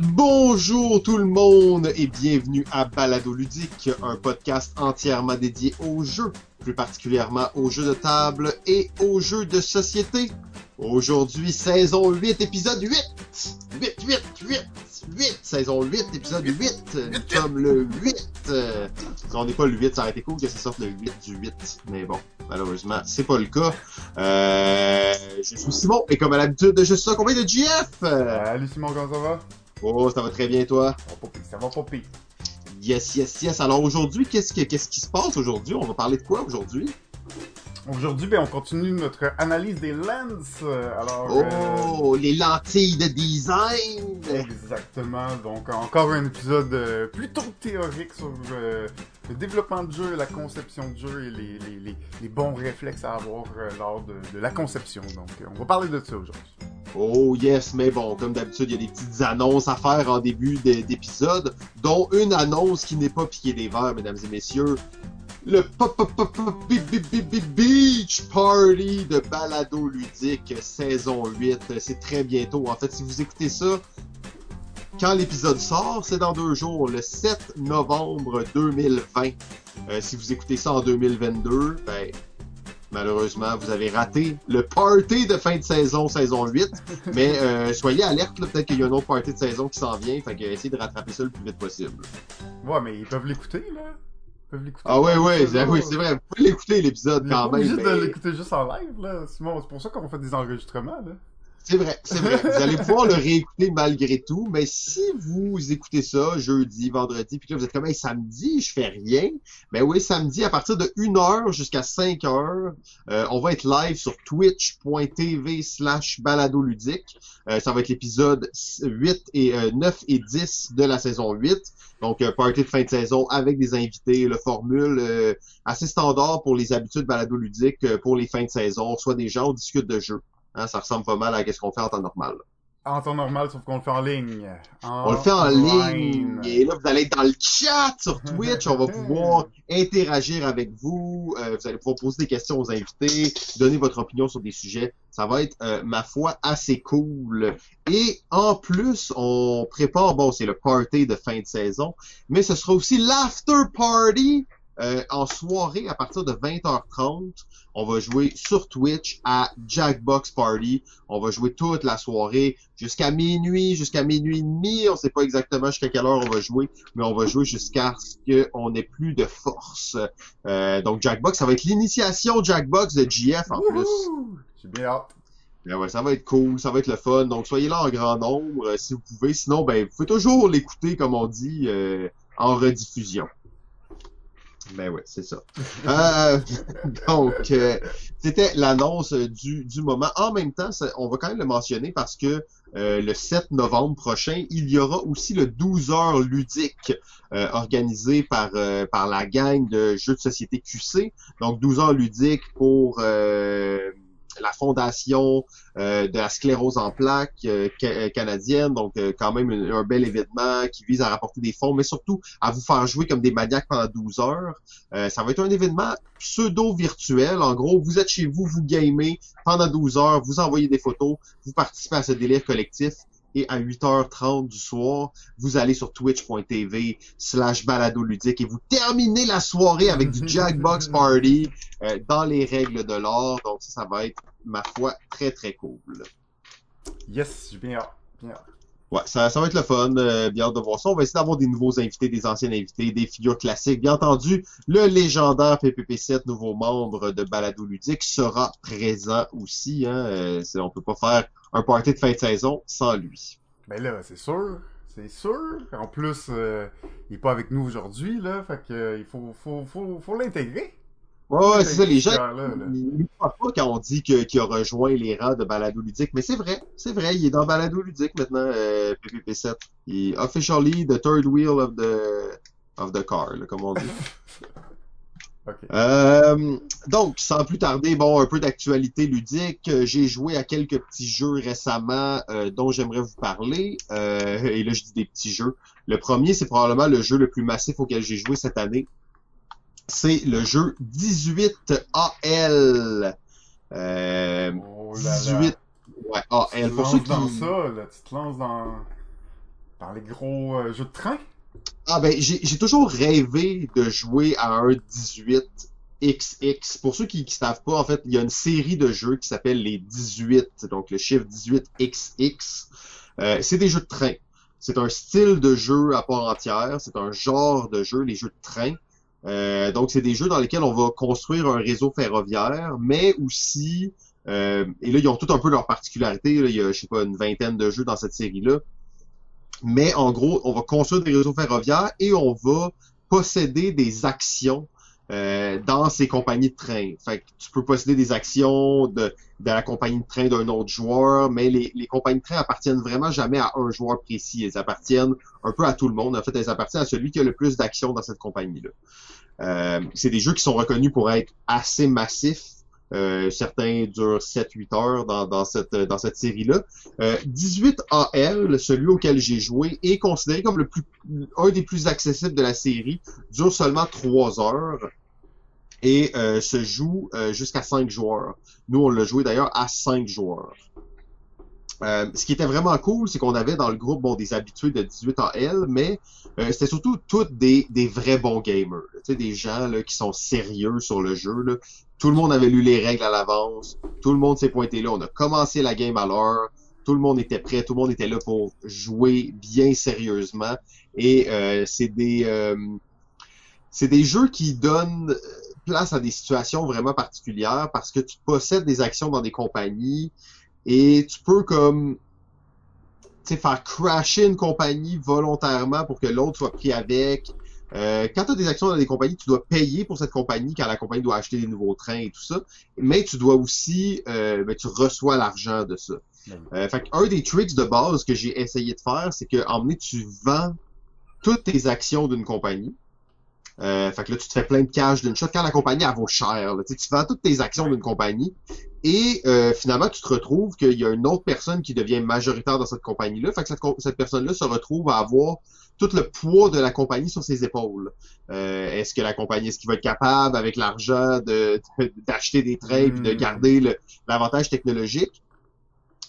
Bonjour tout le monde et bienvenue à Balado Ludique, un podcast entièrement dédié aux jeux, plus particulièrement aux jeux de table et aux jeux de société. Aujourd'hui, saison 8, épisode 8! 8, 8, 8, 8! Saison 8, épisode 8! Nous sommes le 8! Euh, on n'est pas le 8, ça aurait été cool que ça sorte le 8 du 8. Mais bon, malheureusement, c'est pas le cas. Euh, je suis Simon et comme à l'habitude, je suis accompagné de GF! Salut Simon, comment ça va? Oh, ça va très bien toi? Ça va pas pire, ça va pas pire. Yes, yes, yes. Alors aujourd'hui, qu'est-ce, que, qu'est-ce qui se passe aujourd'hui? On va parler de quoi aujourd'hui? Aujourd'hui, ben, on continue notre analyse des lens. Euh, Alors, euh, Oh, les lentilles de design! exactement. Donc, encore un épisode euh, plutôt théorique sur euh, le développement de jeu, la conception de jeu et les, les, les, bons réflexes à avoir euh, lors de, la conception. Donc, euh, on va parler de ça aujourd'hui. Oh yes, mais bon, comme d'habitude, il y a des petites annonces à faire en début de- d'épisode, dont une annonce qui n'est pas piqué des verres, mesdames et messieurs. Le Pop Pop Pop Beach Party de Balado Ludique saison 8. C'est très bientôt. En fait, si vous écoutez ça, quand l'épisode sort, c'est dans deux jours, le 7 novembre 2020. Euh, si vous écoutez ça en 2022, ben, malheureusement, vous avez raté le party de fin de saison, saison 8. Mais euh, soyez alerte, là, peut-être qu'il y a un autre party de saison qui s'en vient, fait que essayez de rattraper ça le plus vite possible. Ouais, mais ils peuvent l'écouter, là. Ils peuvent l'écouter. Ah ouais, ouais, c'est, oui, c'est vrai, vous pouvez l'écouter l'épisode quand même. obligé de mais- l'écouter juste en live, là. Simon, c'est pour ça qu'on fait des enregistrements, là. C'est vrai, c'est vrai. Vous allez pouvoir le réécouter malgré tout, mais si vous écoutez ça jeudi, vendredi, puis que là vous êtes comme hey, samedi, je fais rien, ben oui, samedi à partir de 1h jusqu'à 5h, euh, on va être live sur twitch.tv slash baladoludique. Euh, ça va être l'épisode 8 et euh, 9 et 10 de la saison 8. Donc, euh, party de fin de saison avec des invités, le formule euh, assez standard pour les habitudes balado-ludiques euh, pour les fins de saison. On reçoit des gens, on discute de jeux. Hein, ça ressemble pas mal à ce qu'on fait en temps normal. En temps normal, sauf qu'on le fait en ligne. On le fait en ligne. Et là, vous allez être dans le chat sur Twitch. On va pouvoir interagir avec vous. Euh, vous allez pouvoir poser des questions aux invités, donner votre opinion sur des sujets. Ça va être, euh, ma foi, assez cool. Et en plus, on prépare, bon, c'est le party de fin de saison, mais ce sera aussi l'after party euh, en soirée à partir de 20h30. On va jouer sur Twitch à Jackbox Party. On va jouer toute la soirée jusqu'à minuit, jusqu'à minuit et demi. On sait pas exactement jusqu'à quelle heure on va jouer, mais on va jouer jusqu'à ce qu'on ait plus de force. Euh, donc Jackbox, ça va être l'initiation Jackbox de GF en plus. J'ai bien hâte. Ben ouais, ça va être cool, ça va être le fun. Donc soyez là en grand nombre euh, si vous pouvez. Sinon, ben vous pouvez toujours l'écouter, comme on dit, euh, en rediffusion. Ben ouais, c'est ça. Euh, donc, euh, c'était l'annonce du, du moment. En même temps, ça- on va quand même le mentionner parce que euh, le 7 novembre prochain, il y aura aussi le 12 heures ludique euh, organisé par, euh, par la gang de jeux de société QC. Donc, 12 heures ludique pour euh, la fondation euh, de la sclérose en plaques euh, euh, canadienne. Donc, quand même un, un bel événement qui vise à rapporter des fonds, mais surtout à vous faire jouer comme des maniaques pendant 12 heures. Ça va être un événement pseudo-virtuel. En gros, vous êtes chez vous, vous gamez pendant 12 heures, vous envoyez des photos, vous participez à ce délire collectif. Et à 8h30 du soir, vous allez sur twitch.tv slash baladoludique et vous terminez la soirée avec du Jackbox Party euh, dans les règles de l'art. Donc ça, ça va être, ma foi, très très cool. Yes, j'ai bien. Bien. Ouais, ça, ça va être le fun. Euh, bien hâte de voir ça. On va essayer d'avoir des nouveaux invités, des anciens invités, des figures classiques. Bien entendu, le légendaire PPP7, nouveau membre de Balado Ludique, sera présent aussi. Hein. Euh, on peut pas faire un party de fin de saison sans lui. Ben là, c'est sûr. C'est sûr. En plus, euh, il est pas avec nous aujourd'hui, là. Fait que euh, il faut, faut, faut, faut l'intégrer. Ouais, ouais, c'est ça. Les gens, ne croient pas quand on dit qu'il a rejoint les rangs de Balado Ludique, mais c'est vrai, c'est vrai, il est dans Balado Ludique maintenant, euh, PPP7. Il est officially the third wheel of the, of the car, là, comme on dit. Euh, donc, sans plus tarder, bon, un peu d'actualité ludique. Euh, J'ai joué à quelques petits jeux récemment euh, dont j'aimerais vous parler. Euh, et là, je dis des petits jeux. Le premier, c'est probablement le jeu le plus massif auquel j'ai joué cette année. C'est le jeu 18AL. Euh, Oh là là. 18 Ouais, ah, Tu pour lances ceux qui... dans ça, là. Tu te lances dans... dans les gros euh, jeux de train? Ah ben, j'ai toujours rêvé de jouer à un 18XX. Pour ceux qui ne savent pas, en fait, il y a une série de jeux qui s'appelle les 18, donc le chiffre 18XX. Euh, c'est des jeux de train. C'est un style de jeu à part entière, c'est un genre de jeu, les jeux de train. Euh, donc, c'est des jeux dans lesquels on va construire un réseau ferroviaire, mais aussi, euh, et là, ils ont tout un peu leur particularité. Il y a, je sais pas, une vingtaine de jeux dans cette série-là. Mais en gros, on va construire des réseaux ferroviaires et on va posséder des actions euh, dans ces compagnies de train. Fait que tu peux posséder des actions de, de la compagnie de train d'un autre joueur, mais les, les compagnies de train appartiennent vraiment jamais à un joueur précis. Elles appartiennent un peu à tout le monde. En fait, elles appartiennent à celui qui a le plus d'actions dans cette compagnie-là. Euh, c'est des jeux qui sont reconnus pour être assez massifs. Euh, certains durent 7-8 heures dans, cette, série-là. Euh, 18AL, celui auquel j'ai joué, est considéré comme un des plus accessibles de la série, dure seulement 3 heures et euh, se joue euh, jusqu'à 5 joueurs. Nous, on l'a joué d'ailleurs à 5 joueurs. Euh, ce qui était vraiment cool, c'est qu'on avait dans le groupe des habitués de 18 AL, mais euh, c'était surtout tous des, vrais bons gamers. Des gens qui sont sérieux sur le jeu. Tout le monde avait lu les règles à l'avance. Tout le monde s'est pointé là. On a commencé la game à l'heure. Tout le monde était prêt. Tout le monde était là pour jouer bien sérieusement. Et euh, c'est des c'est des jeux qui donnent place à des situations vraiment particulières parce que tu possèdes des actions dans des compagnies et tu peux comme faire crasher une compagnie volontairement pour que l'autre soit pris avec. Euh, quand tu as des actions dans des compagnies, tu dois payer pour cette compagnie quand la compagnie doit acheter des nouveaux trains et tout ça. Mais tu dois aussi, euh, ben, tu reçois l'argent de ça. Euh, fait un des tricks de base que j'ai essayé de faire, c'est que emmener tu vends toutes tes actions d'une compagnie. Euh, fait que là, tu te fais plein de cash d'une shot. Quand la compagnie, elle vaut cher, là, tu vends toutes tes actions d'une compagnie et euh, finalement, tu te retrouves qu'il y a une autre personne qui devient majoritaire dans cette compagnie-là. Fait que cette, cette personne-là se retrouve à avoir tout le poids de la compagnie sur ses épaules. Euh, est-ce que la compagnie, est-ce qu'il va être capable, avec l'argent, de, d'acheter des trains puis de Mm. garder l'avantage technologique?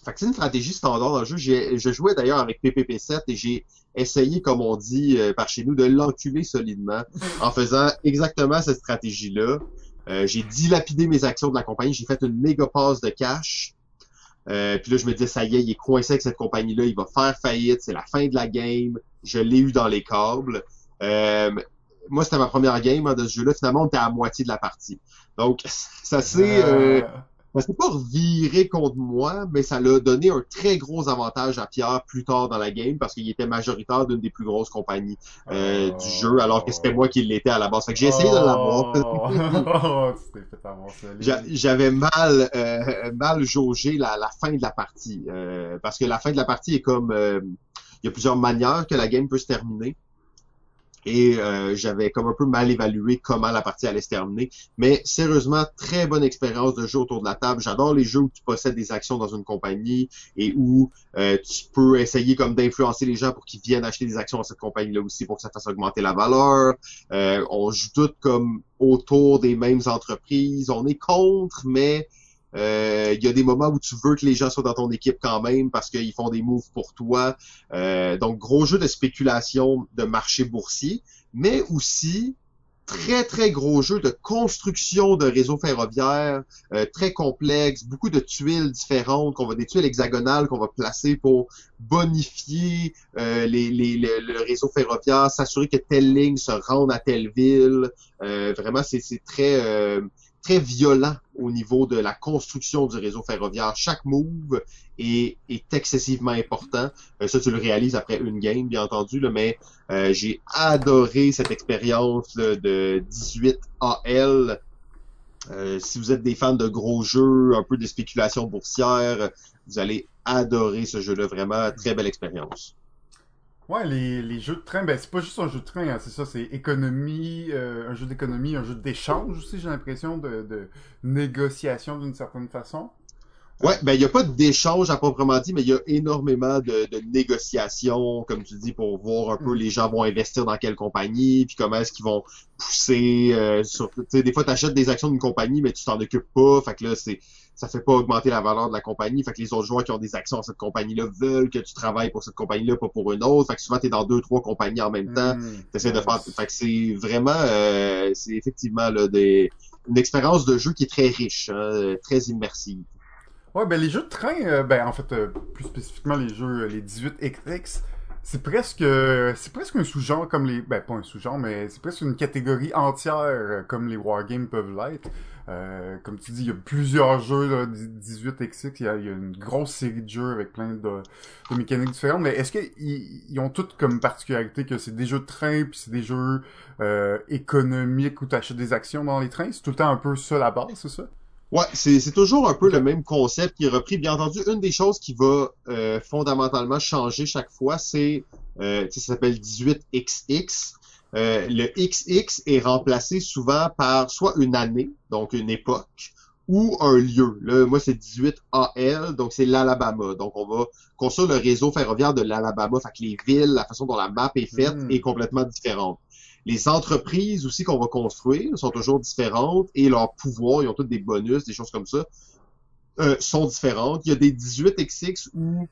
Fait que c'est une stratégie standard dans le jeu. Je jouais d'ailleurs avec PPP7 et j'ai essayé, comme on dit euh, par chez nous, de l'enculer solidement en faisant exactement cette stratégie-là. Euh, j'ai dilapidé mes actions de la compagnie, j'ai fait une méga passe de cash. Euh, puis là, je me disais, ça y est, il est coincé avec cette compagnie-là, il va faire faillite, c'est la fin de la game. Je l'ai eu dans les câbles. Euh, moi, c'était ma première game hein, de ce jeu-là. Finalement, on était à moitié de la partie. Donc, ça s'est... ça s'est pas reviré contre moi, mais ça l'a donné un très gros avantage à Pierre plus tard dans la game parce qu'il était majoritaire d'une des plus grosses compagnies euh, Oh. du jeu, alors que c'était moi qui l'étais à la base. Fait que j'ai essayé de l'avoir. Oh, J'avais mal euh, mal jaugé la, la fin de la partie. euh, parce que la fin de la partie est comme euh, il y a plusieurs manières que la game peut se terminer. Et euh, j'avais comme un peu mal évalué comment la partie allait se terminer. Mais sérieusement, très bonne expérience de jeu autour de la table. J'adore les jeux où tu possèdes des actions dans une compagnie et où euh, tu peux essayer comme d'influencer les gens pour qu'ils viennent acheter des actions dans cette compagnie-là aussi pour que ça fasse augmenter la valeur. Euh, on joue toutes comme autour des mêmes entreprises. On est contre, mais euh, il y a des moments où tu veux que les gens soient dans ton équipe quand même parce qu'ils font des moves pour toi. Euh, donc, gros jeu de spéculation de marché boursier, mais aussi très, très gros jeu de construction de réseaux ferroviaires, euh, très complexe, beaucoup de tuiles différentes, qu'on va des tuiles hexagonales qu'on va placer pour bonifier euh, les, les- le, réseau ferroviaire, s'assurer que telle ligne se rende à telle ville. Euh, vraiment, c'est c'est très euh, très violent au niveau de la construction du réseau ferroviaire. Chaque move est, est excessivement important. Euh, ça, tu le réalises après une game, bien entendu, là, mais euh, j'ai adoré cette expérience là, de 18 AL. Euh, si vous êtes des fans de gros jeux, un peu de spéculation boursière, vous allez adorer ce jeu-là. Vraiment, très belle expérience. Ouais, les, les jeux de train, ben c'est pas juste un jeu de train, hein, c'est ça, c'est économie, euh, un jeu d'économie, un jeu d'échange aussi, j'ai l'impression, de, de négociation d'une certaine façon. Ouais, ben il n'y a pas d'échange à proprement dit, mais il y a énormément de, de, négociations, comme tu dis, pour voir un peu Mm. les gens vont investir dans quelle compagnie, puis comment est-ce qu'ils vont pousser. Euh, sur, tu sais, des fois, tu achètes des actions d'une compagnie, mais tu t'en occupes pas. Fait que là, c'est ça fait pas augmenter la valeur de la compagnie. Fait que les autres joueurs qui ont des actions dans cette compagnie-là veulent que tu travailles pour cette compagnie-là, pas pour une autre. Fait que souvent, tu es dans deux, trois compagnies en même temps. Hmm. T'essaies de faire. Fait que c'est vraiment euh, c'est effectivement là, des, une expérience de jeu qui est très riche, hein, très immersive. Ouais, ben les jeux de train, euh, ben en fait, euh, plus spécifiquement les jeux, les 18XX, c'est presque, c'est presque un sous-genre comme les, ben pas un sous-genre, mais c'est presque une catégorie entière comme les wargames peuvent l'être. Euh, comme tu dis, il y a plusieurs jeux là, 18XX, il y, a, il y a une grosse série de jeux avec plein de, de mécaniques différentes. Mais est-ce qu'ils ils ont toutes comme particularité que c'est des jeux de train puis c'est des jeux euh, économiques où tu achètes des actions dans les trains? C'est tout le temps un peu ça la base, c'est ça? Ouais, c'est c'est toujours un peu le même concept qui est repris. Bien entendu, une des choses qui va euh, fondamentalement changer chaque fois, c'est euh, tu sais, ça s'appelle 18XX. Euh, le XX est remplacé souvent par soit une année, donc une époque, ou un lieu. Là, moi, c'est 18AL, donc c'est l'Alabama. Donc, on va construire le réseau ferroviaire de l'Alabama. Fait que les villes, la façon dont la map est faite Mm. est complètement différente. Les entreprises aussi qu'on va construire sont toujours différentes et leurs pouvoirs, ils ont tous des bonus, des choses comme ça, euh, sont différentes. Il y a des 18XX où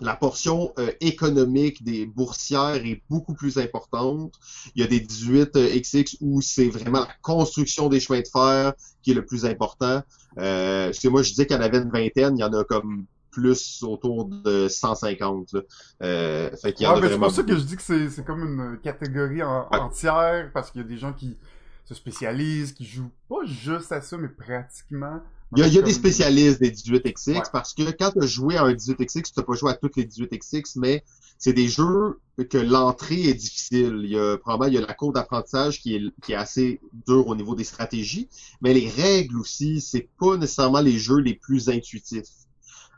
la portion euh, économique des boursières est beaucoup plus importante. Il y a des 18XX où c'est vraiment la construction des chemins de fer qui est le plus important. Euh, parce que moi, je disais qu'il y en avait une vingtaine, il y en a comme plus autour de 150. Là. Euh, fait qu'il y en Ouais, a c'est pour ça que je dis que c'est, c'est comme une catégorie en- Ouais. entière, parce qu'il y a des gens qui se spécialisent, qui jouent pas juste à ça, mais pratiquement. Il y a, il y a des spécialistes des 18XX Ouais. parce que quand tu as joué à un 18XX, tu n'as pas joué à toutes les 18XX, mais c'est des jeux que l'entrée est difficile. Il y a probablement il y a la cour d'apprentissage qui est, qui est assez dure au niveau des stratégies, mais les règles aussi, c'est pas nécessairement les jeux les plus intuitifs.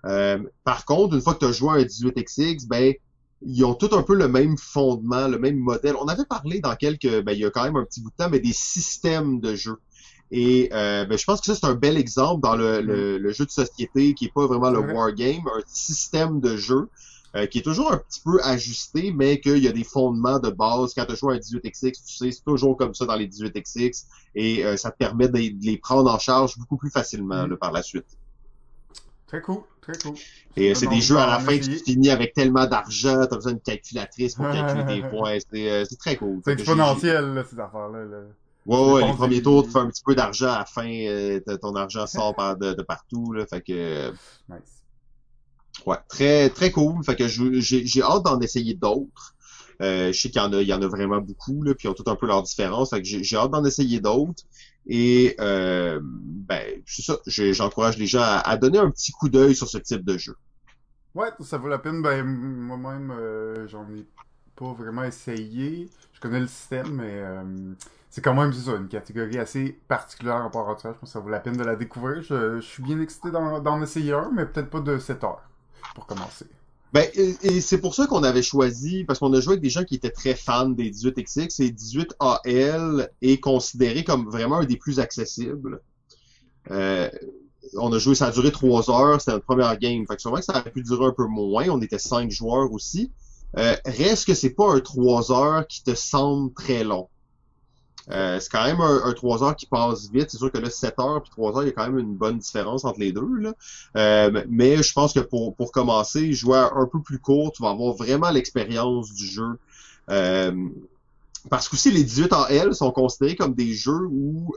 Euh, par contre, une fois que tu as joué à un 18XX, ben ils ont tout un peu le même fondement, le même modèle. On avait parlé dans quelques, ben il y a quand même un petit bout de temps, mais des systèmes de jeu. Et euh, ben, je pense que ça, c'est un bel exemple dans le, le, le jeu de société qui est pas vraiment le wargame, un système de jeu euh, qui est toujours un petit peu ajusté, mais qu'il y a des fondements de base. Quand tu joues à un 18XX, tu sais, c'est toujours comme ça dans les 18XX et euh, ça te permet de, de les prendre en charge beaucoup plus facilement Mm. là, par la suite. Très cool, très cool. Et euh, c'est des jeux à la fin, essayer. tu finis avec tellement d'argent, t'as besoin d'une calculatrice pour calculer tes points. C'est euh, très cool. C'est que exponentiel, là, ces affaires-là. là. Ouais, ouais, les premiers tours, tu fais un petit peu d'argent à la fin, euh, ton argent sort par de, de partout, là, fait que, euh, Nice. ouais, très, très cool, fait que j'ai j'ai hâte d'en essayer d'autres. Euh, je sais qu'il y en a, il y en a vraiment beaucoup, là, puis ils ont tout un peu leurs différences, fait que j'ai hâte d'en essayer d'autres. Et, euh, ben, c'est ça, j'encourage les gens à, à donner un petit coup d'œil sur ce type de jeu. Ouais, ça vaut la peine. Ben, moi-même, euh, j'en ai pas vraiment essayé. Je connais le système, mais euh, c'est quand même, ça, une catégorie assez particulière en part entière. Je pense que ça vaut la peine de la découvrir. Je, suis bien excité d'en, essayer un, mais peut-être pas de 7 heures, pour commencer. Ben, et, et c'est pour ça qu'on avait choisi, parce qu'on a joué avec des gens qui étaient très fans des 18XX et 18AL est considéré comme vraiment un des plus accessibles. Euh, on a joué, ça a duré trois heures, c'était notre première game. Fait que sûrement que ça aurait pu durer un peu moins, on était cinq joueurs aussi. Euh, reste que c'est pas un trois heures qui te semble très long. Euh, c'est quand même un, un 3 heures qui passe vite. C'est sûr que là, 7 heures puis 3 heures, il y a quand même une bonne différence entre les deux. Euh, mais je pense que pour, pour commencer, jouer un peu plus court, tu vas avoir vraiment l'expérience du jeu. Euh, parce qu'aussi, les 18 en L sont considérés comme des jeux où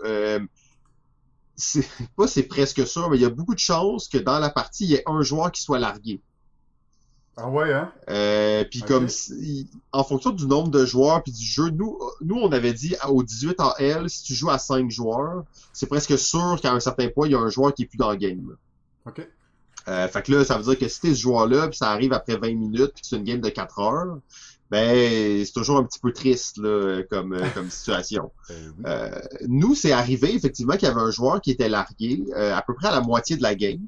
c'est pas c'est presque sûr, mais il y a beaucoup de chances que dans la partie, il y ait un joueur qui soit largué. Ah ouais, hein? Euh, puis comme si- en fonction du nombre de joueurs puis du jeu, nous nous on avait dit au 18 en L, si tu joues à 5 joueurs, c'est presque sûr qu'à un certain point, il y a un joueur qui est plus dans le game. Ok. Euh, fait que là, ça veut dire que si t'es ce joueur-là, puis ça arrive après 20 minutes, puis c'est une game de 4 heures, ben c'est toujours un petit peu triste là, comme, euh, comme situation. Euh, oui. Euh, nous, c'est arrivé effectivement qu'il y avait un joueur qui était largué euh, à peu près à la moitié de la game.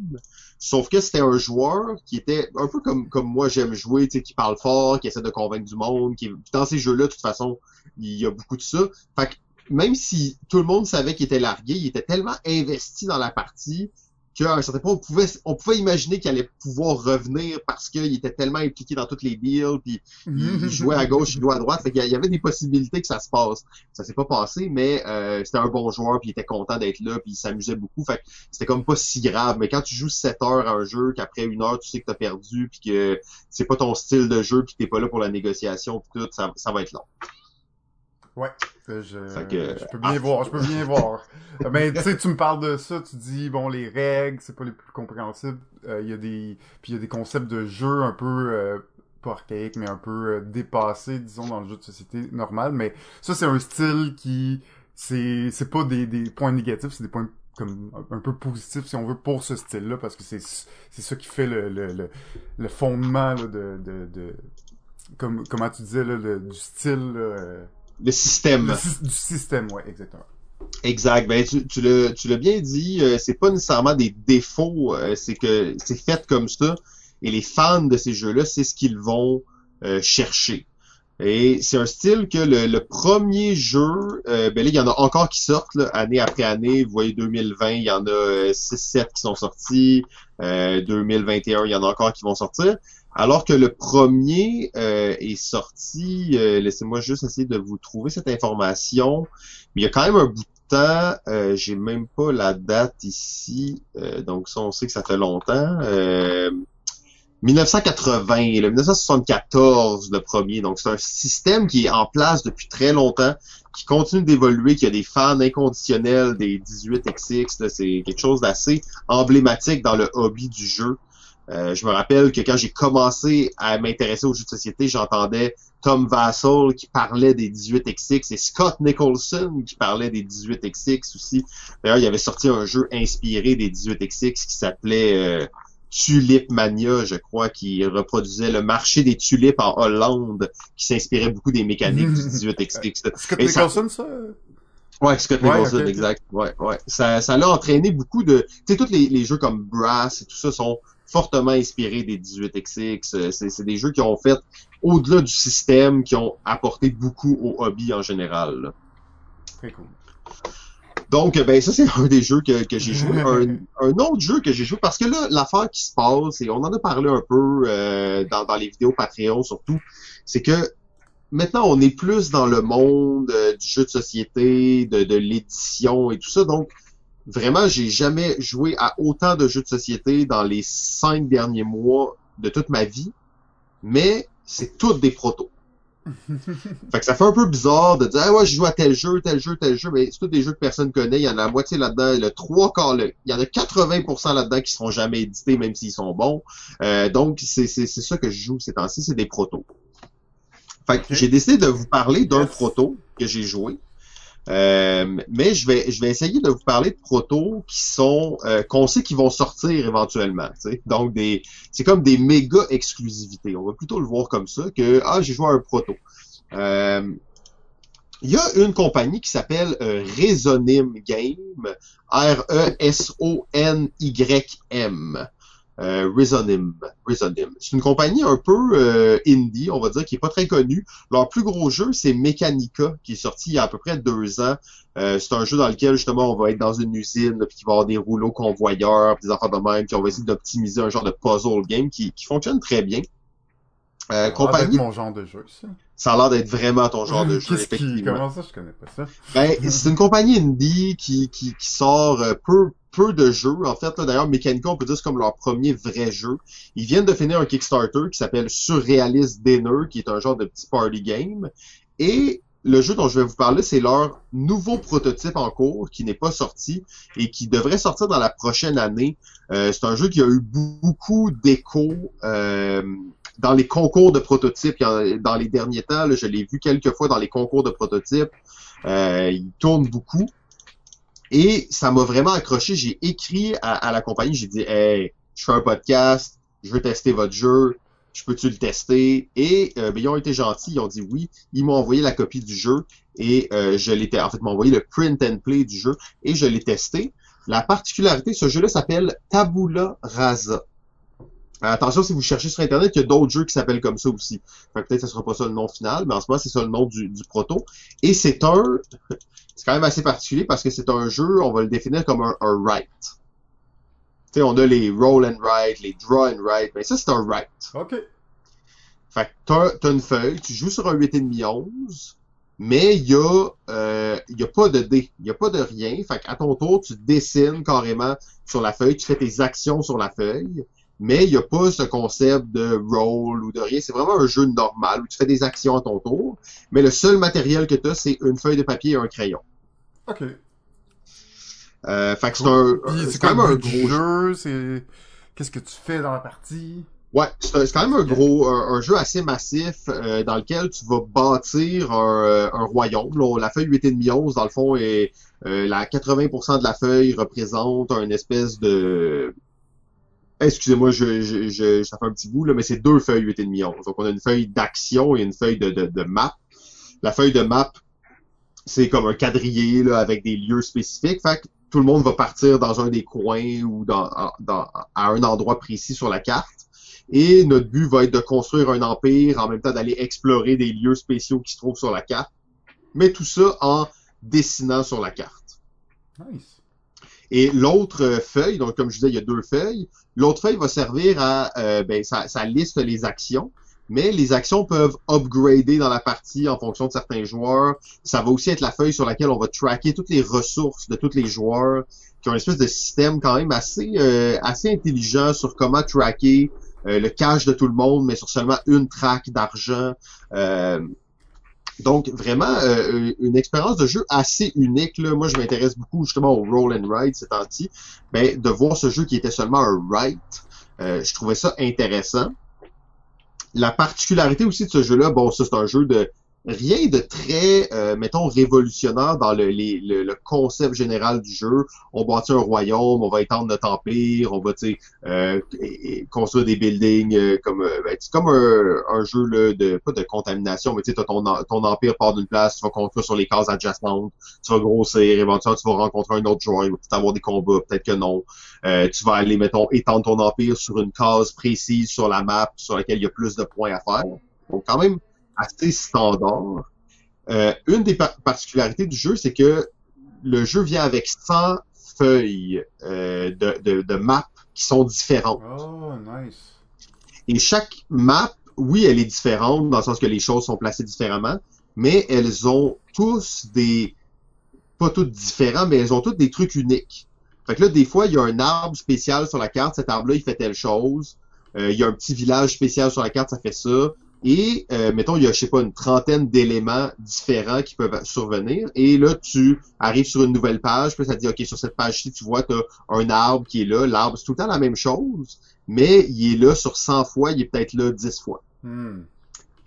Sauf que c'était un joueur qui était un peu comme comme moi j'aime jouer, tu sais, qui parle fort, qui essaie de convaincre du monde, qui dans ces jeux-là, de toute façon, il y a beaucoup de ça. Fait que même si tout le monde savait qu'il était largué, il était tellement investi dans la partie qu'à un certain point, on pouvait, on pouvait imaginer qu'il allait pouvoir revenir parce qu'il était tellement impliqué dans toutes les deals, puis il jouait à gauche, il jouait à droite. Fait qu'il y avait des possibilités que ça se passe. Ça s'est pas passé, mais euh, c'était un bon joueur, puis il était content d'être là, puis il s'amusait beaucoup. Fait que c'était comme pas si grave. Mais quand tu joues 7 heures à un jeu, qu'après une heure, tu sais que t'as perdu, puis que c'est pas ton style de jeu, puis t'es pas là pour la négociation, puis tout, ça, ça va être long. Ouais, je, je peux bien voir, je peux bien voir. Mais tu sais, tu me parles de ça, tu dis bon les règles, c'est pas les plus compréhensibles. Euh, il y a des, puis il y a des concepts de jeu un peu euh, pas archaïques, mais un peu euh, dépassés, disons dans le jeu de société normal. Mais ça c'est un style qui, c'est, c'est pas des, des points négatifs, c'est des points comme un peu positifs si on veut pour ce style-là parce que c'est c'est ça qui fait le le, le, le fondement là, de, de, de comme comment tu disais là, le, du style. Là, le système. du système, ouais, exactement. Exact. Ben, tu, tu l'as bien dit, euh, c'est pas nécessairement des défauts, euh, c'est que c'est fait comme ça. Et les fans de ces jeux-là, c'est ce qu'ils vont euh, chercher. Et c'est un style que le, premier jeu, ben là, il y en a encore qui sortent, année après année. Vous voyez, 2020, il y en a 6-7 qui sont sortis. 2021, il y en a encore qui vont sortir. Alors que le premier euh, est sorti, euh, laissez-moi juste essayer de vous trouver cette information. Mais il y a quand même un bout de temps, euh, j'ai même pas la date ici, donc ça on sait que ça fait longtemps. 1980, le 1974 le premier, donc c'est un système qui est en place depuis très longtemps, qui continue d'évoluer, qui a des fans inconditionnels des 18XX, c'est quelque chose d'assez emblématique dans le hobby du jeu. Euh, je me rappelle que quand j'ai commencé à m'intéresser aux jeux de société, j'entendais Tom Vassell qui parlait des 18XX et Scott Nicholson qui parlait des 18XX aussi. D'ailleurs, il avait sorti un jeu inspiré des 18XX qui s'appelait euh, Tulip Mania, je crois, qui reproduisait le marché des tulipes en Hollande, qui s'inspirait beaucoup des mécaniques du 18XX. Scott Nicholson, ça... Ouais, Scott Nicholson, exact. Ouais, ouais. Ça, ça l'a entraîné beaucoup de, tu sais, tous les, les, jeux comme Brass et tout ça sont fortement inspiré des 18XX. Euh, c'est des jeux qui ont fait, au-delà du système, qui ont apporté beaucoup au hobby en général. Très cool. Donc, ben ça, c'est un des jeux que, que j'ai joué. Un, autre jeu que j'ai joué, parce que là, l'affaire qui se passe, et on en a parlé un peu euh, dans, dans les vidéos Patreon surtout, c'est que maintenant, on est plus dans le monde euh, du jeu de société, de, de l'édition et tout ça. Donc, vraiment, j'ai jamais joué à autant de jeux de société dans les cinq derniers mois de toute ma vie, mais c'est toutes des protos. fait que ça fait un peu bizarre de dire ah ouais je joue à tel jeu, tel jeu, tel jeu, mais c'est tous des jeux que personne connaît. Il y en a la moitié là-dedans, le trois quarts, il y en a 80% là-dedans qui seront jamais édités, même s'ils sont bons. Euh, donc c'est c'est ça que je joue ces temps-ci, c'est des protos. Fait que j'ai décidé de vous parler d'un proto que j'ai joué. Euh, mais je vais je vais essayer de vous parler de protos qui sont euh, qu'on sait qu'ils vont sortir éventuellement. Donc des c'est comme des méga exclusivités. On va plutôt le voir comme ça que ah j'ai joué à un proto. Euh, il y a une compagnie qui s'appelle Resonim Game, R-E-S-O-N-Y-M. Euh. C'est une compagnie un peu euh, indie, on va dire, qui est pas très connue. Leur plus gros jeu, c'est Mechanica, qui est sorti il y a à peu près deux ans. Euh, c'est un jeu dans lequel justement on va être dans une usine, puis qui va avoir des rouleaux convoyeurs, des affaires de même, puis on va essayer d'optimiser un genre de puzzle game qui fonctionne très bien. Euh, compagnie. mon genre de jeu, ça. Ça a l'air d'être vraiment ton genre de jeu, effectivement. Comment ça, je connais pas ça? Ben, c'est une compagnie indie qui, qui, qui sort peu peu de jeux. En fait, d'ailleurs, Mechanica, on peut dire c'est comme leur premier vrai jeu. Ils viennent de finir un Kickstarter qui s'appelle Surrealist Dinner, qui est un genre de petit party game. Et le jeu dont je vais vous parler, c'est leur nouveau prototype en cours qui n'est pas sorti et qui devrait sortir dans la prochaine année. Euh, c'est un jeu qui a eu beaucoup d'écho euh, dans les concours de prototypes. Dans les derniers temps, je l'ai vu quelques fois dans les concours de prototypes. Euh, il tourne beaucoup. Et ça m'a vraiment accroché. J'ai écrit à, la compagnie, j'ai dit Hey, je fais un podcast, je veux tester votre jeu, je peux-tu le tester? Et euh, ben, ils ont été gentils, ils ont dit oui. Ils m'ont envoyé la copie du jeu et euh, je l'ai en fait m'ont envoyé le print and play du jeu et je l'ai testé. La particularité, ce jeu-là s'appelle Tabula Rasa. Attention, si vous cherchez sur Internet, il y a d'autres jeux qui s'appellent comme ça aussi. Peut-être que ce sera pas ça le nom final, mais en ce moment, c'est ça le nom du, du proto. Et c'est un... c'est quand même assez particulier parce que c'est un jeu, on va le définir comme un, un write. sais, on a les roll and write, les draw and write. Ben ça, c'est un write. OK. Fait que t'as, t'as une feuille, tu joues sur un 8,5 11, mais il y a, euh, il y a pas de dé, il y a pas de rien. Fait qu'à ton tour, tu dessines carrément sur la feuille, tu fais tes actions sur la feuille, mais il y a pas ce concept de roll ou de rien. C'est vraiment un jeu normal où tu fais des actions à ton tour, mais le seul matériel que tu as, c'est une feuille de papier et un crayon. OK. Euh, fait que c'est un, c'est quand même un gros jeu, c'est... Qu'est-ce que tu fais dans la partie? Ouais, c'est quand même un gros, un, un jeu assez massif euh, dans lequel tu vas bâtir un, euh, un royaume. Là, la feuille 8,5 11, dans le fond, est euh, la 80% de la feuille représente un espèce de Excusez-moi, je, je, je- ça fait un petit bout, là, mais c'est deux feuilles 8,5 11. Donc, on a une feuille d'action et une feuille de, map. La feuille de map, c'est comme un quadrillé avec des lieux spécifiques. Fait que tout le monde va partir dans un des coins ou dans, dans, à un endroit précis sur la carte. Et notre but va être de construire un empire, en même temps d'aller explorer des lieux spéciaux qui se trouvent sur la carte. Mais tout ça en dessinant sur la carte. Nice. Et l'autre euh, feuille, donc comme je disais, il y a deux feuilles. L'autre feuille va servir à, euh, ben, ça, ça liste les actions, mais les actions peuvent upgrader dans la partie en fonction de certains joueurs. Ça va aussi être la feuille sur laquelle on va tracker toutes les ressources de tous les joueurs, qui ont une espèce de système quand même assez, euh, assez intelligent sur comment tracker euh, le cash de tout le monde, mais sur seulement une track d'argent. Euh, donc vraiment euh, une expérience de jeu assez unique. Là. Moi, je m'intéresse beaucoup justement au roll and write ces temps-ci. Ben, de voir ce jeu qui était seulement un write, euh, je trouvais ça intéressant. La particularité aussi de ce jeu-là, bon, ça c'est un jeu de rien de très, euh, mettons, révolutionnaire dans le, les- le, le concept général du jeu. On bâtit un royaume, on va étendre notre empire, on va, euh, construire des buildings euh, comme, euh, ben, c'est comme un, un jeu là, de, pas de contamination, mais tu sais, ton, ton empire part d'une place, tu vas construire sur les cases adjacentes, tu vas grossir, éventuellement tu vas rencontrer un autre joueur, il va peut-être avoir des combats, peut-être que non. Euh, tu vas aller, mettons, étendre ton empire sur une case précise sur la map sur laquelle il y a plus de points à faire. Donc quand même assez standard. Euh, une des par- particularités du jeu, c'est que le jeu vient avec 100 feuilles euh, de, de, de maps qui sont différentes. Oh, nice. Et chaque map, oui, elle est différente dans le sens que les choses sont placées différemment, mais elles ont tous des, pas toutes différents, mais elles ont toutes des trucs uniques. Fait que là, des fois, il y a un arbre spécial sur la carte, cet arbre-là, il fait telle chose. Euh, il y a un petit village spécial sur la carte, ça fait ça. Et, euh, mettons, il y a, je sais pas, une trentaine d'éléments différents qui peuvent survenir. Et là, tu arrives sur une nouvelle page, puis ça te dit, OK, sur cette page-ci, tu vois, tu as un arbre qui est là. L'arbre, c'est tout le temps la même chose, mais il est là sur 100 fois, il est peut-être là 10 fois. Hmm.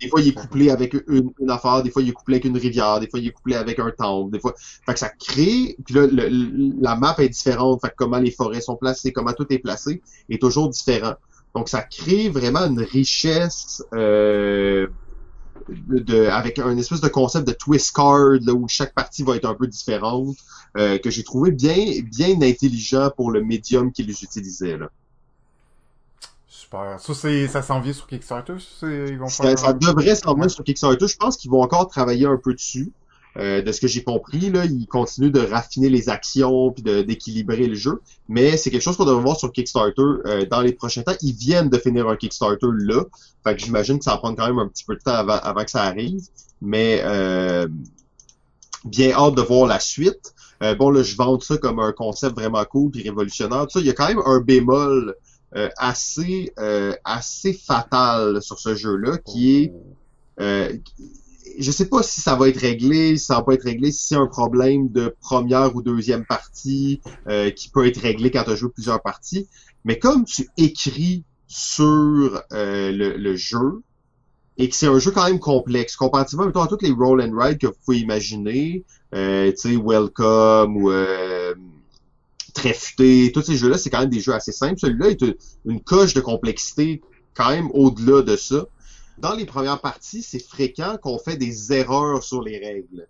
Des fois, il est couplé avec une, une affaire, des fois, il est couplé avec une rivière, des fois, il est couplé avec un temple, des fois. Fait que ça crée, puis là, le- le- la map est différente, fait que comment les forêts sont placées, comment tout est placé, est toujours différent. Donc, ça crée vraiment une richesse euh, de, avec un espèce de concept de twist card, là, où chaque partie va être un peu différente, euh, que j'ai trouvé bien, bien intelligent pour le médium qu'ils utilisaient, là. Super. Ça, c'est, ça s'en vient sur Kickstarter? Ils vont Ça, faire... ça devrait s'en venir sur Kickstarter. Je pense qu'ils vont encore travailler un peu dessus. Euh, de ce que j'ai compris, là, ils continuent de raffiner les actions puis d'équilibrer le jeu. Mais c'est quelque chose qu'on devrait voir sur Kickstarter euh, dans les prochains temps. Ils viennent de finir un Kickstarter là. Fait que j'imagine que ça va prendre quand même un petit peu de temps avant, avant que ça arrive. Mais euh, bien hâte de voir la suite. Euh, bon, là, je vante ça comme un concept vraiment cool puis révolutionnaire. Il y a quand même un bémol euh, assez euh, assez fatal sur ce jeu-là, qui est je sais pas si ça va être réglé, si ça va pas être réglé, si c'est un problème de première ou deuxième partie euh, qui peut être réglé quand tu as joué plusieurs parties. Mais comme tu écris sur euh, le, le jeu et que c'est un jeu quand même complexe, comparativement à toutes les roll and ride que vous pouvez imaginer, euh, tu sais, Welcome ou euh, Très futé, tous ces jeux-là, c'est quand même des jeux assez simples. Celui-là est une coche de complexité quand même au-delà de ça dans les premières parties, c'est fréquent qu'on fait des erreurs sur les règles.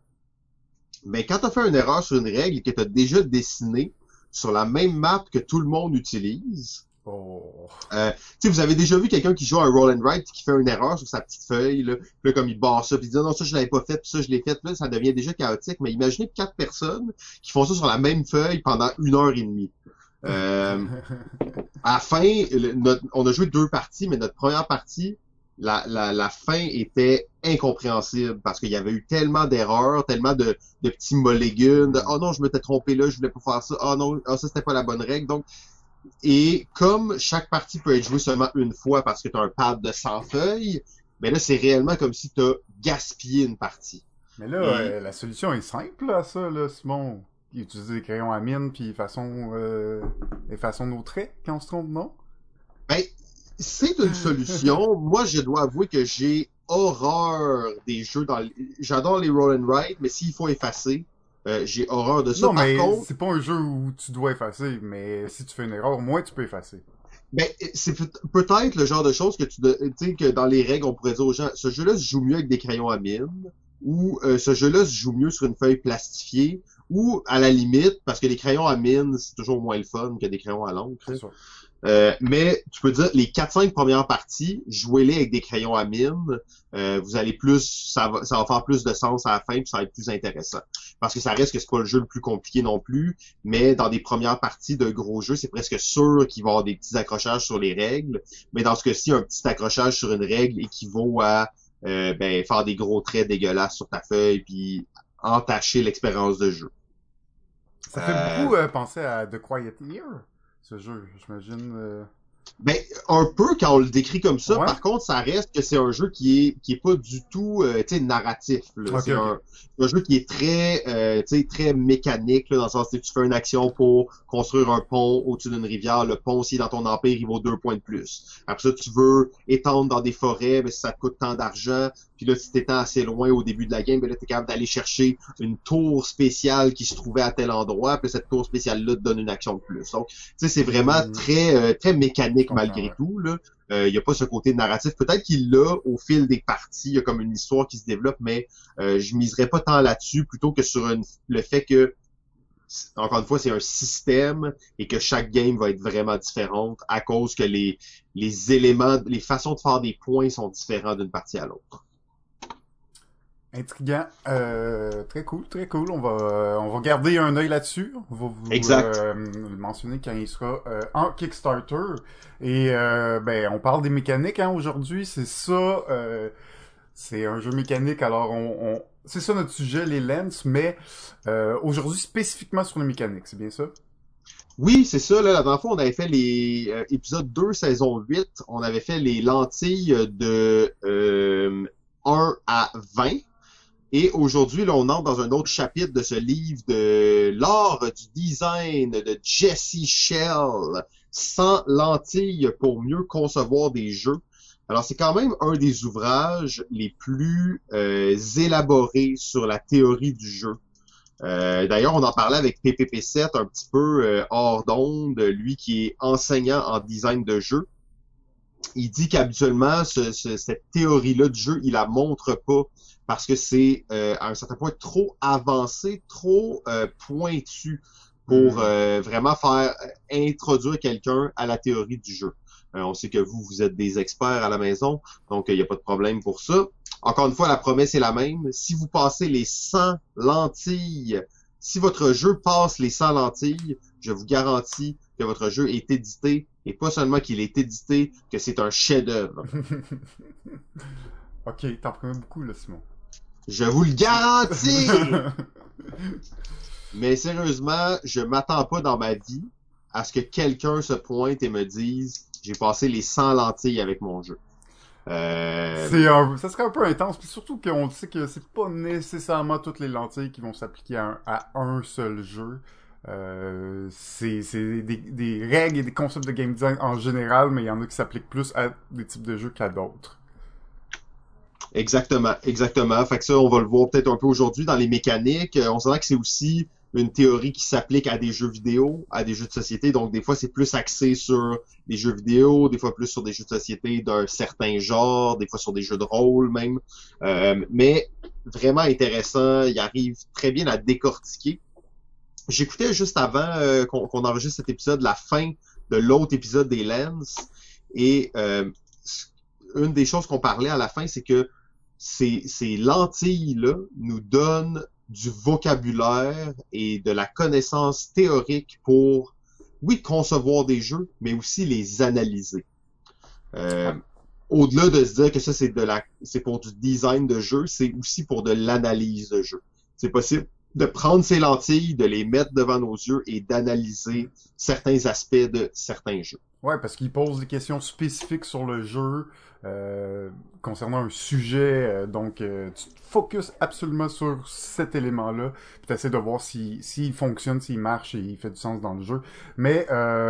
Mais quand tu as fait une erreur sur une règle que tu as déjà dessiné sur la même map que tout le monde utilise, Oh. euh, tu sais, vous avez déjà vu quelqu'un qui joue un roll and write qui fait une erreur sur sa petite feuille, là, puis là, comme il barre ça, puis il dit non, ça je l'avais pas fait, puis ça je l'ai fait, là, ça devient déjà chaotique. Mais imaginez quatre personnes qui font ça sur la même feuille pendant une heure et demie. Euh, à la fin, le- notre- on a joué deux parties, mais notre première partie, la, la, la fin était incompréhensible parce qu'il y avait eu tellement d'erreurs, tellement de, de petits molégumes, de « Oh non, je m'étais trompé là, je voulais pas faire ça. Oh non, ah, ça c'était pas la bonne règle. » Donc, et comme chaque partie peut être jouée seulement une fois parce que tu as un pad de 100 feuilles, ben là, c'est réellement comme si tu as gaspillé une partie. Mais là, Et- euh, la solution est simple à ça, là, Simon. Utiliser des crayons à mine, puis façon, euh, effaçons nos traits quand on se trompe, non? Ben, c'est une solution. Moi, je dois avouer que j'ai horreur des jeux dans les- J'adore les roll and write, mais s'il faut effacer, euh, j'ai horreur de ça. non, Par mais contre, c'est pas un jeu où tu dois effacer, mais si tu fais une erreur, au moins tu peux effacer. ben, c'est peut- peut-être le genre de choses que tu, de- tu sais, que dans les règles, on pourrait dire aux gens, ce jeu-là se joue mieux avec des crayons à mine, ou euh, ce jeu-là se joue mieux sur une feuille plastifiée, ou à la limite, parce que les crayons à mine, c'est toujours moins le fun que des crayons à l'encre. Euh, mais tu peux dire les 4-5 premières parties, jouez-les avec des crayons à mine. Euh, vous allez plus, ça va, ça va faire plus de sens à la fin, puis ça va être plus intéressant. Parce que ça reste que c'est pas le jeu le plus compliqué non plus, mais dans des premières parties de gros jeux, c'est presque sûr qu'il va y avoir des petits accrochages sur les règles. Mais dans ce cas-ci, un petit accrochage sur une règle équivaut à euh, ben, faire des gros traits dégueulasses sur ta feuille, puis entacher l'expérience de jeu. Ça fait Euh, beaucoup euh, penser à The Quiet Year, ce jeu, j'imagine. euh. Ben, un peu quand on le décrit comme ça. Ouais. Par contre, ça reste que c'est un jeu qui est qui est pas du tout, euh, narratif. c'est un, un jeu qui est très, euh, très mécanique là, dans le sens que tu fais une action pour construire un pont au-dessus d'une rivière. Le pont, est dans ton empire, il vaut deux points de plus. Après ça, tu veux étendre dans des forêts, mais ça te coûte tant d'argent. Puis là, si t'étends assez loin au début de la game, ben là, t'es capable d'aller chercher une tour spéciale qui se trouvait à tel endroit. Puis cette tour spéciale-là te donne une action de plus. Donc, tu sais, c'est vraiment Mhm. très, euh, très mécanique malgré tout. Là. Euh, il n'y a pas ce côté narratif. Peut-être qu'il l'a au fil des parties. Il y a comme une histoire qui se développe, mais euh, je miserais pas tant là-dessus plutôt que sur une- le fait que, encore une fois, c'est un système et que chaque game va être vraiment différente à cause que les, les éléments, les façons de faire des points sont différents d'une partie à l'autre. Intriguant. Euh, très cool, très cool. On va, on va garder un œil là-dessus. On va vous Exact. euh, mentionner quand il sera euh, en Kickstarter. Et euh, ben, on parle des mécaniques hein, aujourd'hui. C'est ça. euh, c'est un jeu mécanique. Alors, on, on- c'est ça notre sujet, les lens. Mais euh, aujourd'hui spécifiquement sur les mécaniques. C'est bien ça? Oui, c'est ça. Là, la dernière fois, on avait fait les euh, épisodes 2, saison 8. On avait fait les lentilles de euh, 1 à 20. Et aujourd'hui, là, on entre dans un autre chapitre de ce livre de l'art du design de Jesse Shell, sans lentilles pour mieux concevoir des jeux. Alors, c'est quand même un des ouvrages les plus euh, élaborés sur la théorie du jeu. Euh, D'ailleurs, on en parlait avec PPP7 un petit peu euh, hors d'onde, lui qui est enseignant en design de jeu. Il dit qu'habituellement, ce- ce- cette théorie-là du jeu, il la montre pas parce que c'est euh, à un certain point trop avancé, trop euh, pointu pour Mhm. euh, vraiment faire euh, introduire quelqu'un à la théorie du jeu. Euh, on sait que vous, vous êtes des experts à la maison, donc il n'y a pas de problème pour ça. Encore une fois, la promesse est la même. Si vous passez les 100 lentilles, si votre jeu passe les 100 lentilles, je vous garantis que votre jeu est édité, et pas seulement qu'il est édité, que c'est un chef-d'œuvre. ok, t'en promets beaucoup là, Simon. Je vous le garantis! Mais sérieusement, je m'attends pas dans ma vie à ce que quelqu'un se pointe et me dise j'ai passé les 100 lentilles avec mon jeu. Euh, C'est un- ça serait un peu intense, puis surtout qu'on sait que c'est pas nécessairement toutes les lentilles qui vont s'appliquer à, un- à un seul jeu. Euh, c'est des règles et des concepts de game design en général, mais il y en a qui s'appliquent plus à des types de jeux qu'à d'autres. Exactement, exactement. Fait que ça, on va le voir peut-être un peu aujourd'hui dans les mécaniques. Euh, on sent que c'est aussi une théorie qui s'applique à des jeux vidéo, à des jeux de société. Donc, des fois, c'est plus axé sur des jeux vidéo, des fois plus sur des jeux de société d'un certain genre, des fois sur des jeux de rôle même. Euh, mais vraiment intéressant. Il arrive très bien à décortiquer. J'écoutais juste avant euh, qu'on enregistre cet épisode la fin de l'autre épisode des Lens. Et euh, une des choses qu'on parlait à la fin, c'est que ces, ces lentilles-là nous donnent du vocabulaire et de la connaissance théorique pour oui, concevoir des jeux, mais aussi les analyser. Euh, au-delà de se dire que ça c'est de la c'est pour du design de jeu, c'est aussi pour de l'analyse de jeu. C'est possible de prendre ces lentilles, de les mettre devant nos yeux et d'analyser certains aspects de certains jeux. Ouais, parce qu'il pose des questions spécifiques sur le jeu euh, concernant un sujet. Euh, donc, euh, tu te focuses absolument sur cet élément-là, puis tu de voir s'il si, fonctionne, s'il marche et il fait du sens dans le jeu. Mais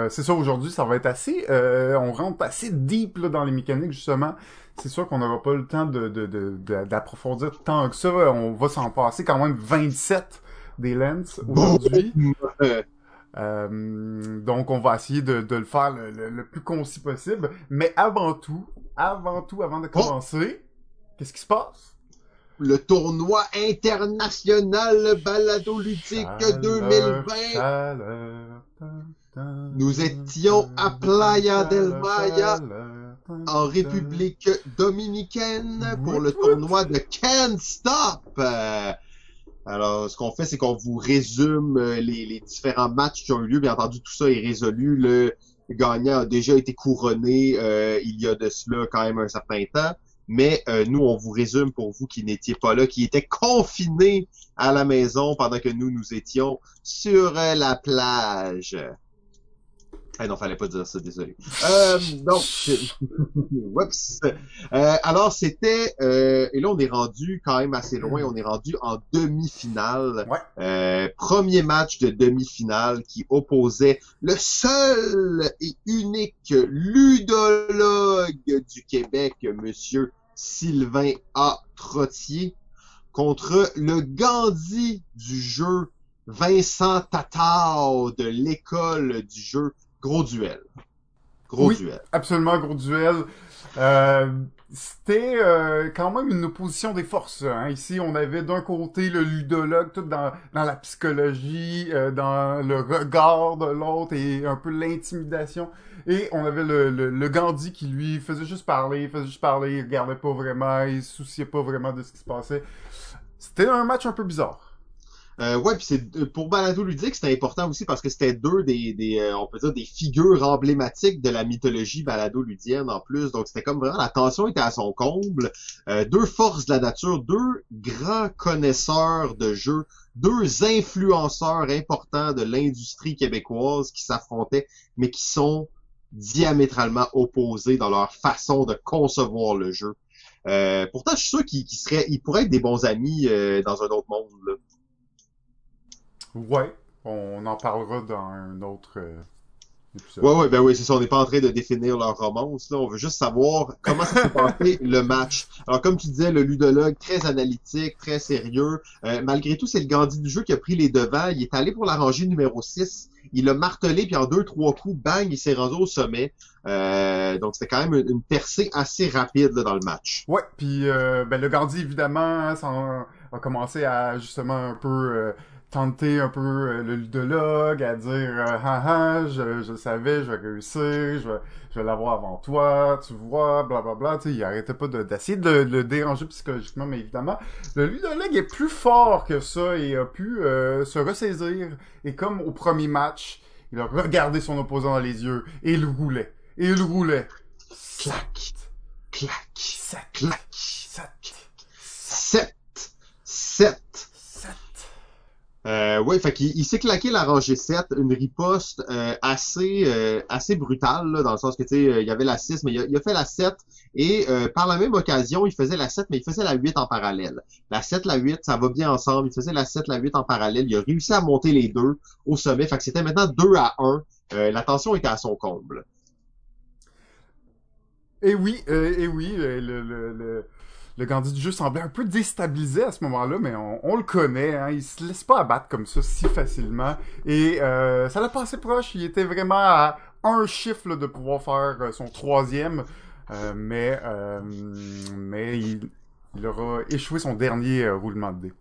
c'est ça, aujourd'hui, ça va être assez... on rentre assez deep là, dans les mécaniques, justement. C'est sûr qu'on n'aura pas le temps d'approfondir de, de, tant que ça. On va s'en passer quand même 27 des lens aujourd'hui. Euh, donc, on va essayer de, de le faire le, le, plus concis possible. Mais avant tout, avant tout, avant de oh! commencer, qu'est-ce qui se passe? Le tournoi international balado ludique 2020. Nous étions à Playa del Maya en République dominicaine pour le tournoi de Can't Stop. Alors, ce qu'on fait, c'est qu'on vous résume euh, les, différents matchs qui ont eu lieu. Bien entendu, tout ça est résolu. Le gagnant a déjà été couronné euh, il y a de cela quand même un certain temps. Mais euh, nous, on vous résume pour vous qui n'étiez pas là, qui étaient confinés à la maison pendant que nous, nous étions sur la plage. Ah non, fallait pas dire ça, désolé. Euh, donc, whoops. Euh, alors, c'était... Euh, et là, on est rendu quand même assez loin. On est rendu en demi-finale. Euh, premier match de demi-finale qui opposait le seul et unique ludologue du Québec, Monsieur Sylvain A. Trottier, contre le Gandhi du jeu, Vincent Tatao de l'école du jeu Gros duel. Gros oui, duel. Absolument, gros duel. Euh, c'était euh, quand même une opposition des forces. Hein. Ici, on avait d'un côté le ludologue, tout dans, dans la psychologie, euh, dans le regard de l'autre et un peu l'intimidation. Et on avait le, le, le, Gandhi qui, lui, faisait juste parler, faisait juste parler, il regardait pas vraiment, il se souciait pas vraiment de ce qui se passait. C'était un match un peu bizarre. Euh, ouais, puis c'est euh, pour Balado ludique, c'était important aussi parce que c'était deux des, des euh, on peut dire des figures emblématiques de la mythologie balado ludienne en plus. Donc c'était comme vraiment la tension était à son comble. Euh, deux forces de la nature, deux grands connaisseurs de jeux, deux influenceurs importants de l'industrie québécoise qui s'affrontaient, mais qui sont diamétralement opposés dans leur façon de concevoir le jeu. Pourtant, je suis sûr qu'ils seraient, ils pourraient être des bons amis dans un autre monde. Là. Ouais, on en parlera dans un autre euh, épisode. Ouais, ouais, ben oui, c'est ça. On n'est pas en train de définir leur romance. Là. On veut juste savoir comment s'est passé le match. Alors, comme tu disais, le ludologue, très analytique, très sérieux. Euh, malgré tout, c'est le Gandhi du jeu qui a pris les devants. Il est allé pour la rangée numéro 6. Il a martelé, puis en deux, trois coups, bang, il s'est rendu au sommet. Euh, donc, c'était quand même une, percée assez rapide là, dans le match. Ouais, puis ben, le Gandhi, évidemment, ça a commencé à justement un peu tenter un peu euh, le ludologue, à dire euh, ah, ah je, je savais, je vais réussir, je vais, je vais l'avoir avant toi, tu vois, blablabla. Bla, bla. Tu sais, il arrêtait pas d'essayer de, le déranger psychologiquement, mais évidemment, le ludologue est plus fort que ça et a pu euh, se ressaisir. Et comme au premier match, il a regardé son opposant dans les yeux et il roulait. Et il roulait. Clac, clac, sept, clac, Euh, ouais, fait qu'il il, s'est claqué la rangée 7, une riposte euh, assez euh, assez brutale, là, dans le sens que, tu sais, euh, il y avait la 6, mais il a, il a fait la 7, et par la même occasion, il faisait la 7, mais il faisait la 8 en parallèle. La 7, la 8, ça va bien ensemble, il faisait la 7, la 8 en parallèle, il a réussi à monter les deux au sommet, fait que c'était maintenant 2 à 1, la tension était à son comble. Et oui, et oui, le, le, le le Gandhi du jeu semblait un peu déstabilisé à ce moment-là, mais on, le connaît, hein, il se laisse pas abattre comme ça si facilement. Et euh, ça l'a passé proche, il était vraiment à un chiffre de pouvoir faire euh, son troisième, euh, mais, mais il, aura échoué son dernier roulement de dés.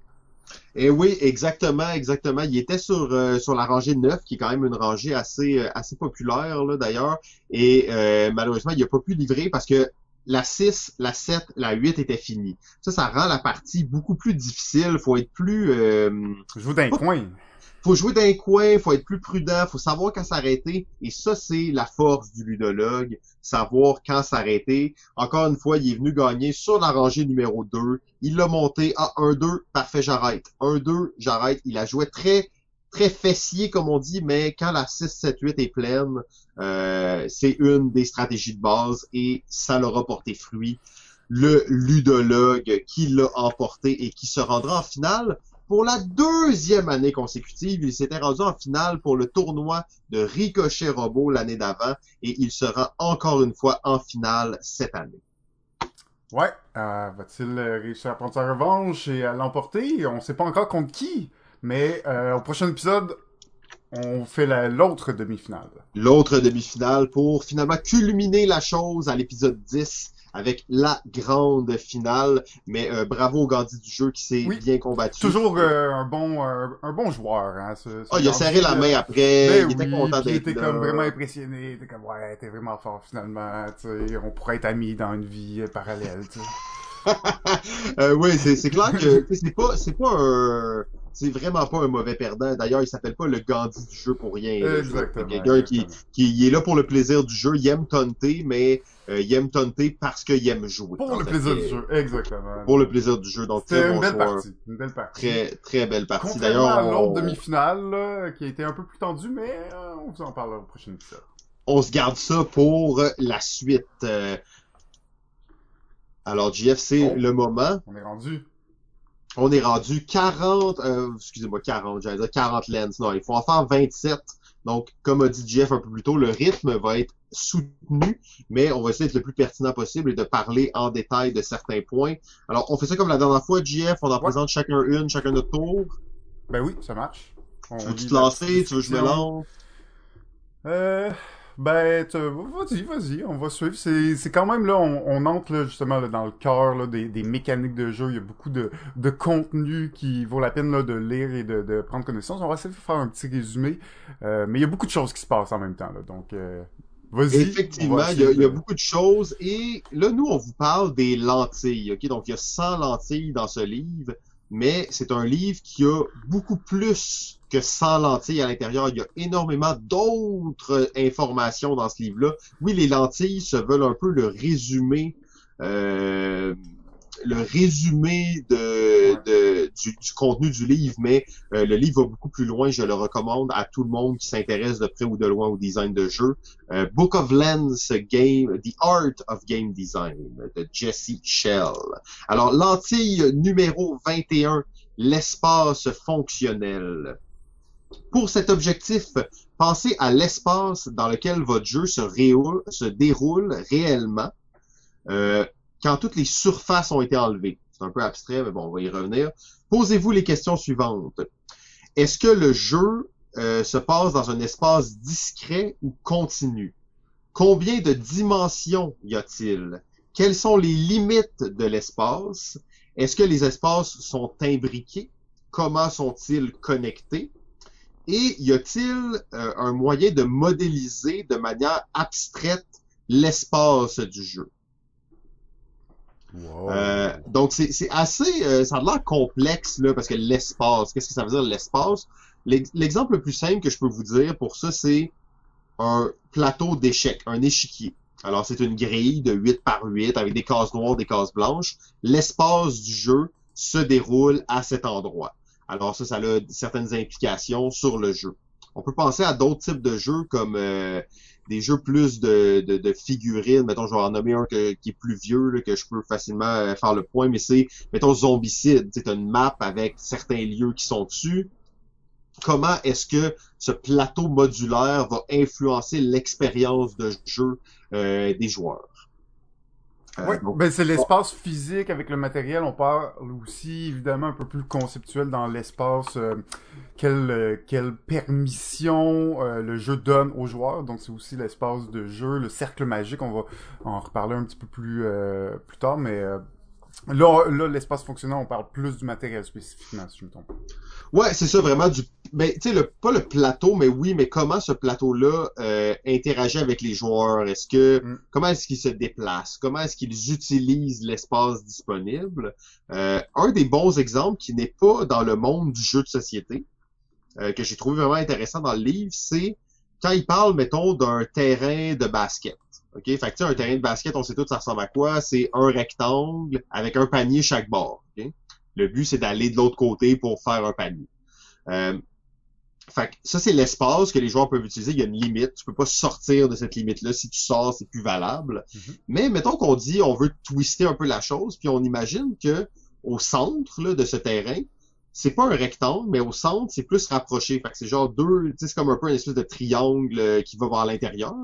Et oui, exactement, exactement. Il était sur sur la rangée 9, qui est quand même une rangée assez assez populaire là d'ailleurs. Et malheureusement, il n'a pas pu livrer parce que la 6, la 7, la 8 étaient finies. Ça, ça rend la partie beaucoup plus difficile. Faut être plus... Euh, vous d'un coin. faut jouer d'un coin, faut être plus prudent, faut savoir quand s'arrêter. Et ça, c'est la force du ludologue, savoir quand s'arrêter. Encore une fois, il est venu gagner sur la rangée numéro 2. Il l'a monté à 1-2, parfait, j'arrête. 1-2, j'arrête. Il a joué très très fessier, comme on dit, mais quand la 6-7-8 est pleine, euh, c'est une des stratégies de base et ça leur a porté fruit. Le ludologue qui l'a emporté et qui se rendra en finale pour la deuxième année consécutive. Il s'était rendu en finale pour le tournoi de Ricochet Robot l'année d'avant et il sera encore une fois en finale cette année. Ouais, euh, va-t-il réussir à prendre sa revanche et à l'emporter? On sait pas encore contre qui. Mais euh, au prochain épisode, on fait l'autre demi-finale. L'autre demi-finale pour finalement culminer la chose à l'épisode 10 avec la grande finale. Mais euh, bravo au Gandhi du jeu qui s'est bien combattu. Toujours euh, un bon un bon joueur. Hein, ah, il a serré la main après. Ben il était content d'être Il était comme vraiment impressionné. Il était comme ouais, t'es vraiment fort finalement. on pourrait être amis dans une vie parallèle. oui, c'est clair que c'est pas c'est pas un c'est vraiment pas un mauvais perdant. D'ailleurs, il s'appelle pas le Gandhi du jeu pour rien. Exactement. Quelqu'un qui, qui est là pour le plaisir du jeu, il aime taunter, mais euh, il aime taunter parce qu'il aime jouer. Pour le plaisir du jeu, exactement. Pour le plaisir du jeu, donc c'est une belle partie, une belle partie. Très très belle partie. D'ailleurs, à l'autre demi-finale qui a été un peu plus tendue, mais euh, on vous en parlera au prochain épisode. On se garde ça pour la suite. Euh. Alors, JF, c'est le moment. On est rendu. On est rendu 40, euh, excusez-moi, 40, j'allais dire 40 lens. Non, il faut en faire 27. Donc, comme a dit Jeff un peu plus tôt, le rythme va être soutenu, mais on va essayer d'être le plus pertinent possible et de parler en détail de certains points. Alors, on fait ça comme la dernière fois, Jeff, on en présente chacun une, chacun notre tour. Ben oui, ça marche. tu veux te lancer? Tu veux que je me lance? Euh, ben, vas-y, vas-y, on va suivre. C'est quand même là, on, on entre là, justement là, dans le cœur des, des, mécaniques de jeu. Il y a beaucoup de, de contenu qui vaut la peine là, de lire et de, de, prendre connaissance. On va essayer de faire un petit résumé, euh, mais il y a beaucoup de choses qui se passent en même temps. Là, donc, euh, vas-y. Effectivement, il y, a, il y, a, beaucoup de choses. Et là, nous, on vous parle des lentilles. Ok, donc il y a 100 lentilles dans ce livre mais c'est un livre qui a beaucoup plus que 100 lentilles à l'intérieur. Il y a énormément d'autres informations dans ce livre-là. Oui, les lentilles se veulent un peu le résumé euh, le résumé de, de du, contenu du livre, mais euh, le livre va beaucoup plus loin. Je le recommande à tout le monde qui s'intéresse de près ou de loin au design de jeu. Euh, Book of Lens Game, The Art of Game Design de Jesse Shell. Alors, lentille numéro 21, l'espace fonctionnel. Pour cet objectif, pensez à l'espace dans lequel votre jeu se, se déroule réellement. Euh, quand toutes les surfaces ont été enlevées. C'est un peu abstrait, mais bon, on va y revenir. Posez-vous les questions suivantes. Est-ce que le jeu euh, se passe dans un espace discret ou continu? Combien de dimensions y a-t-il? Quelles sont les limites de l'espace? Est-ce que les espaces sont imbriqués? Comment sont-ils connectés? Et y a-t-il euh, un moyen de modéliser de manière abstraite l'espace du jeu? Euh, donc c'est assez, euh, ça a l'air complexe là parce que l'espace, qu'est-ce que ça veut dire l'espace? L'exemple le plus simple que je peux vous dire pour ça, c'est un plateau d'échecs, un échiquier. Alors c'est une grille de 8 par 8 avec des cases noires, des cases blanches. L'espace du jeu se déroule à cet endroit. Alors ça, ça a certaines implications sur le jeu. On peut penser à d'autres types de jeux comme euh, des jeux plus de, de, figurines. Mettons, je vais en nommer un qui est plus vieux, que je peux facilement euh, faire le point, mais c'est, mettons, Zombicide. C'est une map avec certains lieux qui sont dessus. Comment est-ce que ce plateau modulaire va influencer l'expérience de jeu euh, des joueurs? Euh, oui, ben c'est l'espace physique avec le matériel. On parle aussi évidemment un peu plus conceptuel dans l'espace. Euh, quelle, euh, quelle permission le jeu donne aux joueurs. Donc c'est aussi l'espace de jeu, le cercle magique. On va en reparler un petit peu plus plus tard, mais Là, là l'espace fonctionnant, on parle plus du matériel spécifiquement, si je me trompe. Ouais, c'est ça, vraiment du. Ben, tu sais, le, pas le plateau, mais oui, mais comment ce plateau-là euh, interagit avec les joueurs? Est-ce que mm. comment est-ce qu'ils se déplacent? Comment est-ce qu'ils utilisent l'espace disponible? Euh, Un des bons exemples qui n'est pas dans le monde du jeu de société, euh, que j'ai trouvé vraiment intéressant dans le livre, c'est quand il parle, mettons, d'un terrain de basket. OK? Fait que tu sais, un terrain de basket, on sait tout ça ressemble à quoi? C'est un rectangle avec un panier chaque bord. OK? Le but, c'est d'aller de l'autre côté pour faire un panier. Euh, fait que ça, c'est l'espace que les joueurs peuvent utiliser. Il y a une limite. Tu peux pas sortir de cette limite-là. Si tu sors, c'est plus valable. Mhm. Mais mettons qu'on dit on veut twister un peu la chose, puis on imagine que au centre là, de ce terrain, c'est pas un rectangle, mais au centre, c'est plus rapproché. Fait que c'est genre deux, tu sais, c'est comme un peu une espèce de triangle euh, qui va vers l'intérieur.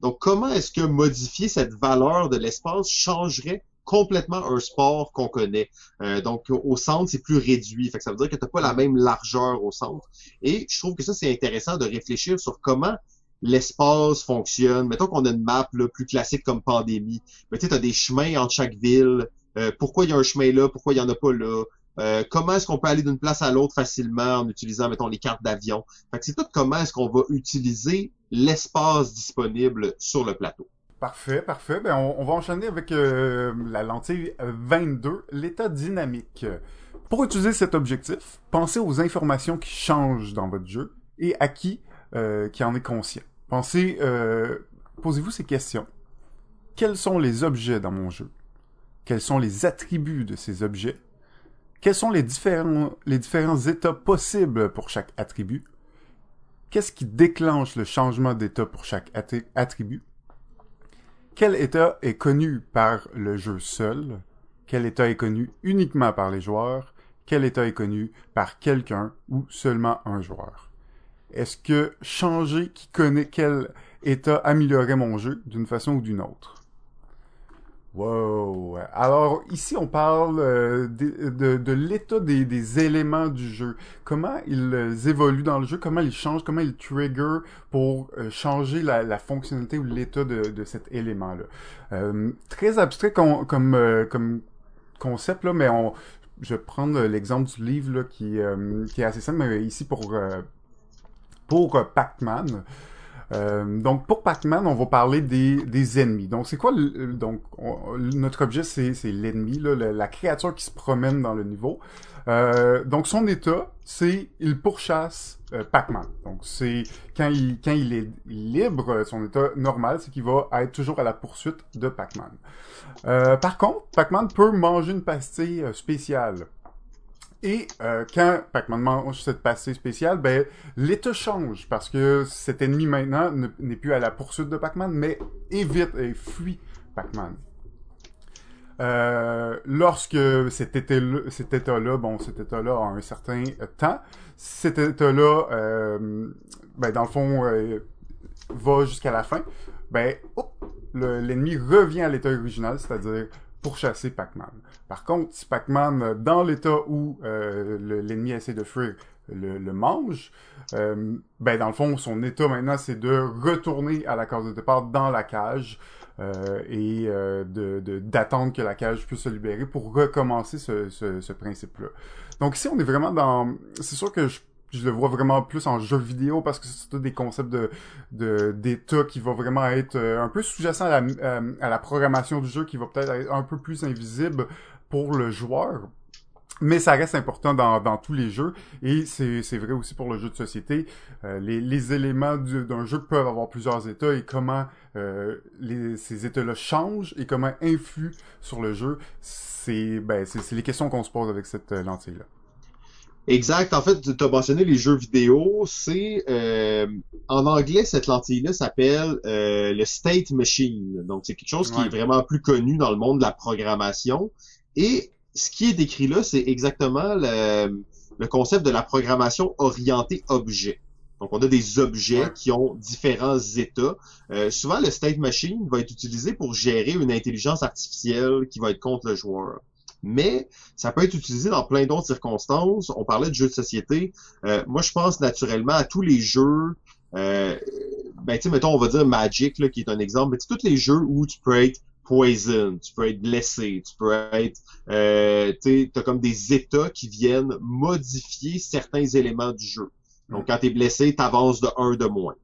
Donc, comment est-ce que modifier cette valeur de l'espace changerait complètement un sport qu'on connaît? Euh, donc, au centre, c'est plus réduit. Fait que ça veut dire que t'as pas la même largeur au centre. Et je trouve que ça, c'est intéressant de réfléchir sur comment l'espace fonctionne. Mettons qu'on a une map plus classique comme pandémie. Mais tu t'as des chemins entre chaque ville. Euh, pourquoi il y a un chemin là? Pourquoi il y en a pas là? Euh, comment est-ce qu'on peut aller d'une place à l'autre facilement en utilisant, mettons, les cartes d'avion? Fait que c'est tout comment est-ce qu'on va utiliser l'espace disponible sur le plateau. Parfait, parfait. Ben, on, va enchaîner avec euh, la lentille 22, l'état dynamique. Pour utiliser cet objectif, pensez aux informations qui changent dans votre jeu et à qui euh, qui en est conscient. Pensez, euh, posez-vous ces questions. Quels sont les objets dans mon jeu? Quels sont les attributs de ces objets? Quels sont les différents, les états possibles pour chaque attribut? Qu'est-ce qui déclenche le changement d'état pour chaque attri- attribut? Quel état est connu par le jeu seul? Quel état est connu uniquement par les joueurs? Quel état est connu par quelqu'un ou seulement un joueur? Est-ce que changer qui connaît quel état améliorerait mon jeu d'une façon ou d'une autre? Wow! Alors, ici, on parle euh, de, de, l'état des, éléments du jeu. Comment ils euh, évoluent dans le jeu, comment ils changent, comment ils trigger pour euh, changer la, fonctionnalité ou l'état de, cet élément-là? Euh, très abstrait com- comme, euh, comme concept, là, mais on, je vais prendre l'exemple du livre là, qui, euh, qui est assez simple, mais ici pour, euh, pour euh, Pac-Man. Euh, donc pour Pac-Man, on va parler des, des ennemis. Donc c'est quoi le- donc on- notre objet c'est l'ennemi la, la créature qui se promène dans le niveau. Euh, donc son état c'est il pourchasse euh, Pac-Man. Donc c'est quand il quand il est libre, son état normal c'est qu'il va être toujours à la poursuite de Pac-Man. Euh, par contre, Pac-Man peut manger une pastille euh, spéciale. Et euh, quand Pac-Man mange cette pastille spéciale, ben l'état change parce que cet ennemi maintenant ne- n'est plus à la poursuite de Pac-Man, mais évite et fuit Pac-Man. Euh, lorsque cet état-là, bon, cet état-là a un certain temps, cet état-là, euh, ben dans le fond, va jusqu'à la fin, ben, le- l'ennemi revient à l'état original, c'est-à-dire pour chasser Pac-Man. Par contre, si Pac-Man, euh, dans l'état où euh, le- l'ennemi essaie de fuir, le, mange, euh, ben dans le fond, son état maintenant, c'est de retourner à la case de départ dans la cage et de d'attendre que la cage puisse se libérer pour recommencer ce, ce, ce principe-là. Donc ici, on est vraiment dans... C'est sûr que je je le vois vraiment plus en jeu vidéo parce que c'est des concepts de d'état qui va vraiment être euh, un peu sous-jacent à la, euh, à la programmation du jeu qui va peut-être être un peu plus invisible pour le joueur. Mais ça reste important dans, dans tous les jeux et c'est vrai aussi pour le jeu de société. Euh, les, éléments du- d'un jeu peuvent avoir plusieurs états et comment les, ces états-là changent et comment influent sur le jeu. C'est ben, les questions qu'on se pose avec cette lentille-là. Exact. En fait, tu as mentionné les jeux vidéo. C'est euh, en anglais cette lentille-là s'appelle euh, le state machine. Donc c'est quelque chose qui Ouais. est vraiment plus connu dans le monde de la programmation. Et ce qui est décrit là, c'est exactement le, le concept de la programmation orientée objet. Donc on a des objets Ouais. qui ont différents états. Euh, souvent le state machine va être utilisé pour gérer une intelligence artificielle qui va être contre le joueur. Mais ça peut être utilisé dans plein d'autres circonstances. On parlait de jeux de société. Euh, moi, je pense naturellement à tous les jeux. Euh, ben, tu sais, mettons, on va dire Magic, là, qui est un exemple. Mais tous les jeux où tu peux être poison, tu peux être blessé, tu peux être, euh, tu as comme des états qui viennent modifier certains éléments du jeu. Donc, quand tu es blessé, tu avances de un de moins.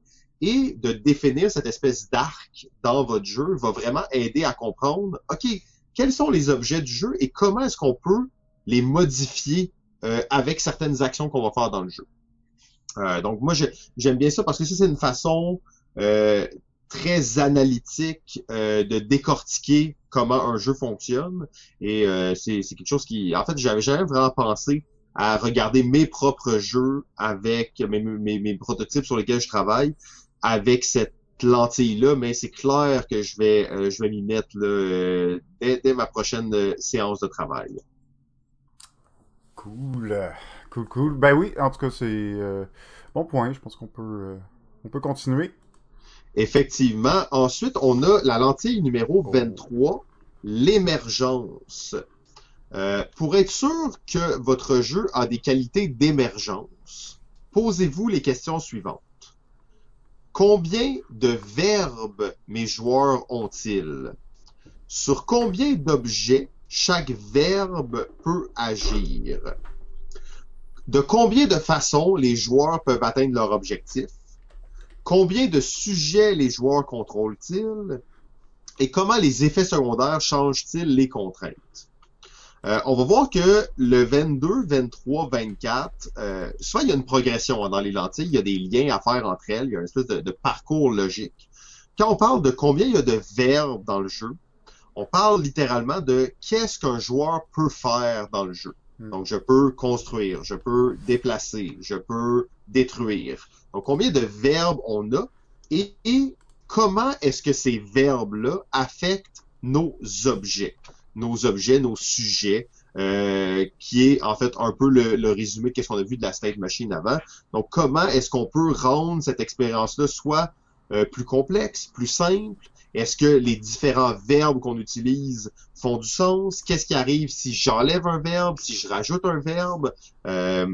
Et de définir cette espèce d'arc dans votre jeu va vraiment aider à comprendre, OK, quels sont les objets du jeu et comment est-ce qu'on peut les modifier euh, avec certaines actions qu'on va faire dans le jeu. Euh, donc moi j'aime bien ça parce que ça c'est une façon euh, très analytique euh, de décortiquer comment un jeu fonctionne et euh, c'est quelque chose qui en fait j'avais jamais vraiment pensé à regarder mes propres jeux avec mes, mes, mes prototypes sur lesquels je travaille avec cette lentille là mais c'est clair que je vais euh, je vais m'y mettre là, dès, dès, ma prochaine séance de travail. Cool, cool, cool. Ben oui, en tout cas c'est bon point. Je pense qu'on peut on peut continuer. Effectivement. Ensuite, on a la lentille numéro 23, l'émergence. Euh, pour être sûr que votre jeu a des qualités d'émergence, posez-vous les questions suivantes. Combien de verbes mes joueurs ont-ils? Sur combien d'objets chaque verbe peut agir? De combien de façons les joueurs peuvent atteindre leur objectif? Combien de sujets les joueurs contrôlent-ils? Et comment les effets secondaires changent-ils les contraintes? Euh, on va voir que le 22, 23, 24, euh, soit il y a une progression hein, dans les lentilles, il y a des liens à faire entre elles, il y a une espèce de, de parcours logique. Quand on parle de combien il y a de verbes dans le jeu, on parle littéralement de qu'est-ce qu'un joueur peut faire dans le jeu. Hmm. Donc, je peux construire, je peux déplacer, je peux détruire. Donc, combien de verbes on a et, comment est-ce que ces verbes-là affectent nos objets, nos objets, nos sujets, euh, qui est en fait un peu le, résumé de ce qu'on a vu de la state machine avant. Donc, comment est-ce qu'on peut rendre cette expérience-là soit euh, plus complexe, plus simple, est-ce que les différents verbes qu'on utilise font du sens? Qu'est-ce qui arrive si j'enlève un verbe, si je rajoute un verbe? Euh,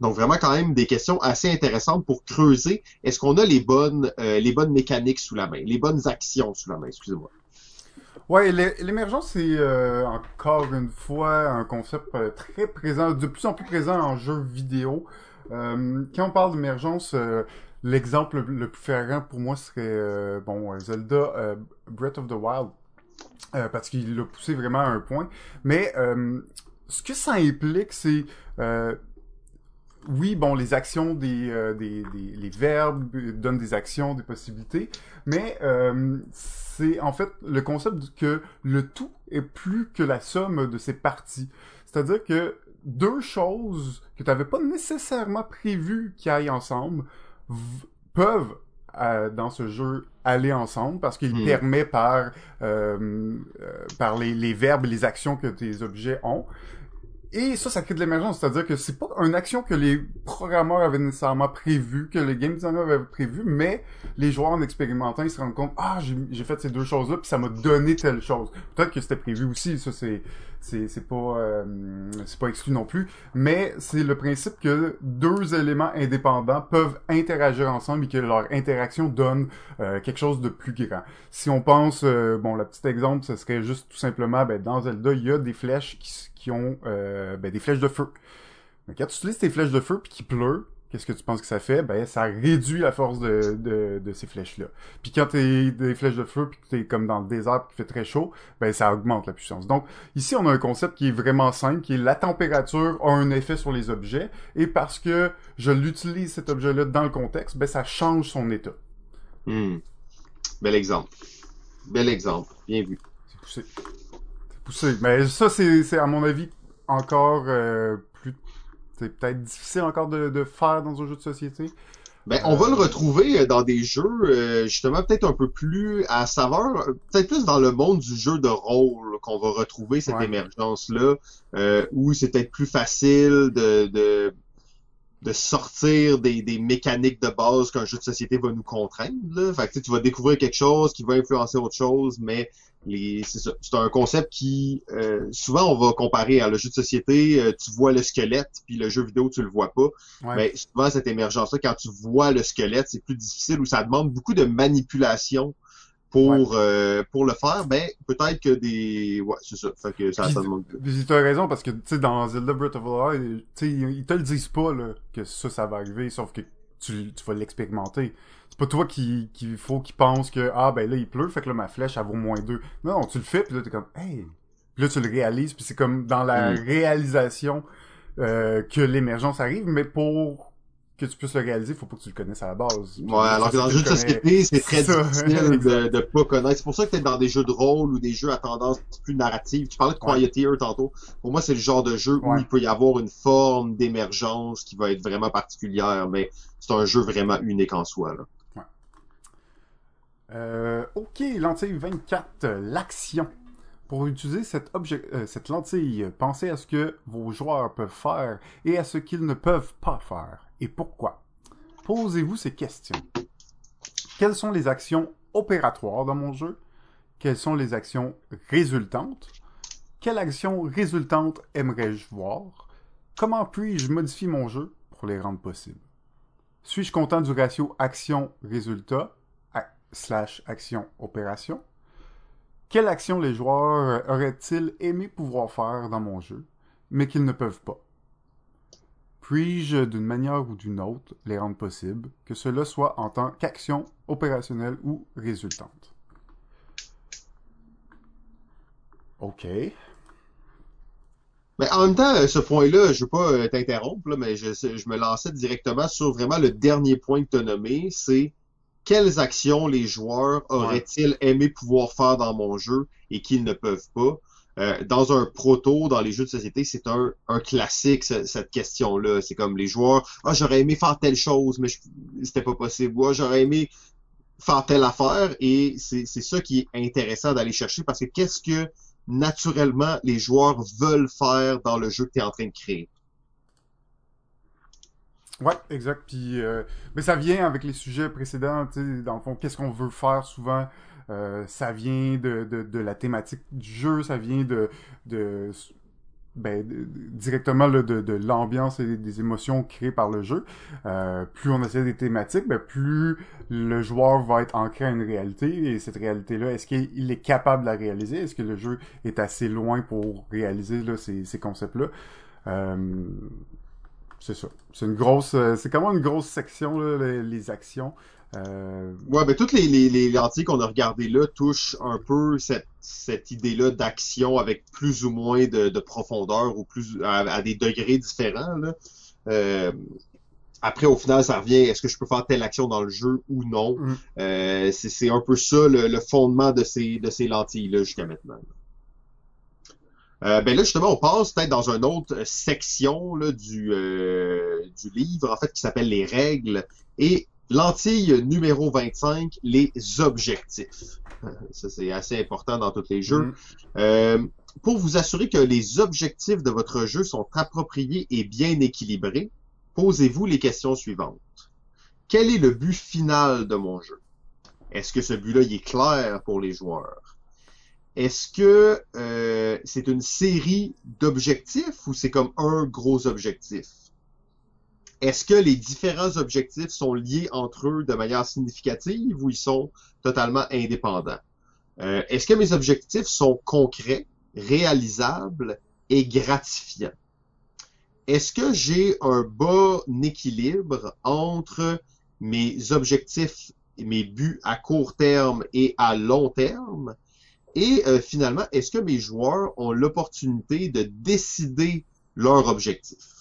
donc vraiment quand même des questions assez intéressantes pour creuser. Est-ce qu'on a les bonnes, euh, les bonnes mécaniques sous la main, les bonnes actions sous la main, excusez-moi? Ouais, l'émergence c'est euh, encore une fois un concept très présent, de plus en plus présent en jeux vidéo. quand on parle d'émergence, L'exemple le plus flagrant pour moi serait euh, bon Zelda euh, Breath of the Wild euh, parce qu'il l'a poussé vraiment à un point. Mais ce que ça implique, c'est oui, bon, les actions des, des, les verbes donnent des actions, des possibilités, mais c'est en fait le concept que le tout est plus que la somme de ses parties. C'est-à-dire que deux choses que tu n'avais pas nécessairement prévu qui aillent ensemble peuvent euh, dans ce jeu aller ensemble parce qu'il hmm. permet par euh, euh, par les, les, verbes et les actions que tes objets ont et ça, ça crée de l'émergence. C'est-à-dire que c'est pas une action que les programmeurs avaient nécessairement prévu, que les game designers avaient prévu, mais les joueurs en expérimentant, ils se rendent compte, ah, j'ai fait ces deux choses-là, puis ça m'a donné telle chose. Peut-être que c'était prévu aussi, ça c'est c'est pas euh, c'est pas exclu non plus, mais c'est le principe que deux éléments indépendants peuvent interagir ensemble et que leur interaction donne euh, quelque chose de plus grand. Si on pense, euh, bon, le petit exemple, ce serait juste tout simplement, ben, dans Zelda, il y a des flèches qui qui ont euh, ben, des flèches de feu. Mais quand tu utilises tes flèches de feu puis qu'il pleut, qu'est-ce que tu penses que ça fait? Ben, ça réduit la force de, de, de ces flèches-là. Puis quand t'es des flèches de feu puis que t'es comme dans le désert puis qu'il fait très chaud, ben, ça augmente la puissance. Donc, ici, on a un concept qui est vraiment simple, qui est la température a un effet sur les objets, et parce que je l'utilise cet objet-là dans le contexte, ben, ça change son état. Hmm. Bel exemple. Bel exemple. Bien vu. C'est poussé. Mais ça, c'est à mon avis encore euh, plus. C'est peut-être difficile encore de, faire dans un jeu de société. Ben, on va le retrouver euh, dans des jeux, euh, justement, peut-être un peu plus à saveur, peut-être plus dans le monde du jeu de rôle qu'on va retrouver cette émergence-là, où c'est peut-être plus facile de, de, de sortir des, des mécaniques de base qu'un jeu de société va nous contraindre. Là. Fait que tu vas découvrir quelque chose qui va influencer autre chose, mais c'est un concept qui euh, souvent on va comparer à le jeu de société, euh, tu vois le squelette puis le jeu vidéo tu le vois pas. Mais souvent cette émergence là quand tu vois le squelette, c'est plus difficile ou ça demande beaucoup de manipulation pour euh, pour le faire, ben peut-être que des ouais, c'est ça, fait que ça, ça demande Tu as raison parce que tu sais dans Zelda Breath of the Wild, tu sais ils te le disent pas là que ça ça va arriver sauf que tu, tu vas l'expérimenter. C'est pas toi qui, qui faut qu'il pense que ah ben là il pleut, fait que là ma flèche elle vaut moins 2. Non, tu le fais puis là t'es comme hey. Puis là tu le réalises puis c'est comme dans la mm. réalisation euh, que l'émergence arrive, mais pour que tu puisses le réaliser, faut pas que tu le connaisses à la base. Ouais, alors que dans le jeu de société, c'est très difficile de, de pas connaître. C'est pour ça que t'es dans des jeux de rôle ou des jeux à tendance plus narrative. Tu parlais de Ouais. Quiet Ear tantôt. Pour moi, c'est le genre de jeu où il peut y avoir une forme d'émergence qui va être vraiment particulière, mais c'est un jeu vraiment unique en soi. Là. Euh, ok, lentille 24, euh, l'action. Pour utiliser cette, euh, cette lentille, pensez à ce que vos joueurs peuvent faire et à ce qu'ils ne peuvent pas faire. Et pourquoi? Posez-vous ces questions. Quelles sont les actions opératoires dans mon jeu? Quelles sont les actions résultantes? Quelle action résultante aimerais-je voir? Comment puis-je modifier mon jeu pour les rendre possibles? Suis-je content du ratio action-résultat slash action-opération? Quelle action les joueurs auraient-ils aimé pouvoir faire dans mon jeu, mais qu'ils ne peuvent pas? Puis-je, d'une manière ou d'une autre, les rendre possibles, que cela soit en tant qu'action opérationnelle ou résultante? OK. Mais en même temps, euh, ce point-là, je veux pas euh, t'interrompre, mais je, je me lançais directement sur vraiment le dernier point que tu as nommé, c'est quelles actions les joueurs auraient-ils aimé pouvoir faire dans mon jeu et qu'ils ne peuvent pas? Euh, dans un proto, dans les jeux de société, c'est un, un classique, ce- cette question-là. C'est comme les joueurs, ah, j'aurais aimé faire telle chose, mais c'était pas possible. Ah, j'aurais aimé faire telle affaire et c'est c'est ça qui est intéressant d'aller chercher parce que qu'est-ce que naturellement les joueurs veulent faire dans le jeu que tu es en train de créer? Ouais, exact. Puis, euh, mais ça vient avec les sujets précédents, tu sais, dans le fond, qu'est-ce qu'on veut faire souvent. Euh, ça vient de, de, de la thématique du jeu, ça vient de, de ben, directement là, de, de l'ambiance et des émotions créées par le jeu. Euh, plus on essaie des thématiques, ben, plus le joueur va être ancré à une réalité. Et cette réalité-là, est-ce qu'il est capable de la réaliser? Est-ce que le jeu est assez loin pour réaliser là, ces, ces concepts-là? Euh, c'est ça. C'est une grosse, euh, c'est quand une grosse section là, les actions. Euh, Ouais, ben toutes les, les, les lentilles qu'on a regardées là touchent un peu cette, cette idée-là d'action avec plus ou moins de, de profondeur ou plus à, à des degrés différents. Là. Euh, après, au final, ça revient, est-ce que je peux faire telle action dans le jeu ou non? Mm. Euh, c'est, un peu ça le, le fondement de ces, de ces lentilles-là jusqu'à maintenant. Euh, ben là, justement, on passe peut-être dans une autre section là, du, euh, du livre, en fait, qui s'appelle les règles. Et lentille numéro 25, les objectifs. Ça, c'est assez important dans tous les jeux. mm, Euh, pour vous assurer que les objectifs de votre jeu sont appropriés et bien équilibrés, posez-vous les questions suivantes. Quel est le but final de mon jeu? Est-ce que ce but-là est clair pour les joueurs? Est-ce que euh, c'est une série d'objectifs ou c'est comme un gros objectif? Est-ce que les différents objectifs sont liés entre eux de manière significative ou ils sont totalement indépendants? Euh, Est-ce que mes objectifs sont concrets, réalisables et gratifiants? Est-ce que j'ai un bon équilibre entre mes objectifs, mes buts à court terme et à long terme? Et euh, finalement, est-ce que mes joueurs ont l'opportunité de décider leur objectif?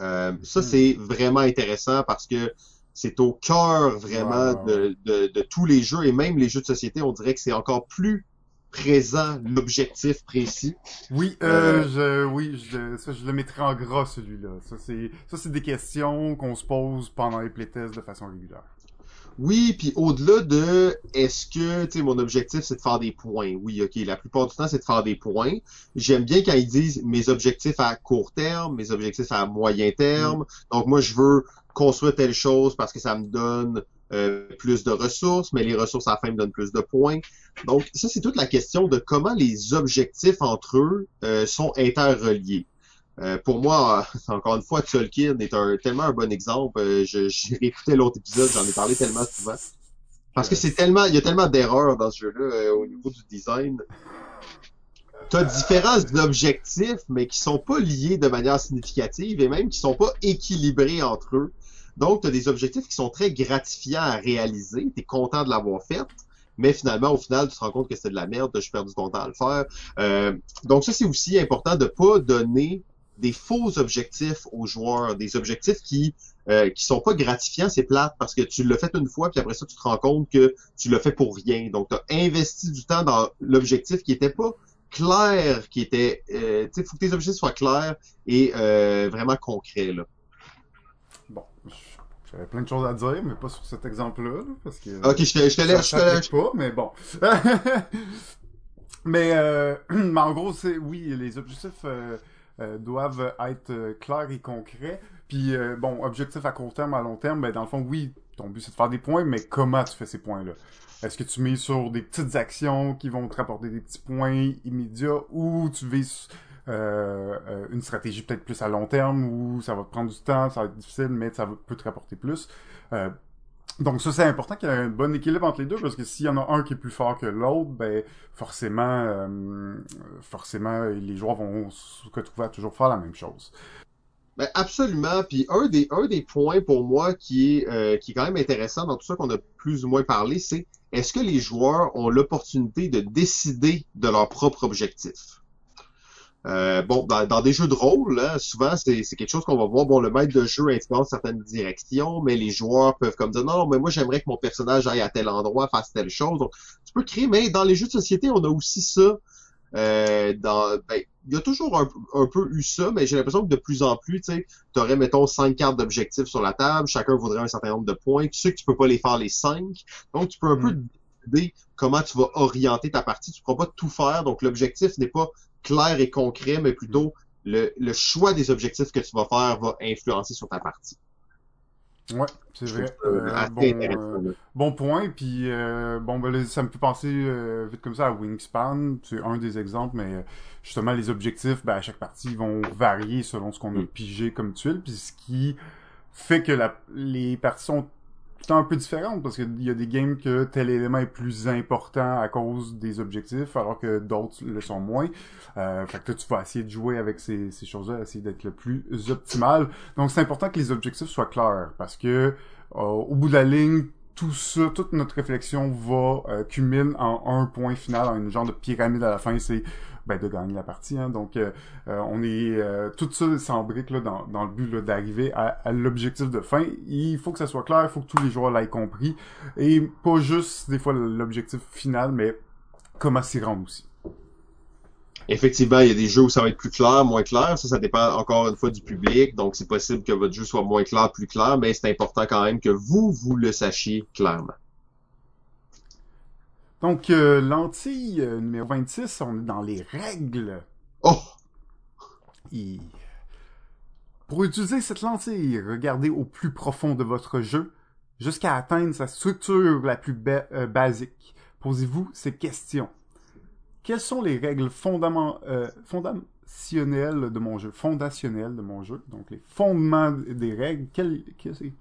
Euh, ça, Hmm. c'est vraiment intéressant parce que c'est au cœur vraiment de, de, de tous les jeux et même les jeux de société, on dirait que c'est encore plus présent l'objectif précis. Oui, euh, je, oui, je, ça, je le mettrai en gras, celui-là. Ça, c'est, ça, c'est des questions qu'on se pose pendant les playtests de façon régulière. Oui, puis au-delà de est-ce que tu sais mon objectif c'est de faire des points. Oui, OK, la plupart du temps c'est de faire des points. J'aime bien quand ils disent mes objectifs à court terme, mes objectifs à moyen terme. Donc moi je veux construire telle chose parce que ça me donne euh, plus de ressources, mais les ressources à la fin me donnent plus de points. Donc ça c'est toute la question de comment les objectifs entre eux euh, sont interreliés. Euh, pour moi, encore une fois, Tolkien est un, tellement un bon exemple. Euh, je- J'ai réécouté l'autre épisode, j'en ai parlé tellement souvent. Parce que c'est tellement, il y a tellement d'erreurs dans ce jeu-là euh, au niveau du design. T'as différents objectifs, mais qui sont pas liés de manière significative et même qui sont pas équilibrés entre eux. Donc, t'as des objectifs qui sont très gratifiants à réaliser. T'es content de l'avoir fait. Mais finalement, au final, tu te rends compte que c'est de la merde, j'ai perdu ton temps à le faire. Euh, donc ça, c'est aussi important de pas donner des faux objectifs aux joueurs, des objectifs qui euh, qui sont pas gratifiants, c'est plate parce que tu l'as fait une fois puis après ça tu te rends compte que tu l'as fait pour rien. Donc tu as investi du temps dans l'objectif qui était pas clair, qui était euh, tu sais faut que tes objectifs soient clairs et euh, vraiment concrets là. Bon, j'avais plein de choses à dire, mais pas sur cet exemple-là, parce que. Ok, je te, je te laisse. Je te laisse. pas, mais bon. mais, euh, mais en gros, c'est oui, les objectifs euh, doivent être euh, clairs et concrets. Puis euh, bon, objectif à court terme, à long terme, ben dans le fond, oui, ton but c'est de faire des points, mais comment tu fais ces points-là? Est-ce que tu mets sur des petites actions qui vont te rapporter des petits points immédiats, ou tu vises une stratégie peut-être plus à long terme où ça va te prendre du temps, ça va être difficile, mais ça peut te rapporter plus? Donc ça, c'est important qu'il y ait un bon équilibre entre les deux, parce que s'il y en a un qui est plus fort que l'autre, ben forcément, euh, forcément, les joueurs vont se retrouver à toujours faire la même chose. Ben absolument. Puis un des un des points pour moi qui est euh, qui est quand même intéressant dans tout ça qu'on a plus ou moins parlé, c'est est-ce que les joueurs ont l'opportunité de décider de leur propre objectif? Euh, bon, dans, dans, des jeux de rôle, hein, souvent c'est quelque chose qu'on va voir. Bon, le maître de jeu influence certaines directions, mais les joueurs peuvent comme dire non, mais moi j'aimerais que mon personnage aille à tel endroit, fasse telle chose. Donc, tu peux créer, mais dans les jeux de société, on a aussi ça. Euh, dans, ben, il y a toujours un, un peu eu ça, mais j'ai l'impression que de plus en plus, tu aurais, mettons, cinq cartes d'objectifs sur la table, chacun voudrait un certain nombre de points. Tu sais que tu peux pas les faire les cinq. Donc, tu peux un mm. peu décider comment tu vas orienter ta partie. Tu ne pourras pas tout faire. Donc, l'objectif n'est pas clair et concret, mais plutôt le, le, choix des objectifs que tu vas faire va influencer sur ta partie. Ouais, c'est vrai. Euh, bon, euh, bon, point. Puis euh, bon, ben, ça me fait penser euh, vite comme ça à Wingspan. C'est un des exemples, mais justement les objectifs, ben, à chaque partie vont varier selon ce qu'on a mm. pigé comme tuile. Puis ce qui fait que la, les parties sont c'est un peu différente parce qu'il y a des games que tel élément est plus important à cause des objectifs alors que d'autres le sont moins. Euh, fait que tu vas essayer de jouer avec ces, ces choses-là, essayer d'être le plus optimal. Donc c'est important que les objectifs soient clairs parce que euh, au bout de la ligne, tout ça, toute notre réflexion va euh, en un point final, en une genre de pyramide à la fin. C'est ben, de gagner la partie. Hein. Donc, euh, euh, on est euh, tout ça s'embrique là dans, dans le but d'arriver à, à l'objectif de fin. Il faut que ça soit clair, il faut que tous les joueurs l'aient compris et pas juste des fois l'objectif final, mais comment s'y rendre aussi. Effectivement, il y a des jeux où ça va être plus clair, moins clair. Ça, ça dépend encore une fois du public. Donc, c'est possible que votre jeu soit moins clair, plus clair, mais c'est important quand même que vous, vous le sachiez clairement. Donc, euh, lentille euh, numéro 26, on est dans les règles. Oh! Et... Pour utiliser cette lentille, regardez au plus profond de votre jeu jusqu'à atteindre sa structure la plus ba euh, basique. Posez-vous ces questions. Quelles sont les règles fondationnelles de mon jeu? Fondationnelles de mon jeu. Donc, les fondements des règles, quels,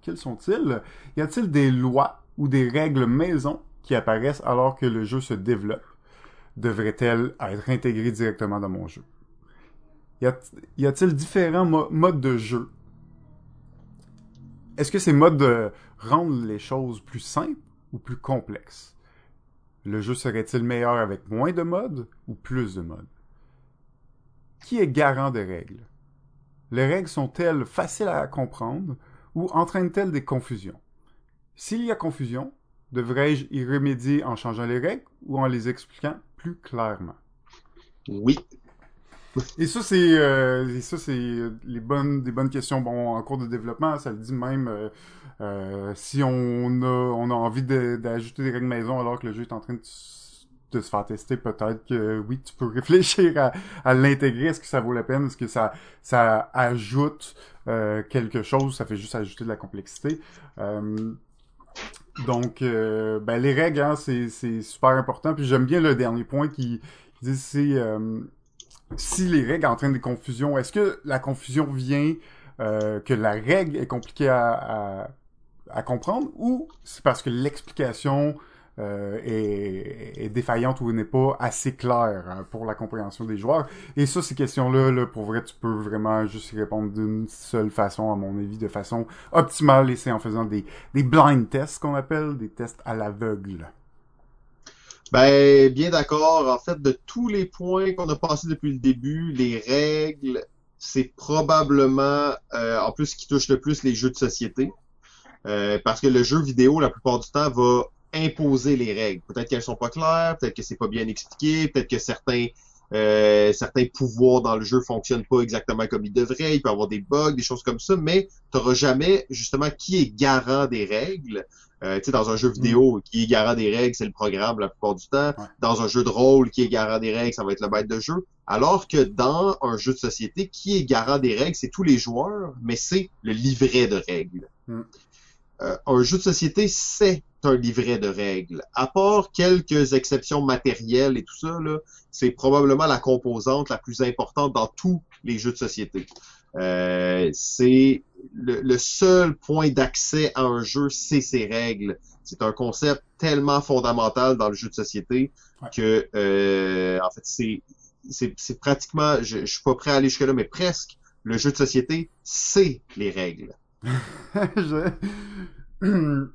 quels sont-ils? Y a-t-il des lois ou des règles maison apparaissent alors que le jeu se développe devraient-elles être intégrées directement dans mon jeu? Y a-t-il différents mo modes de jeu? Est-ce que ces modes de rendre les choses plus simples ou plus complexes? Le jeu serait-il meilleur avec moins de modes ou plus de modes? Qui est garant des règles? Les règles sont-elles faciles à comprendre ou entraînent-elles des confusions? S'il y a confusion, Devrais-je y remédier en changeant les règles ou en les expliquant plus clairement? Oui. Et ça, c'est euh, ça, c'est les bonnes, des bonnes questions. Bon, en cours de développement, ça le dit même. Euh, euh, si on a, on a envie d'ajouter des règles maison alors que le jeu est en train de, de se faire tester, peut-être que oui, tu peux réfléchir à, à l'intégrer. Est-ce que ça vaut la peine? Est-ce que ça, ça ajoute euh, quelque chose? Ça fait juste ajouter de la complexité. Donc, euh, ben, les règles, hein, c'est super important. Puis j'aime bien le dernier point qui, dit c'est euh, si les règles entraînent des confusions, est-ce que la confusion vient euh, que la règle est compliquée à, à, à comprendre ou c'est parce que l'explication euh, est, défaillante ou n'est pas assez claire hein, pour la compréhension des joueurs. Et ça, ces questions-là, là, pour vrai, tu peux vraiment juste y répondre d'une seule façon, à mon avis, de façon optimale, et c'est en faisant des, des blind tests qu'on appelle, des tests à l'aveugle. Ben, bien d'accord. En fait, de tous les points qu'on a passés depuis le début, les règles c'est probablement, euh, en plus, ce qui touche le plus les jeux de société. Euh, parce que le jeu vidéo, la plupart du temps, va imposer les règles. Peut-être qu'elles sont pas claires, peut-être que c'est pas bien expliqué, peut-être que certains euh, certains pouvoirs dans le jeu fonctionnent pas exactement comme ils devraient, il peut y avoir des bugs, des choses comme ça, mais tu n'auras jamais justement qui est garant des règles. Euh, tu sais, dans un jeu vidéo, qui est garant des règles, c'est le programme la plupart du temps. Dans un jeu de rôle, qui est garant des règles, ça va être le maître de jeu. Alors que dans un jeu de société, qui est garant des règles, c'est tous les joueurs, mais c'est le livret de règles. Mm. Euh, un jeu de société, c'est un livret de règles. À part quelques exceptions matérielles et tout ça, c'est probablement la composante la plus importante dans tous les jeux de société. Euh, c'est le, seul point d'accès à un jeu, c'est ses règles. C'est un concept tellement fondamental dans le jeu de société que, euh, en fait, c'est c'est pratiquement, je, je suis pas prêt à aller jusque là, mais presque. Le jeu de société, c'est les règles.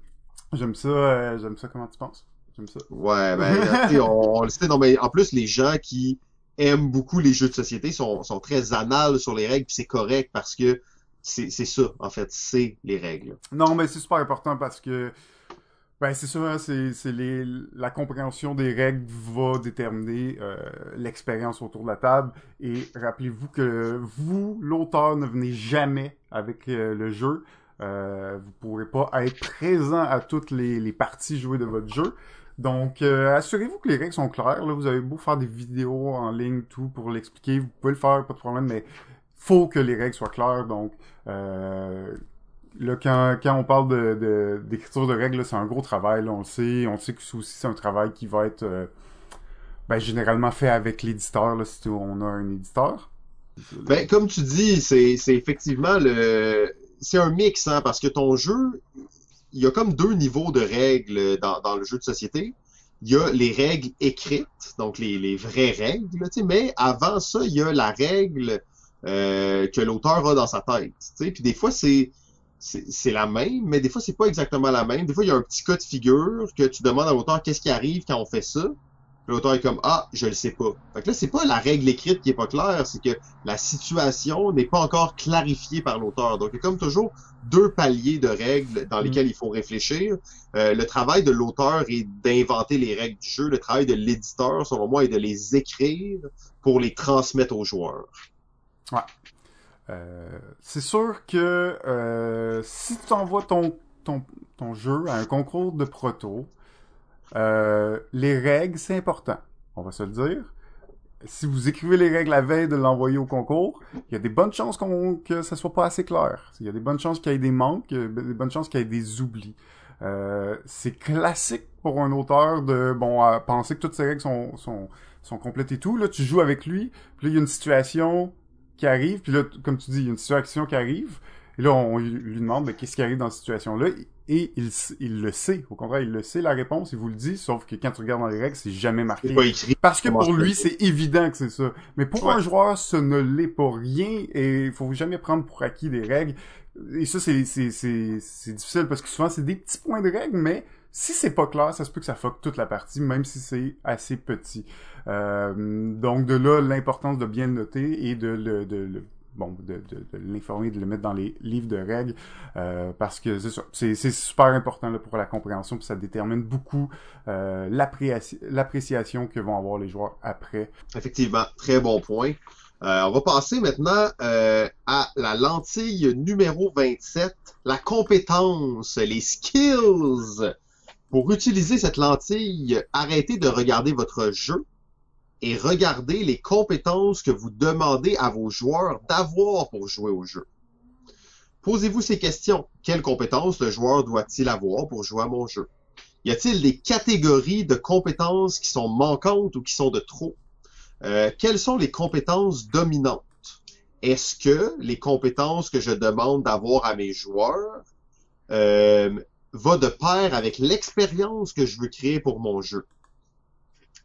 J'aime ça, euh, j'aime ça, comment tu penses? J'aime ça. Ouais, ben, on, le sait, non, mais en plus, les gens qui aiment beaucoup les jeux de société sont, sont très anales sur les règles, puis c'est correct parce que c'est ça, en fait, c'est les règles. Non, mais c'est super important parce que, ben, c'est ça, hein, la compréhension des règles va déterminer euh, l'expérience autour de la table. Et rappelez-vous que vous, l'auteur, ne venez jamais avec euh, le jeu. Euh, vous pourrez pas être présent à toutes les, parties jouées de votre jeu. Donc, assurez-vous que les règles sont claires. Là, vous avez beau faire des vidéos en ligne, tout, pour l'expliquer. Vous pouvez le faire, pas de problème, mais faut que les règles soient claires. Donc, là, quand, on parle d'écriture de, règles, c'est un gros travail. on le sait. On sait que c'est aussi un travail qui va être euh, ben, généralement fait avec l'éditeur, si on a un éditeur. Ben, comme tu dis, c'est, c'est effectivement le c'est un mix, hein, parce que ton jeu, il y a comme deux niveaux de règles dans, le jeu de société. Il y a les règles écrites, donc les, vraies règles, mais avant ça, il y a la règle euh, que l'auteur a dans sa tête. Puis des fois, c'est c'est la même, mais des fois, c'est pas exactement la même. Des fois, il y a un petit cas de figure que tu demandes à l'auteur qu'est-ce qui arrive quand on fait ça. L'auteur est comme ah je le sais pas. Fait que là c'est pas la règle écrite qui est pas claire, c'est que la situation n'est pas encore clarifiée par l'auteur. Donc il y a comme toujours deux paliers de règles dans mm. lesquels il faut réfléchir. Euh, le travail de l'auteur est d'inventer les règles du jeu. Le travail de l'éditeur, selon moi, est de les écrire pour les transmettre aux joueurs. Ouais. Euh, c'est sûr que euh, si tu envoies ton, ton, ton jeu à un concours de proto, euh, les règles, c'est important. On va se le dire. Si vous écrivez les règles la veille de l'envoyer au concours, il y a des bonnes chances que ça soit pas assez clair. Il y a des bonnes chances qu'il y ait des manques, des bonnes chances qu'il y ait des oublis. Euh, c'est classique pour un auteur de bon penser que toutes ces règles sont, sont, sont complètes et tout. Là, tu joues avec lui, puis là, il y a une situation qui arrive, puis là, comme tu dis, il y a une situation qui arrive, et là, on lui demande ben, qu'est-ce qui arrive dans cette situation-là? Et il, il, le sait. Au contraire, il le sait, la réponse, il vous le dit, sauf que quand tu regardes dans les règles, c'est jamais marqué. Pas écrit. Parce que pour lui, c'est évident que c'est ça. Mais pour un joueur, ce ne l'est pas rien et il faut jamais prendre pour acquis des règles. Et ça, c'est, c'est, c'est, c'est difficile parce que souvent, c'est des petits points de règles, mais si c'est pas clair, ça se peut que ça fuck toute la partie, même si c'est assez petit. Euh, donc de là, l'importance de bien le noter et de le, de le bon, de, de, de l'informer, de le mettre dans les livres de règles, euh, parce que c'est c'est super important là, pour la compréhension, puis ça détermine beaucoup euh, l'appréciation que vont avoir les joueurs après. Effectivement, très bon point. Euh, on va passer maintenant euh, à la lentille numéro 27, la compétence, les skills. Pour utiliser cette lentille, arrêtez de regarder votre jeu et regardez les compétences que vous demandez à vos joueurs d'avoir pour jouer au jeu. Posez-vous ces questions. Quelles compétences le joueur doit-il avoir pour jouer à mon jeu? Y a-t-il des catégories de compétences qui sont manquantes ou qui sont de trop? Euh, quelles sont les compétences dominantes? Est-ce que les compétences que je demande d'avoir à mes joueurs euh, va de pair avec l'expérience que je veux créer pour mon jeu?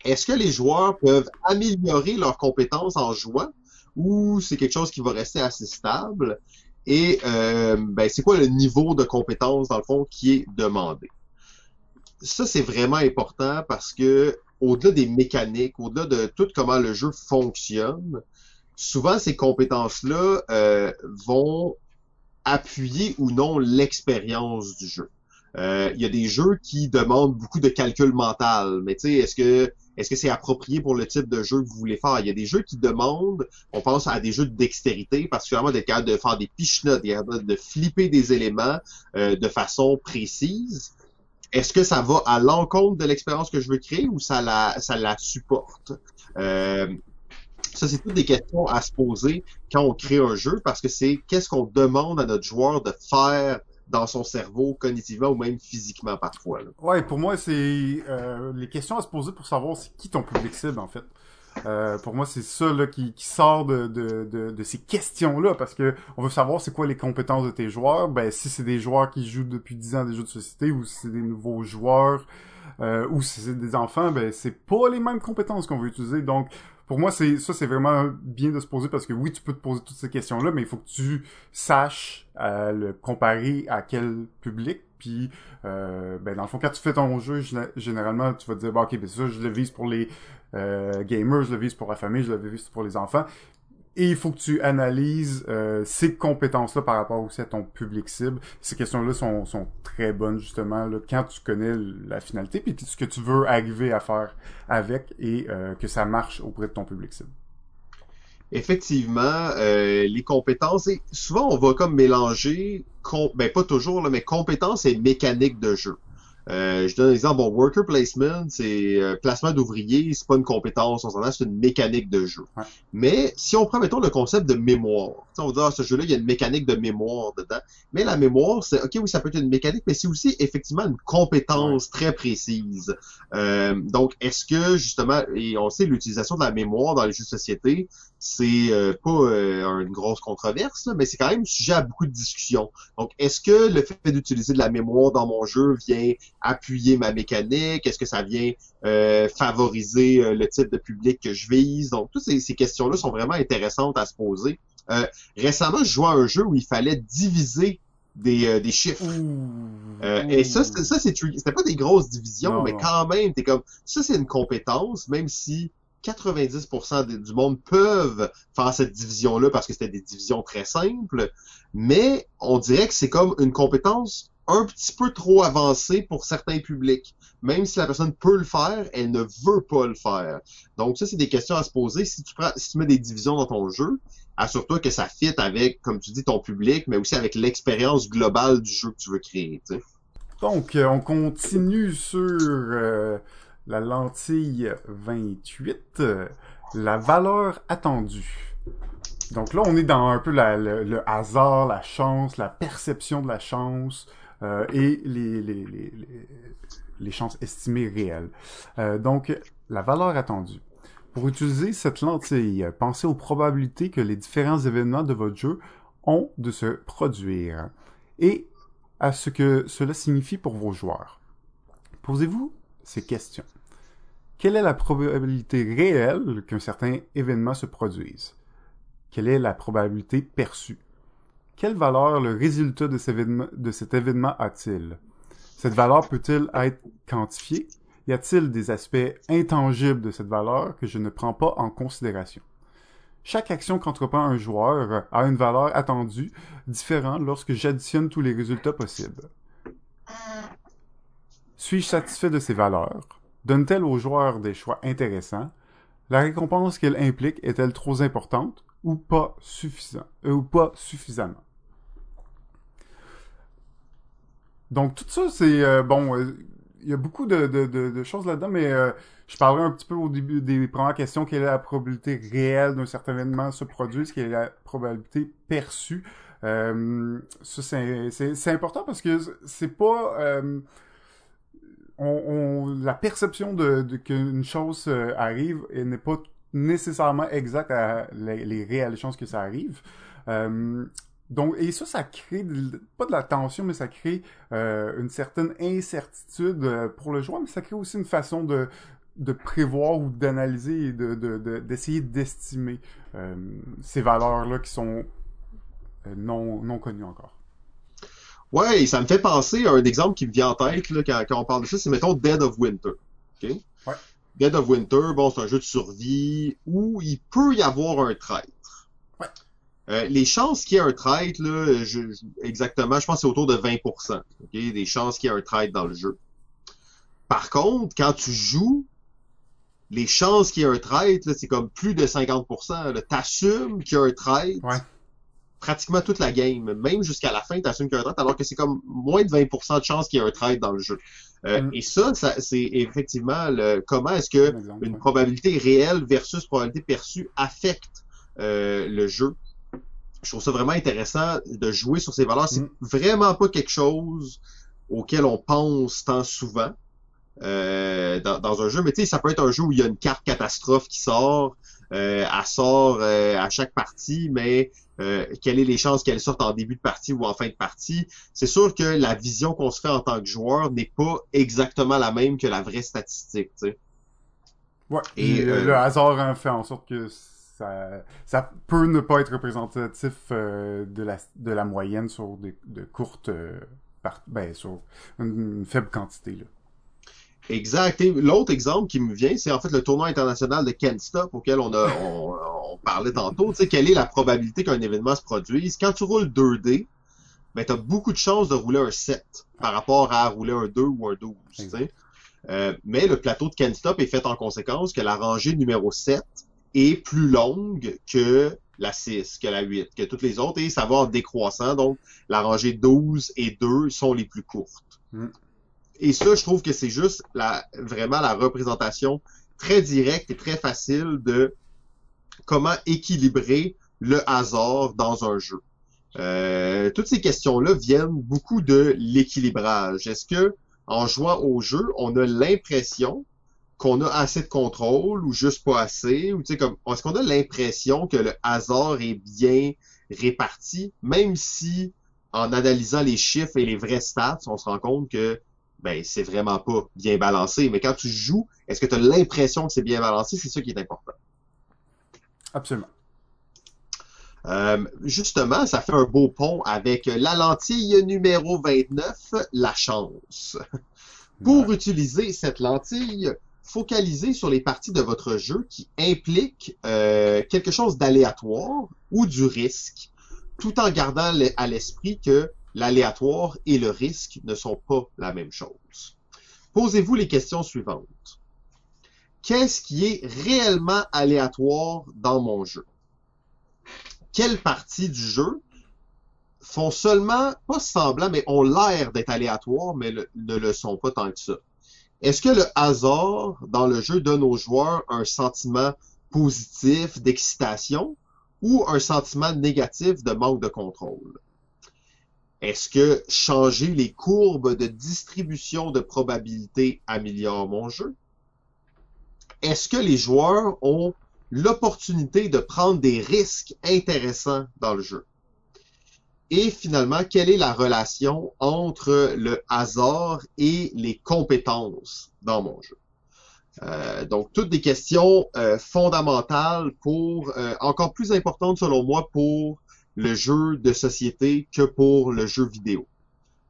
Est-ce que les joueurs peuvent améliorer leurs compétences en jouant ou c'est quelque chose qui va rester assez stable? Et euh, ben, c'est quoi le niveau de compétence, dans le fond, qui est demandé? Ça, c'est vraiment important parce que au-delà des mécaniques, au-delà de tout comment le jeu fonctionne, souvent ces compétences-là euh, vont appuyer ou non l'expérience du jeu. Euh, il y a des jeux qui demandent beaucoup de calcul mental, mais tu sais, est-ce que est-ce que c'est approprié pour le type de jeu que vous voulez faire? Il y a des jeux qui demandent, on pense à des jeux de dextérité, particulièrement d'être capable de faire des pichenottes, de flipper des éléments euh, de façon précise. Est-ce que ça va à l'encontre de l'expérience que je veux créer ou ça la, ça la supporte? Euh, ça, c'est toutes des questions à se poser quand on crée un jeu parce que c'est qu'est-ce qu'on demande à notre joueur de faire dans son cerveau, cognitivement ou même physiquement parfois. Là. Ouais, pour moi, c'est euh, les questions à se poser pour savoir c'est qui ton public cible en fait. Euh, pour moi, c'est ça là, qui, qui sort de, de, de, de ces questions-là, parce que on veut savoir c'est quoi les compétences de tes joueurs. Ben, si c'est des joueurs qui jouent depuis 10 ans des jeux de société, ou si c'est des nouveaux joueurs, euh, ou si c'est des enfants, ben c'est pas les mêmes compétences qu'on veut utiliser. Donc, pour moi, c'est ça, c'est vraiment bien de se poser parce que oui, tu peux te poser toutes ces questions-là, mais il faut que tu saches euh, le comparer à quel public. Puis, euh, ben dans le fond, quand tu fais ton jeu, généralement, tu vas te dire, bah, ok, ben ça, je le vise pour les euh, gamers, je le vise pour la famille, je le vise pour les enfants. Et il faut que tu analyses euh, ces compétences-là par rapport aussi à ton public cible. Ces questions-là sont, sont très bonnes justement là, quand tu connais la finalité puis ce que tu veux arriver à faire avec et euh, que ça marche auprès de ton public cible. Effectivement, euh, les compétences, et souvent on va comme mélanger, ben pas toujours, là, mais compétences et mécaniques de jeu. Euh, je donne un exemple, bon, worker placement, c'est euh, placement d'ouvriers, c'est pas une compétence, on s'en c'est une mécanique de jeu. Mais si on prend, mettons, le concept de mémoire, on va dire, ah, ce jeu-là, il y a une mécanique de mémoire dedans. Mais la mémoire, c'est, ok, oui, ça peut être une mécanique, mais c'est aussi effectivement une compétence très précise. Euh, donc, est-ce que, justement, et on sait, l'utilisation de la mémoire dans les jeux de société, c'est euh, pas euh, une grosse controverse, mais c'est quand même sujet à beaucoup de discussions. Donc, est-ce que le fait d'utiliser de la mémoire dans mon jeu vient appuyer ma mécanique? Est-ce que ça vient euh, favoriser le type de public que je vise? Donc, toutes ces, questions-là sont vraiment intéressantes à se poser. récemment, je jouais à un jeu où il fallait diviser des, des chiffres. et ça, ça c'est c'était pas des grosses divisions, mais quand même, t'es comme ça, c'est une compétence, même si 90% du monde peuvent faire cette division-là parce que c'était des divisions très simples, mais on dirait que c'est comme une compétence un petit peu trop avancée pour certains publics. Même si la personne peut le faire, elle ne veut pas le faire. Donc ça, c'est des questions à se poser. Si tu, prends, si tu mets des divisions dans ton jeu, assure-toi que ça fit avec, comme tu dis, ton public, mais aussi avec l'expérience globale du jeu que tu veux créer. Donc, euh, on continue sur... Euh, la lentille 28, la valeur attendue. Donc là, on est dans un peu le, hasard, la chance, la perception de la chance euh, et les, chances estimées réelles. Euh, donc, la valeur attendue. Pour utiliser cette lentille, pensez aux probabilités que les différents événements de votre jeu ont de se produire et à ce que cela signifie pour vos joueurs. Posez-vous ces questions. Quelle est la probabilité réelle qu'un certain événement se produise? Quelle est la probabilité perçue? Quelle valeur le résultat de, cet événement a-t-il? Cette valeur peut-il être quantifiée? Y a-t-il des aspects intangibles de cette valeur que je ne prends pas en considération? Chaque action qu'entreprend un joueur a une valeur attendue différente lorsque j'additionne tous les résultats possibles. Suis-je satisfait de ces valeurs? Donne-t-elle aux joueurs des choix intéressants? La récompense qu'elle implique est-elle trop importante ou pas suffisant, euh, ou pas suffisamment? Donc tout ça, c'est euh, bon. Euh, il y a beaucoup de, choses là-dedans, mais je parlerai un petit peu au début des premières questions. Quelle est la probabilité réelle d'un certain événement se produise? Quelle est la probabilité perçue? ça, c'est important parce que c'est pas on, la perception de, qu'une chose euh, arrive n'est pas nécessairement exacte à les, réelles chances que ça arrive. Euh, donc, et ça, ça crée pas de la tension, mais ça crée euh, une certaine incertitude pour le joueur, mais ça crée aussi une façon de, de prévoir ou d'analyser et de, d'essayer d'estimer ces valeurs-là qui sont non, non connues encore. Ouais, ça me fait penser à un exemple qui me vient en tête là, quand, on parle de ça, c'est mettons Dead of Winter. OK? Ouais. Dead of Winter, bon, c'est un jeu de survie où il peut y avoir un traître. Ouais. Euh, les chances qu'il y ait un traître, là, je, je- exactement, je pense que c'est autour de 20%. ok, Des chances qu'il y ait un traître dans le jeu. Par contre, quand tu joues, les chances qu'il y ait un traître, là, c'est comme plus de 50%. là. T'assumes qu'il y a un traître Ouais. Pratiquement toute la game. Même jusqu'à la fin, t'assumes qu'il y a un traître, alors que c'est comme moins de 20% de chances qu'il y ait un traître dans le jeu. Euh, Mm. Et ça, ça c'est effectivement le, comment est-ce que exemple, une ouais. probabilité réelle versus probabilité perçue affecte euh, le jeu. Je trouve ça vraiment intéressant de jouer sur ces valeurs. C'est Mm. vraiment pas quelque chose auquel on pense tant souvent euh, dans, dans un jeu. Mais tu sais, ça peut être un jeu où il y a une carte catastrophe qui sort. Euh, elle sort euh, à chaque partie, mais euh, quelles sont les chances qu'elle sorte en début de partie ou en fin de partie? C'est sûr que la vision qu'on se fait en tant que joueur n'est pas exactement la même que la vraie statistique. tu sais. Ouais. Et, Et, euh, le hasard en fait en sorte que ça, ça peut ne pas être représentatif euh, de la de la moyenne sur des de courtes euh, par- ben sur une, une faible quantité là. Exact. Et l'autre exemple qui me vient, c'est en fait le tournoi international de Stop auquel on, a, on, on parlait tantôt. Tu sais, quelle est la probabilité qu'un événement se produise? Quand tu roules 2D, ben, tu as beaucoup de chances de rouler un 7 par rapport à rouler un 2 ou un 12. tu sais. Euh, mais le plateau de Stop est fait en conséquence que la rangée numéro 7 est plus longue que la 6, que la 8, que toutes les autres, et ça va en décroissant. Donc, la rangée 12 et 2 sont les plus courtes. Mm. Et ça, je trouve que c'est juste la, vraiment la représentation très directe et très facile de comment équilibrer le hasard dans un jeu. Euh, toutes ces questions-là viennent beaucoup de l'équilibrage. Est-ce que en jouant au jeu, on a l'impression qu'on a assez de contrôle ou juste pas assez? Ou tu sais comme est-ce qu'on a l'impression que le hasard est bien réparti? Même si en analysant les chiffres et les vrais stats, on se rend compte que ben c'est vraiment pas bien balancé. Mais quand tu joues, est-ce que tu as l'impression que c'est bien balancé? C'est ça qui est important. Absolument. Euh, justement, ça fait un beau pont avec la lentille numéro 29, la chance. Pour utiliser cette lentille, focalisez sur les parties de votre jeu qui impliquent euh, quelque chose d'aléatoire ou du risque, tout en gardant à l'esprit que l'aléatoire et le risque ne sont pas la même chose. Posez-vous les questions suivantes. Qu'est-ce qui est réellement aléatoire dans mon jeu? Quelles parties du jeu font seulement, pas semblant, mais ont l'air d'être aléatoires, mais ne le sont pas tant que ça? Est-ce que le hasard dans le jeu donne aux joueurs un sentiment positif d'excitation ou un sentiment négatif de manque de contrôle? Est-ce que changer les courbes de distribution de probabilité améliore mon jeu? Est-ce que les joueurs ont l'opportunité de prendre des risques intéressants dans le jeu? Et finalement, quelle est la relation entre le hasard et les compétences dans mon jeu? Euh, donc, toutes des questions euh, fondamentales pour, euh, encore plus importantes selon moi, pour le jeu de société que pour le jeu vidéo.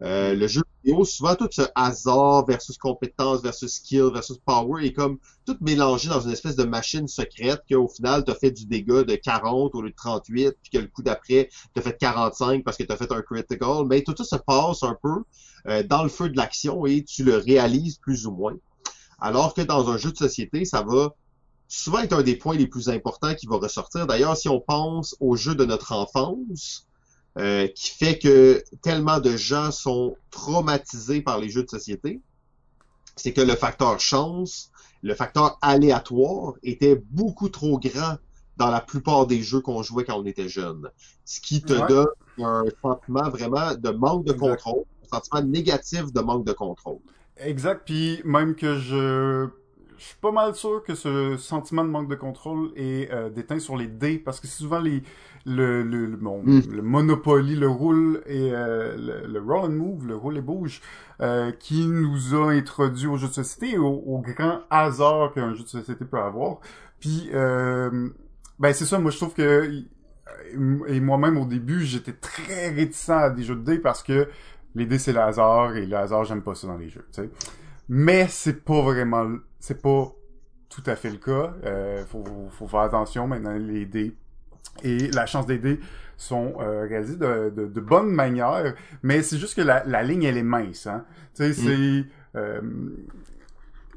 Euh, le jeu vidéo, souvent tout ce hasard versus compétence versus skill versus power est comme tout mélangé dans une espèce de machine secrète qu'au final t'as fait du dégât de 40 au lieu de 38 puis que le coup d'après t'as fait 45 parce que t'as fait un critical. Mais tout ça se passe un peu euh, dans le feu de l'action et tu le réalises plus ou moins. Alors que dans un jeu de société ça va souvent être un des points les plus importants qui va ressortir d'ailleurs si on pense au jeu de notre enfance euh, qui fait que tellement de gens sont traumatisés par les jeux de société, c'est que le facteur chance, le facteur aléatoire était beaucoup trop grand dans la plupart des jeux qu'on jouait quand on était jeune. Ce qui te Ouais. donne un sentiment vraiment de manque de Exact. contrôle, un sentiment négatif de manque de contrôle. Exact, puis même que je je suis pas mal sûr que ce sentiment de manque de contrôle est euh, déteint sur les dés parce que c'est souvent les le le, le, bon, Mm. le Monopoly, le roule et euh, le, roll and move, le roule et bouge euh, qui nous a introduit au jeu de société au, au grand hasard qu'un jeu de société peut avoir. Puis ben c'est ça, moi je trouve que et moi-même au début, j'étais très réticent à des jeux de dés parce que les dés c'est le hasard et le hasard j'aime pas ça dans les jeux, tu sais. Mais c'est pas vraiment c'est pas tout à fait le cas. Euh, faut, faut faire attention maintenant les dés et la chance des dés sont euh, réalisés de, de, de, bonne manière, mais c'est juste que la, la, ligne elle est mince. Hein? Tu sais, c'est euh,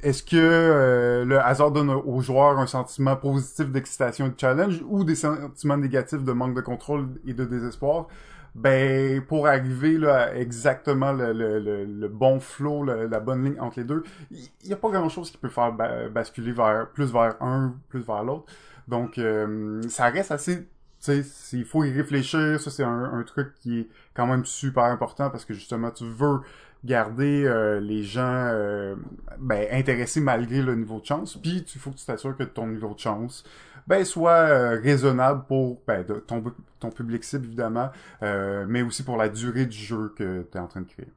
est-ce que euh, le hasard donne aux joueurs un sentiment positif d'excitation et de challenge ou des sentiments négatifs de manque de contrôle et de désespoir? Ben, pour arriver là, à exactement le, le, le, bon flow, la bonne ligne entre les deux, il n'y a pas grand-chose qui peut faire basculer vers plus vers un, plus vers l'autre. Donc, euh, ça reste assez il faut y réfléchir. Ça, c'est un, un, truc qui est quand même super important parce que justement, tu veux garder euh, les gens euh, ben, intéressés malgré le niveau de chance. Puis il faut que tu t'assures que ton niveau de chance ben, soit euh, raisonnable pour ben, ton, ton public cible, évidemment, mais aussi pour la durée du jeu que tu es en train de créer.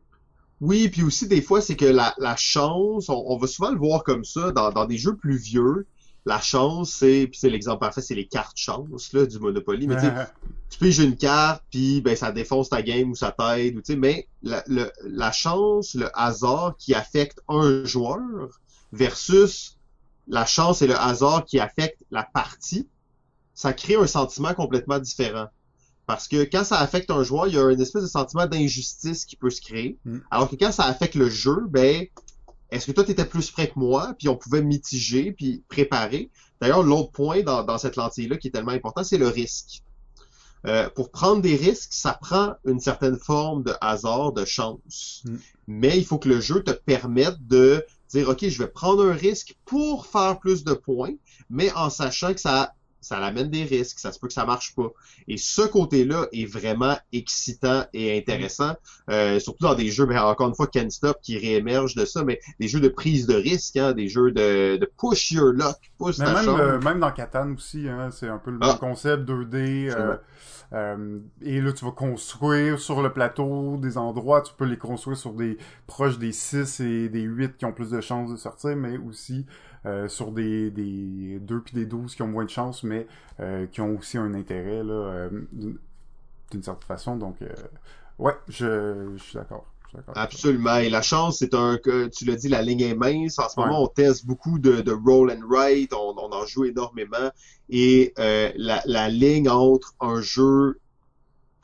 Oui, puis aussi des fois, c'est que la, la chance, on, on, va souvent le voir comme ça dans, dans des jeux plus vieux la chance, c'est, puis c'est l'exemple parfait, c'est les cartes chance là, du Monopoly. Mais tu piges une carte, puis ben ça défonce ta game ou ça t'aide, ou tu sais, mais la, la chance, le hasard qui affecte un joueur versus la chance et le hasard qui affectent la partie, ça crée un sentiment complètement différent. Parce que quand ça affecte un joueur, il y a une espèce de sentiment d'injustice qui peut se créer. Mm. Alors que quand ça affecte le jeu, ben est-ce que toi, tu étais plus près que moi, puis on pouvait mitiger, puis préparer? D'ailleurs, l'autre point dans, dans cette lentille-là qui est tellement important, c'est le risque. Euh, pour prendre des risques, ça prend une certaine forme de hasard, de chance. Mm. Mais il faut que le jeu te permette de dire, OK, je vais prendre un risque pour faire plus de points, mais en sachant que ça ça l'amène des risques, ça se peut que ça marche pas. Et ce côté-là est vraiment excitant et intéressant, euh, surtout dans des jeux, mais encore une fois, Ken Stop qui réémerge de ça, mais des jeux de prise de risque, hein, des jeux de, de push your luck, push mais même, euh, même dans Catan aussi, hein, c'est un peu le même ah. concept 2D. Euh, euh, et là, tu vas construire sur le plateau des endroits, tu peux les construire sur des proches des 6 et des 8 qui ont plus de chances de sortir, mais aussi euh, sur des, des 2 puis des 12 qui ont moins de chance, mais euh, qui ont aussi un intérêt là euh, d'une certaine façon. Donc, ouais, je, je suis d'accord. Absolument. Et la chance, c'est un que tu l'as dit, la ligne est mince. En ce moment, on teste beaucoup de, de roll and write. On, on, en joue énormément. Et la, la ligne entre un jeu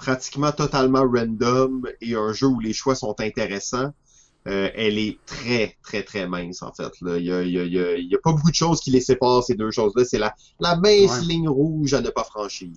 pratiquement totalement random et un jeu où les choix sont intéressants, euh, elle est très, très, très mince, en fait. Là. Il y a, il y a, il y a pas beaucoup de choses qui les séparent, ces deux choses-là. C'est la, la mince ligne rouge à ne pas franchir.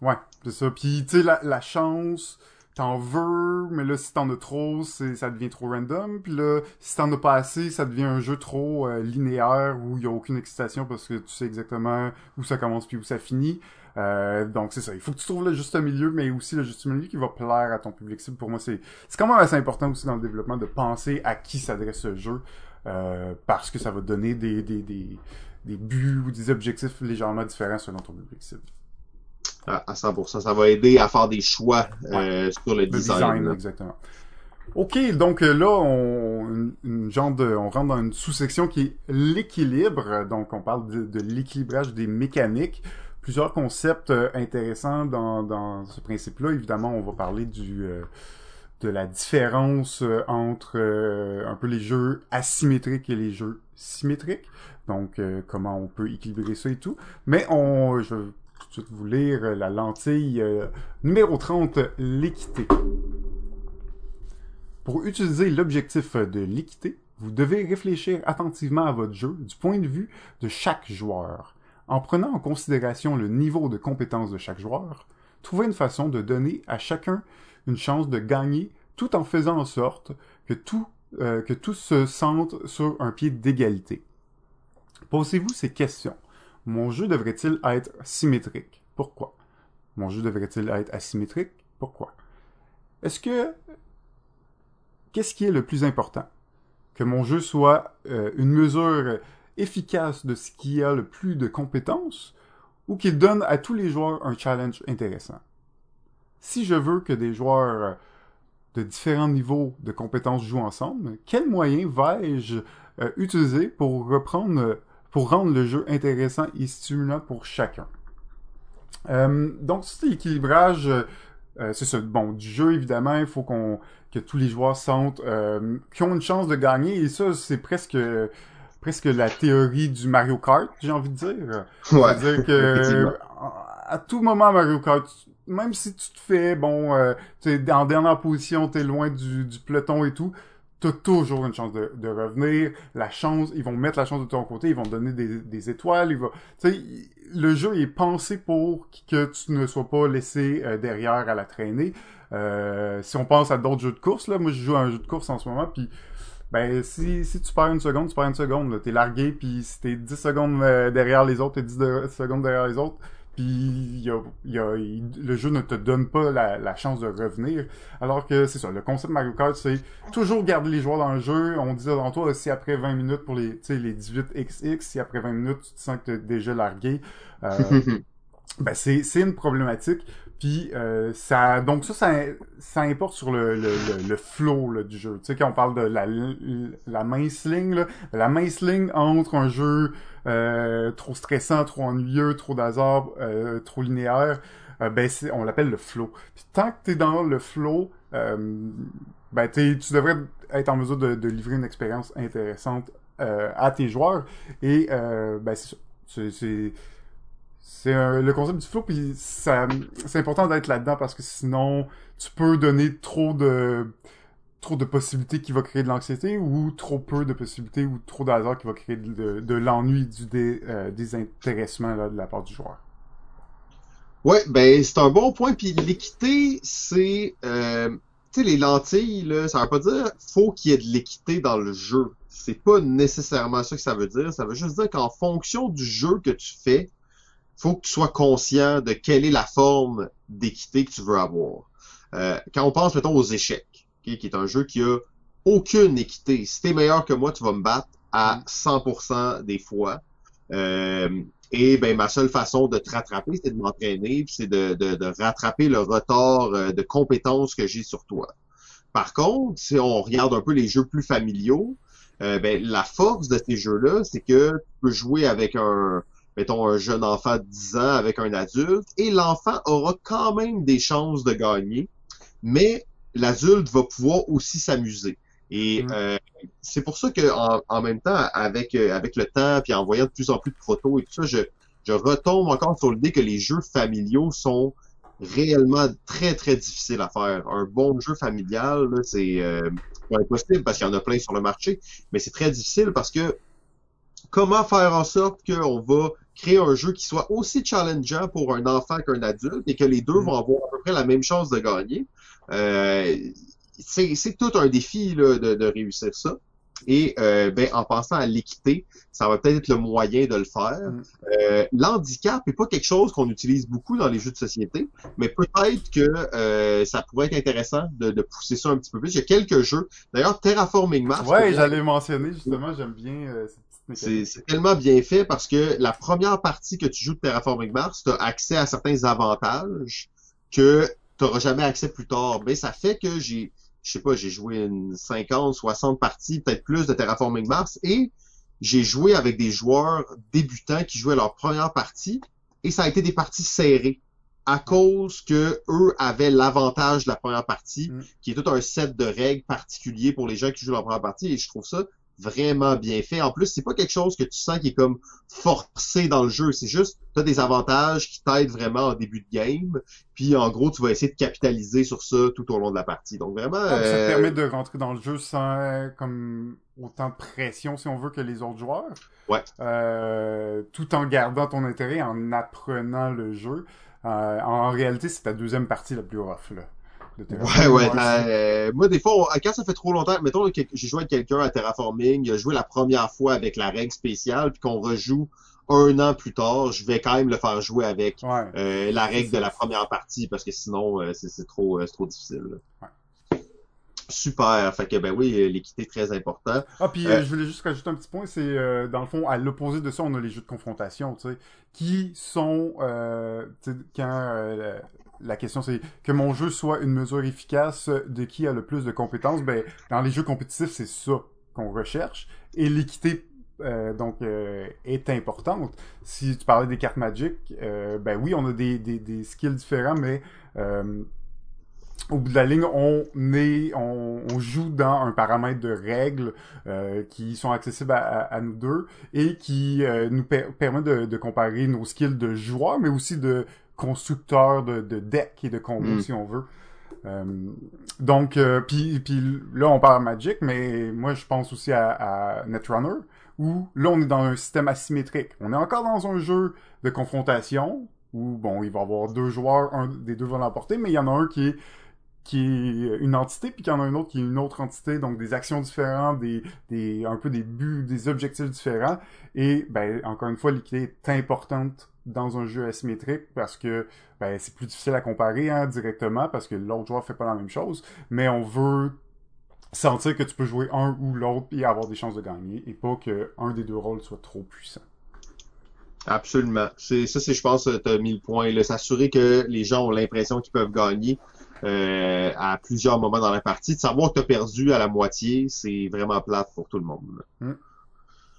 Ouais, c'est ça. Puis, tu sais, la, la chance, t'en veux, mais là, si t'en as trop, ça devient trop random. Puis là, si t'en as pas assez, ça devient un jeu trop euh, linéaire où il y a aucune excitation parce que tu sais exactement où ça commence puis où ça finit. Euh, donc c'est ça, il faut que tu trouves le juste milieu, mais aussi le juste milieu qui va plaire à ton public cible. Pour moi, c'est c'est quand même assez important aussi dans le développement de penser à qui s'adresse ce jeu, euh, parce que ça va donner des, des, des, des buts ou des objectifs légèrement différents selon ton public cible. À, 100%, ça va aider à faire des choix euh, sur le, design. exactement. Ok, donc là, on, une, genre de, on rentre dans une sous-section qui est l'équilibre. Donc, on parle de, de l'équilibrage des mécaniques plusieurs concepts euh, intéressants dans, ce principe-là. Évidemment, on va parler du euh, de la différence euh, entre un peu les jeux asymétriques et les jeux symétriques. Donc, comment on peut équilibrer ça et tout. Mais on, je vais tout de suite vous lire la lentille numéro 30, l'équité. Pour utiliser l'objectif de l'équité, vous devez réfléchir attentivement à votre jeu du point de vue de chaque joueur. En prenant en considération le niveau de compétence de chaque joueur, trouvez une façon de donner à chacun une chance de gagner tout en faisant en sorte que tout, euh, se sentent sur un pied d'égalité. Posez-vous ces questions. Mon jeu devrait-il être symétrique? Pourquoi? Mon jeu devrait-il être asymétrique? Pourquoi? Est-ce que... Qu'est-ce qui est le plus important? Que mon jeu soit euh, une mesure efficace de ce qui a le plus de compétences ou qui donne à tous les joueurs un challenge intéressant. Si je veux que des joueurs de différents niveaux de compétences jouent ensemble, quels moyens vais-je euh, utiliser pour reprendre, pour rendre le jeu intéressant et stimulant pour chacun? Euh, donc, c'est l'équilibrage, euh, c'est ça, bon, du jeu, évidemment, il faut qu'on que tous les joueurs sentent qu'ils ont une chance de gagner, et ça, c'est presque presque la théorie du Mario Kart, j'ai envie de dire. Ouais. C'est-à-dire que à tout moment Mario Kart, même si tu te fais, bon, euh, tu es en dernière position, t'es loin du, du peloton et tout, t'as toujours une chance de, de, revenir. La chance, ils vont mettre la chance de ton côté, ils vont te donner des, des étoiles, ils vont, tu sais, le jeu est pensé pour que tu ne sois pas laissé euh, derrière à la traînée. Euh, si on pense à d'autres jeux de course, là, moi je joue à un jeu de course en ce moment, puis ben si, si tu perds une seconde, tu perds une seconde. T'es largué, puis si t'es 10 secondes euh, derrière les autres, t'es 10 secondes derrière les autres, puis y a, y a, le jeu ne te donne pas la, la chance de revenir. Alors que c'est ça, le concept Mario Kart, c'est toujours garder les joueurs dans le jeu. On disait dans toi, si après 20 minutes pour les, les 18XX, si après 20 minutes tu te sens que t'es déjà largué, euh, ben c'est une problématique. Puis euh, ça, donc ça, ça, ça importe sur le, le, le, flow là, du jeu. Tu sais, quand on parle de la, la mince ligne, là, la mince ligne entre un jeu euh, trop stressant, trop ennuyeux, trop d'hasard, euh, trop linéaire, euh, ben on l'appelle le flow. Puis tant que t'es dans le flow, euh, ben tu devrais être en mesure de, de livrer une expérience intéressante à tes joueurs. Et ben c'est ça. C'est c'est le concept du flow, puis c'est important d'être là-dedans parce que sinon, tu peux donner trop de trop de possibilités qui va créer de l'anxiété ou trop peu de possibilités ou trop d'hasard qui va créer de, de, l'ennui du euh, désintéressement de la part du joueur. Ouais, ben c'est un bon point. Puis l'équité, c'est euh, tu sais les lentilles là, ça veut pas dire faut qu'il y ait de l'équité dans le jeu. C'est pas nécessairement ça que ça veut dire. Ça veut juste dire qu'en fonction du jeu que tu fais, faut que tu sois conscient de quelle est la forme d'équité que tu veux avoir. Euh, quand on pense, mettons, aux échecs, qui est un jeu qui a aucune équité. Si t'es meilleur que moi, tu vas me battre à 100% des fois. Euh, et ben ma seule façon de te rattraper, c'est de m'entraîner, c'est de, de, de, rattraper le retard euh, de compétences que j'ai sur toi. Par contre, si on regarde un peu les jeux plus familiaux, euh, ben la force de ces jeux-là, c'est que tu peux jouer avec un, mettons, un jeune enfant de 10 ans avec un adulte, et l'enfant aura quand même des chances de gagner, mais l'adulte va pouvoir aussi s'amuser. Et mm. euh, c'est pour ça que en, même temps, avec euh, avec le temps, puis en voyant de plus en plus de photos et tout ça, je, je retombe encore sur l'idée que les jeux familiaux sont réellement très très difficiles à faire. Un bon jeu familial, c'est euh, pas impossible parce qu'il y en a plein sur le marché, mais c'est très difficile parce que comment faire en sorte qu'on va créer un jeu qui soit aussi challengeant pour un enfant qu'un adulte et que les deux mm. vont avoir à peu près la même chance de gagner. Euh, c'est tout un défi là, de, de, réussir ça. Et euh, ben, en pensant à l'équité, ça va peut-être être le moyen de le faire. Mm. Euh, L'handicap n'est pas quelque chose qu'on utilise beaucoup dans les jeux de société, mais peut-être que euh, ça pourrait être intéressant de, de, pousser ça un petit peu plus. Il y a quelques jeux. D'ailleurs, Terraforming Mars. Ouais, j'allais mentionner justement, j'aime bien c'est tellement bien fait parce que la première partie que tu joues de Terraforming Mars, tu as accès à certains avantages que tu n'auras jamais accès plus tard. Mais ça fait que j'ai, je sais pas, j'ai joué une 50, 60 parties, peut-être plus de Terraforming Mars et j'ai joué avec des joueurs débutants qui jouaient leur première partie et ça a été des parties serrées à cause que eux avaient l'avantage de la première partie, mm. qui est tout un set de règles particuliers pour les gens qui jouent leur première partie et je trouve ça vraiment bien fait. En plus, c'est pas quelque chose que tu sens qui est comme forcé dans le jeu. C'est juste, tu as des avantages qui t'aident vraiment au début de game. Puis en gros, tu vas essayer de capitaliser sur ça tout au long de la partie. Donc vraiment. Ça te euh, permet de rentrer dans le jeu sans comme autant de pression, si on veut, que les autres joueurs. Ouais. Euh, tout en gardant ton intérêt, en apprenant le jeu. Euh, en réalité, c'est ta deuxième partie la plus rough là. Ouais, ouais. Euh, moi, des fois, quand ça fait trop longtemps, mettons que j'ai joué avec quelqu'un à Terraforming, il a joué la première fois avec la règle spéciale, puis qu'on rejoue un an plus tard, je vais quand même le faire jouer avec euh, la règle de la première partie, parce que sinon, euh, c'est trop, trop difficile. Super. Fait que ben oui, l'équité est très important. Ah puis je voulais juste rajouter un petit point, c'est dans le fond à l'opposé de ça, on a les jeux de confrontation, tu sais, qui sont quand la question c'est que mon jeu soit une mesure efficace de qui a le plus de compétences. Ben, dans les jeux compétitifs, c'est ça qu'on recherche. Et l'équité euh, donc euh, est importante. Si tu parlais des cartes Magic, euh, ben oui, on a des, des, des skills différents, mais au bout de la ligne, on est, on, joue dans un paramètre de règles qui sont accessibles à, nous deux et qui nous per permet de, de, comparer nos skills de joueur, mais aussi de constructeur de, de deck et de combo mm. si on veut. Euh, donc, euh, puis, puis là, on parle Magic, mais moi, je pense aussi à, à, Netrunner, où là, on est dans un système asymétrique. On est encore dans un jeu de confrontation, où, bon, il va y avoir deux joueurs, un des deux va l'emporter, mais il y en a un qui est qui est une entité, puis qu'il y en a un autre qui est une autre entité, donc des actions différentes, des, des un peu des buts, des objectifs différents. Et ben encore une fois, l'équité est importante dans un jeu asymétrique parce que ben, c'est plus difficile à comparer hein, directement parce que l'autre joueur fait pas la même chose, mais on veut sentir que tu peux jouer un ou l'autre et avoir des chances de gagner et pas que un des deux rôles soit trop puissant. Absolument. C'est ça, c'est je pense, tu as mis le point. S'assurer que les gens ont l'impression qu'ils peuvent gagner euh, à plusieurs moments dans la partie. De savoir que tu as perdu à la moitié, c'est vraiment plate pour tout le monde. Hmm.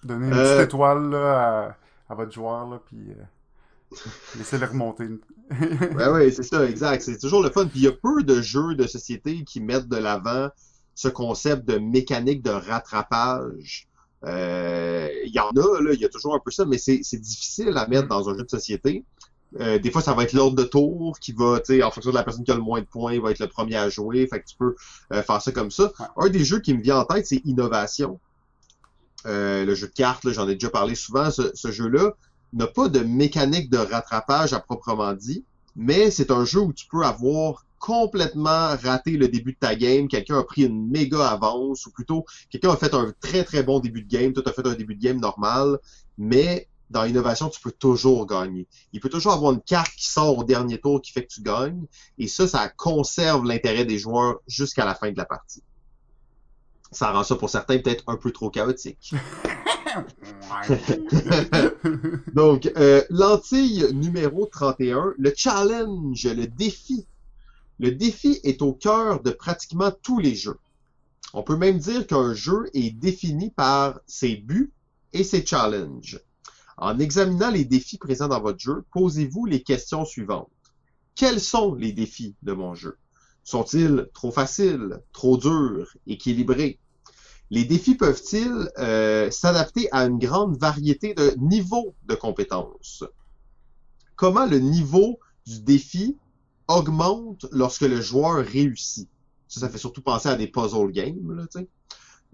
Donnez une euh, petite étoile à, votre joueur, là, puis euh, laissez-le remonter. ouais, ouais, c'est ça, exact. C'est toujours le fun. Puis il y a peu de jeux de société qui mettent de l'avant ce concept de mécanique de rattrapage. Il y en a, là, il y a toujours un peu ça, mais c'est difficile à mettre hmm. dans un jeu de société. Euh, des fois, ça va être l'ordre de tour qui va, tu sais, en fonction de la personne qui a le moins de points, va être le premier à jouer. Fait que tu peux euh, faire ça comme ça. Un des jeux qui me vient en tête, c'est Innovation. Euh, le jeu de cartes, j'en ai déjà parlé souvent. Ce, jeu-là n'a pas de mécanique de rattrapage à proprement dit, mais c'est un jeu où tu peux avoir complètement raté le début de ta game, quelqu'un a pris une méga avance, ou plutôt quelqu'un a fait un très très bon début de game, toi as fait un début de game normal, mais dans l'innovation, tu peux toujours gagner. Il peut toujours avoir une carte qui sort au dernier tour qui fait que tu gagnes. Et ça, ça conserve l'intérêt des joueurs jusqu'à la fin de la partie. Ça rend ça pour certains peut-être un peu trop chaotique. Donc, euh, lentille numéro 31, le challenge, le défi. Le défi est au cœur de pratiquement tous les jeux. On peut même dire qu'un jeu est défini par ses buts et ses challenges. En examinant les défis présents dans votre jeu, posez-vous les questions suivantes. Quels sont les défis de mon jeu? Sont-ils trop faciles, trop durs, équilibrés? Les défis peuvent-ils euh, s'adapter à une grande variété de niveaux de compétences? Comment le niveau du défi augmente lorsque le joueur réussit? Ça, fait surtout penser à des puzzle games. Là,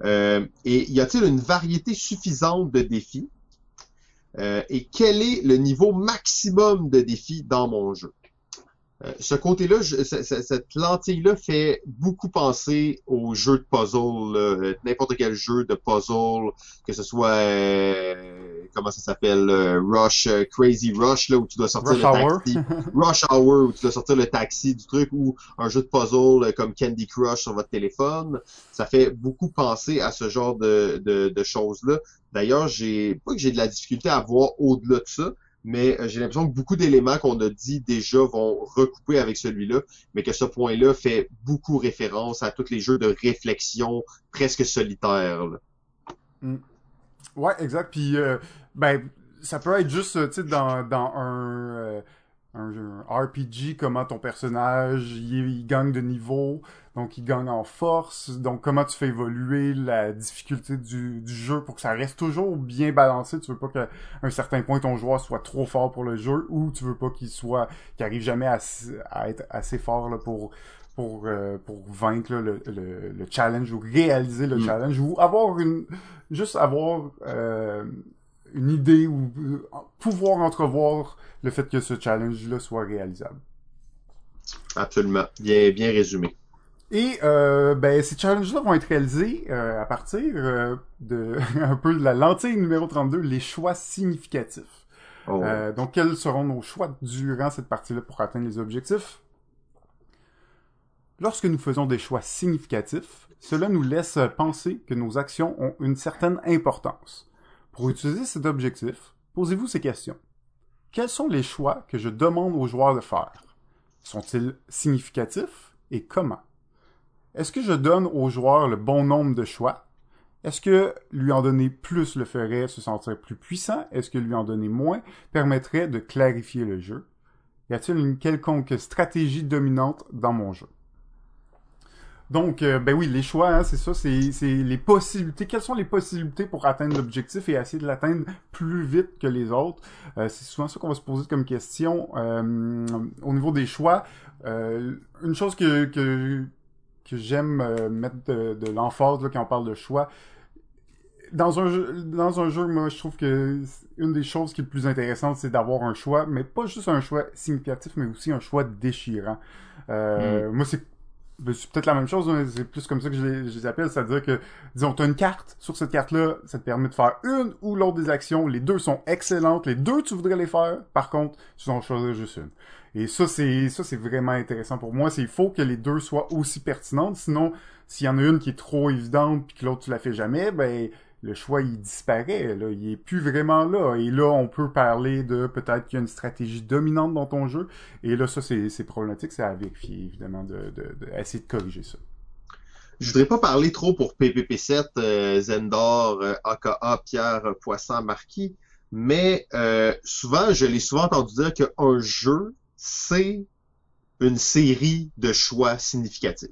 euh, et y a-t-il une variété suffisante de défis? Euh, et quel est le niveau maximum de défi dans mon jeu? Euh, ce côté-là, cette lentille-là fait beaucoup penser aux jeux de puzzle, euh, n'importe quel jeu de puzzle, que ce soit euh, comment ça s'appelle, Rush, Crazy Rush là où tu dois sortir le taxi, Rush Hour où tu dois sortir le taxi du truc, ou un jeu de puzzle comme Candy Crush sur votre téléphone. Ça fait beaucoup penser à ce genre de, de, de choses-là. D'ailleurs, j'ai pas que j'ai de la difficulté à voir au-delà de ça, mais euh, j'ai l'impression que beaucoup d'éléments qu'on a dit déjà vont recouper avec celui-là, mais que ce point-là fait beaucoup référence à tous les jeux de réflexion presque solitaires. Mm. Ouais, exact. Puis, euh, ben, ça peut être juste, tu sais, dans, dans un, euh, un, RPG, comment ton personnage, il, gagne de niveau, donc il gagne en force, donc comment tu fais évoluer la difficulté du, du jeu pour que ça reste toujours bien balancé. Tu veux pas qu'à un certain point ton joueur soit trop fort pour le jeu, ou tu veux pas qu'il soit, qu'il arrive jamais à, à, être assez fort là, pour pour, euh, pour vaincre le, le, le, challenge ou réaliser le mm. challenge ou avoir une juste avoir euh, une idée ou euh, pouvoir entrevoir le fait que ce challenge-là soit réalisable. Absolument. Bien, bien résumé. Et euh, ben, ces challenges-là vont être réalisés euh, à partir euh, de un peu de la lentille numéro 32, les choix significatifs. Oh. donc, quels seront nos choix durant cette partie-là pour atteindre les objectifs? Lorsque nous faisons des choix significatifs, cela nous laisse penser que nos actions ont une certaine importance. Pour utiliser cet objectif, posez-vous ces questions. Quels sont les choix que je demande aux joueurs de faire? Sont-ils significatifs et comment? Est-ce que je donne aux joueurs le bon nombre de choix? Est-ce que lui en donner plus le ferait se sentir plus puissant? Est-ce que lui en donner moins permettrait de clarifier le jeu? Y a-t-il une quelconque stratégie dominante dans mon jeu? Donc, euh, ben oui, les choix, hein, c'est ça, c'est c'est les possibilités. Quelles sont les possibilités pour atteindre l'objectif et essayer de l'atteindre plus vite que les autres? Euh, c'est souvent ça qu'on va se poser comme question. Euh, au niveau des choix, une chose que, que, que j'aime mettre de, de l'emphase là, quand on parle de choix, dans un jeu, dans un jeu, moi, je trouve que une des choses qui est le plus intéressante, c'est d'avoir un choix, mais pas juste un choix significatif, mais aussi un choix déchirant. Euh, Moi, c'est c'est peut-être la même chose, c'est plus comme ça que je les, je les appelle, c'est-à-dire que, disons, tu as une carte, sur cette carte-là, ça te permet de faire une ou l'autre des actions, les deux sont excellentes, les deux tu voudrais les faire, par contre, tu en choisir juste une. Et ça, c'est ça c'est vraiment intéressant pour moi, c'est il faut que les deux soient aussi pertinentes, sinon, s'il y en a une qui est trop évidente puis que l'autre tu la fais jamais, ben le choix il disparaît, là, il est plus vraiment là. Et là, on peut parler de peut-être qu'il y a une stratégie dominante dans ton jeu. Et là, ça, c'est problématique, c'est à vérifier, évidemment, de, de, de essayer de corriger ça. Je voudrais pas parler trop pour PPP7, euh, Zendor, euh, AKA, Pierre, euh, Poisson, Marquis, mais euh, souvent, je l'ai souvent entendu dire qu'un jeu, c'est une série de choix significatifs.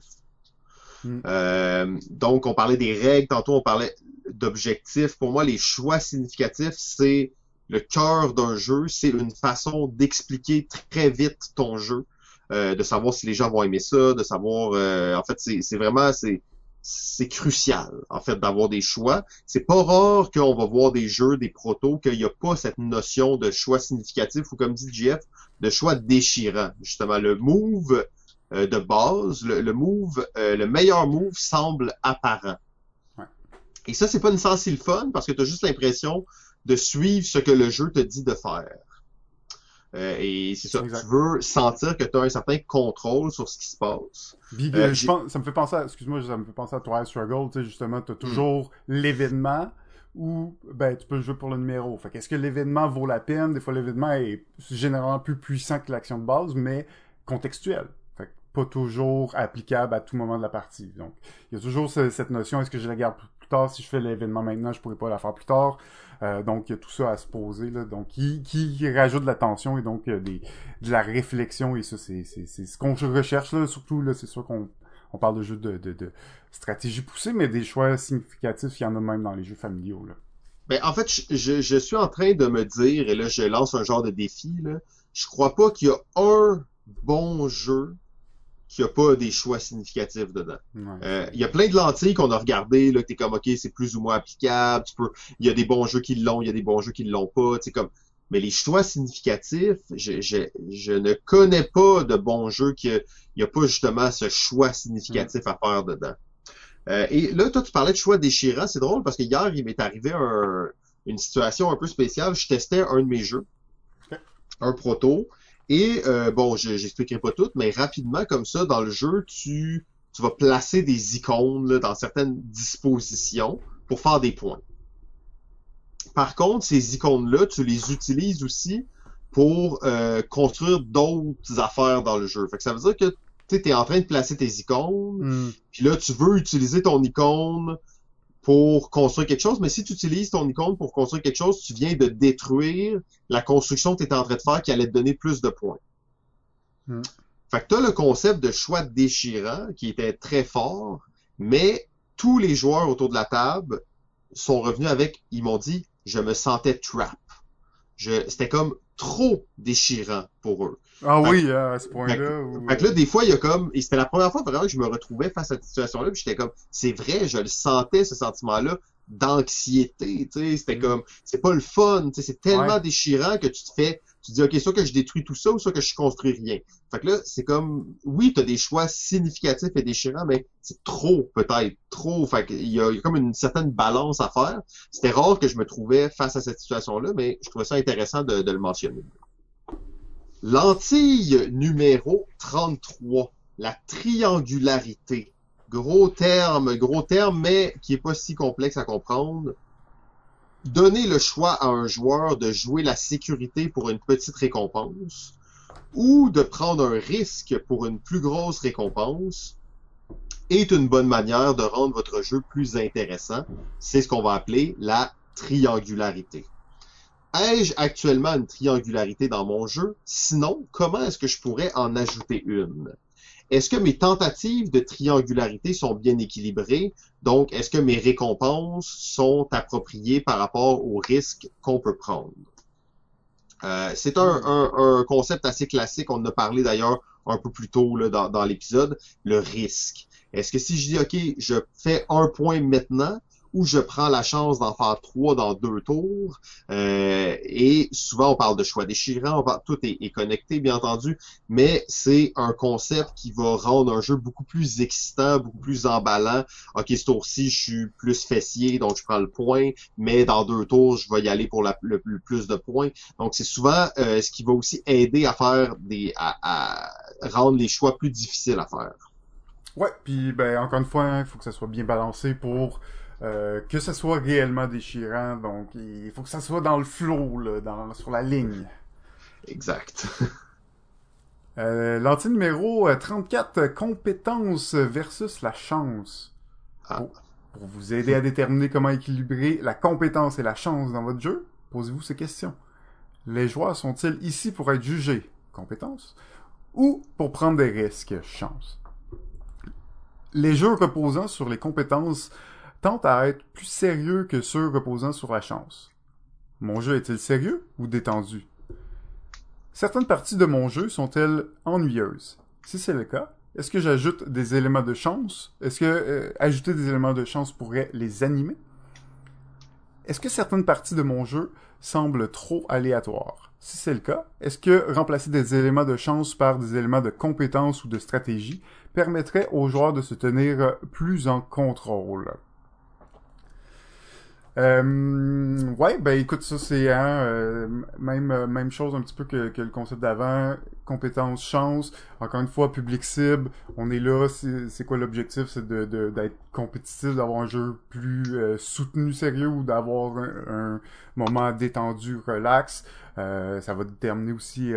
Mm. Euh, donc, on parlait des règles, tantôt on parlait d'objectifs. Pour moi, les choix significatifs, c'est le cœur d'un jeu, c'est une façon d'expliquer très vite ton jeu, euh, de savoir si les gens vont aimer ça, de savoir, euh, en fait, c'est vraiment, c'est c'est crucial, en fait, d'avoir des choix. C'est pas rare qu'on va voir des jeux, des protos, qu'il n'y a pas cette notion de choix significatif ou, comme dit Jeff, de choix déchirant. Justement, le move euh, de base, le, le move, euh, le meilleur move semble apparent. Et ça, c'est pas une sens le fun parce que tu as juste l'impression de suivre ce que le jeu te dit de faire. Euh, et c'est ça, Exact. tu veux sentir que tu as un certain contrôle sur ce qui se passe. Puis, Euh, euh, je j'ai- pense, ça me fait penser à, excuse-moi, ça me fait penser à Twilight Struggle, tu sais, justement, t'as toujours l'événement où, ben, tu peux jouer pour le numéro. Fait qu'est-ce que l'événement vaut la peine? Des fois, l'événement est généralement plus puissant que l'action de base, mais contextuel. Fait que pas toujours applicable à tout moment de la partie. Donc, il y a toujours ce- cette notion, est-ce que je la garde tard? Si je fais l'événement maintenant, je pourrais pas la faire plus tard. Euh, donc, il y a tout ça à se poser, là. Donc, qui, rajoute de la tension et donc euh, de la réflexion et ça c'est ce qu'on recherche là surtout là c'est sûr qu'on on parle de jeux de, stratégie poussée mais des choix significatifs il y en a même dans les jeux familiaux là Ben, en fait, je, je, je suis en train de me dire, et là, je lance un genre de défi, là. Je crois pas qu'il y a un bon jeu qui a pas des choix significatifs dedans. ouais. Euh, Il y a plein de lentilles qu'on a regardées, là, que t'es comme, OK, c'est plus ou moins applicable, tu peux, il y a des bons jeux qui l'ont, il y a des bons jeux qui l'ont pas, tu sais, comme, mais les choix significatifs, je, je, je ne connais pas de bons jeux qui, il y a pas justement ce choix significatif à faire dedans. Euh, et là, toi, tu parlais de choix déchirant, c'est drôle parce que hier, il m'est arrivé un- une situation un peu spéciale. Je testais un de mes jeux, un proto, et euh, bon, je j'expliquerai pas tout, mais rapidement comme ça, dans le jeu, tu tu vas placer des icônes là, dans certaines dispositions pour faire des points. Par contre, ces icônes-là, tu les utilises aussi pour euh, construire d'autres affaires dans le jeu. Fait que ça veut dire que tu es en train de placer tes icônes, Hmm. puis là, tu veux utiliser ton icône pour construire quelque chose, mais si tu utilises ton icône pour construire quelque chose, tu viens de détruire la construction que tu étais en train de faire qui allait te donner plus de points. Mm. Fait que tu as le concept de choix déchirant qui était très fort, mais tous les joueurs autour de la table sont revenus avec, ils m'ont dit, je me sentais trap. Je, c'était comme trop déchirant pour eux. ah Fait- oui à ce point là où... Fait que là, des fois, il y a comme, et c'était la première fois vraiment que je me retrouvais face à cette situation-là, puis j'étais comme, c'est vrai, je le sentais, ce sentiment-là d'anxiété, tu sais, c'était Mm. comme, c'est pas le fun, tu sais, c'est tellement Ouais. déchirant que tu te fais, tu te dis, ok, soit que je détruis tout ça, ou soit que je construis rien. Fait que là, c'est comme, oui, t'as des choix significatifs et déchirants, mais c'est trop, peut-être, trop, fait qu'il y a, il y a comme une certaine balance à faire. C'était rare que je me trouvais face à cette situation-là, mais je trouvais ça intéressant de, de le mentionner. Lentille numéro 33, la triangularité. Gros terme, gros terme, mais qui est pas si complexe à comprendre. Donner le choix à un joueur de jouer la sécurité pour une petite récompense ou de prendre un risque pour une plus grosse récompense est une bonne manière de rendre votre jeu plus intéressant. C'est ce qu'on va appeler la triangularité. Ai-je actuellement une triangularité dans mon jeu? Sinon, comment est-ce que je pourrais en ajouter une? est-ce que mes tentatives de triangularité sont bien équilibrées? Donc, est-ce que mes récompenses sont appropriées par rapport aux risques qu'on peut prendre? Euh, c'est un, un, un, concept assez classique, on en a parlé d'ailleurs un peu plus tôt là, dans, dans l'épisode, le risque. Est-ce que si je dis, OK, je fais un point maintenant, ou je prends la chance d'en faire trois dans deux tours. Euh, et souvent, on parle de choix déchirant, tout est, connecté, bien entendu, mais c'est un concept qui va rendre un jeu beaucoup plus excitant, beaucoup plus emballant. OK, ce tour-ci, je suis plus fessier, donc je prends le point, mais dans deux tours, je vais y aller pour le, plus de points. Donc, c'est souvent euh, ce qui va aussi aider à faire des... à, à rendre les choix plus difficiles à faire. Ouais, puis ben encore une fois, il hein, faut que ça soit bien balancé pour euh, que ça soit réellement déchirant. Donc, il faut que ça soit dans le flow, là, dans, sur la ligne. Exact. euh, Lentille numéro 34, euh, compétence versus la chance. Ah. Pour, pour, vous aider à déterminer comment équilibrer la compétence et la chance dans votre jeu, posez-vous ces questions. Les joueurs sont-ils ici pour être jugés, compétence, ou pour prendre des risques, chance? Les jeux reposant sur les compétences tente à être plus sérieux que ceux reposant sur la chance. Mon jeu est-il sérieux ou détendu? Certaines parties de mon jeu sont-elles ennuyeuses? Si c'est le cas, est-ce que j'ajoute des éléments de chance? Est-ce que euh, ajouter des éléments de chance pourrait les animer? Est-ce que certaines parties de mon jeu semblent trop aléatoires? Si c'est le cas, est-ce que remplacer des éléments de chance par des éléments de compétence ou de stratégie permettrait aux joueurs de se tenir plus en contrôle? Euh, ouais, ben écoute, ça c'est hein, euh, même euh, même chose un petit peu que, que le concept d'avant, compétence, chance. Encore une fois, public cible, on est là. C'est quoi l'objectif? C'est de d'être compétitif, d'avoir un jeu plus euh, soutenu, sérieux ou d'avoir un, un, moment détendu, relax. ça va déterminer aussi,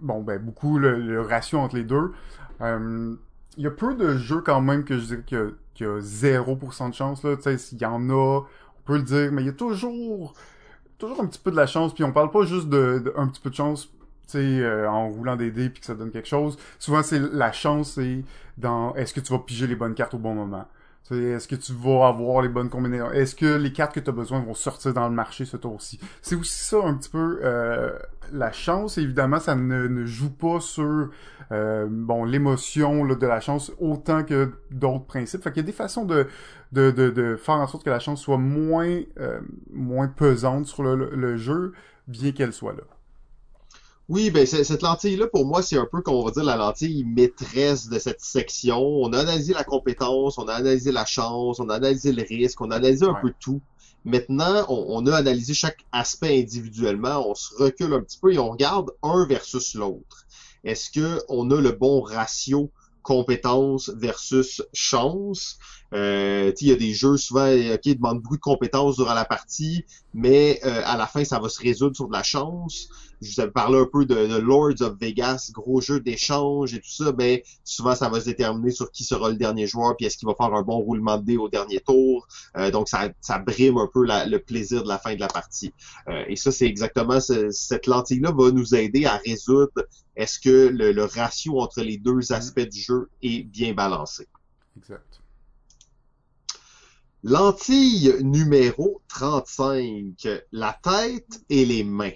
bon ben beaucoup le, ratio entre les deux. Il y a peu de jeux quand même que je dirais que qu'il y a 0% de chance là, tu sais, s'il y en a, on peut le dire, mais il y a toujours toujours un petit peu de la chance, puis on parle pas juste de, de un petit peu de chance, tu sais, euh, en roulant des dés puis que ça donne quelque chose. Souvent c'est la chance c'est dans est-ce que tu vas piger les bonnes cartes au bon moment? Est-ce que tu vas avoir les bonnes combinaisons? Est-ce que les cartes que tu as besoin vont sortir dans le marché ce tour-ci? C'est aussi ça un petit peu euh, la chance. Évidemment, ça ne, joue pas sur euh, bon l'émotion de la chance autant que d'autres principes. Fait qu'il y a des façons de, de, de, de, faire en sorte que la chance soit moins, euh, moins pesante sur le, le jeu, bien qu'elle soit là. Oui, ben cette lentille-là, pour moi, c'est un peu, comme on va dire, la lentille maîtresse de cette section. On a analysé la compétence, on a analysé la chance, on a analysé le risque, on a analysé un ouais. peu tout. Maintenant, on, on, a analysé chaque aspect individuellement, on se recule un petit peu et on regarde un versus l'autre. Est-ce que on a le bon ratio compétence versus chance? Euh, il y a des jeux souvent euh, qui demandent beaucoup de compétences durant la partie, mais euh, à la fin, ça va se résoudre sur de la chance je vous avais parlé un peu de, de Lords of Vegas, gros jeu d'échange et tout ça, ben souvent ça va se déterminer sur qui sera le dernier joueur, puis est-ce qu'il va faire un bon roulement de dés au dernier tour. Euh, donc ça, ça brime un peu la, le plaisir de la fin de la partie. Euh, et ça, c'est exactement ce, cette lentille-là va nous aider à résoudre est-ce que le, le, ratio entre les deux mm-hmm. aspects du jeu est bien balancé. Exact. Lentille numéro 35, la tête et les mains.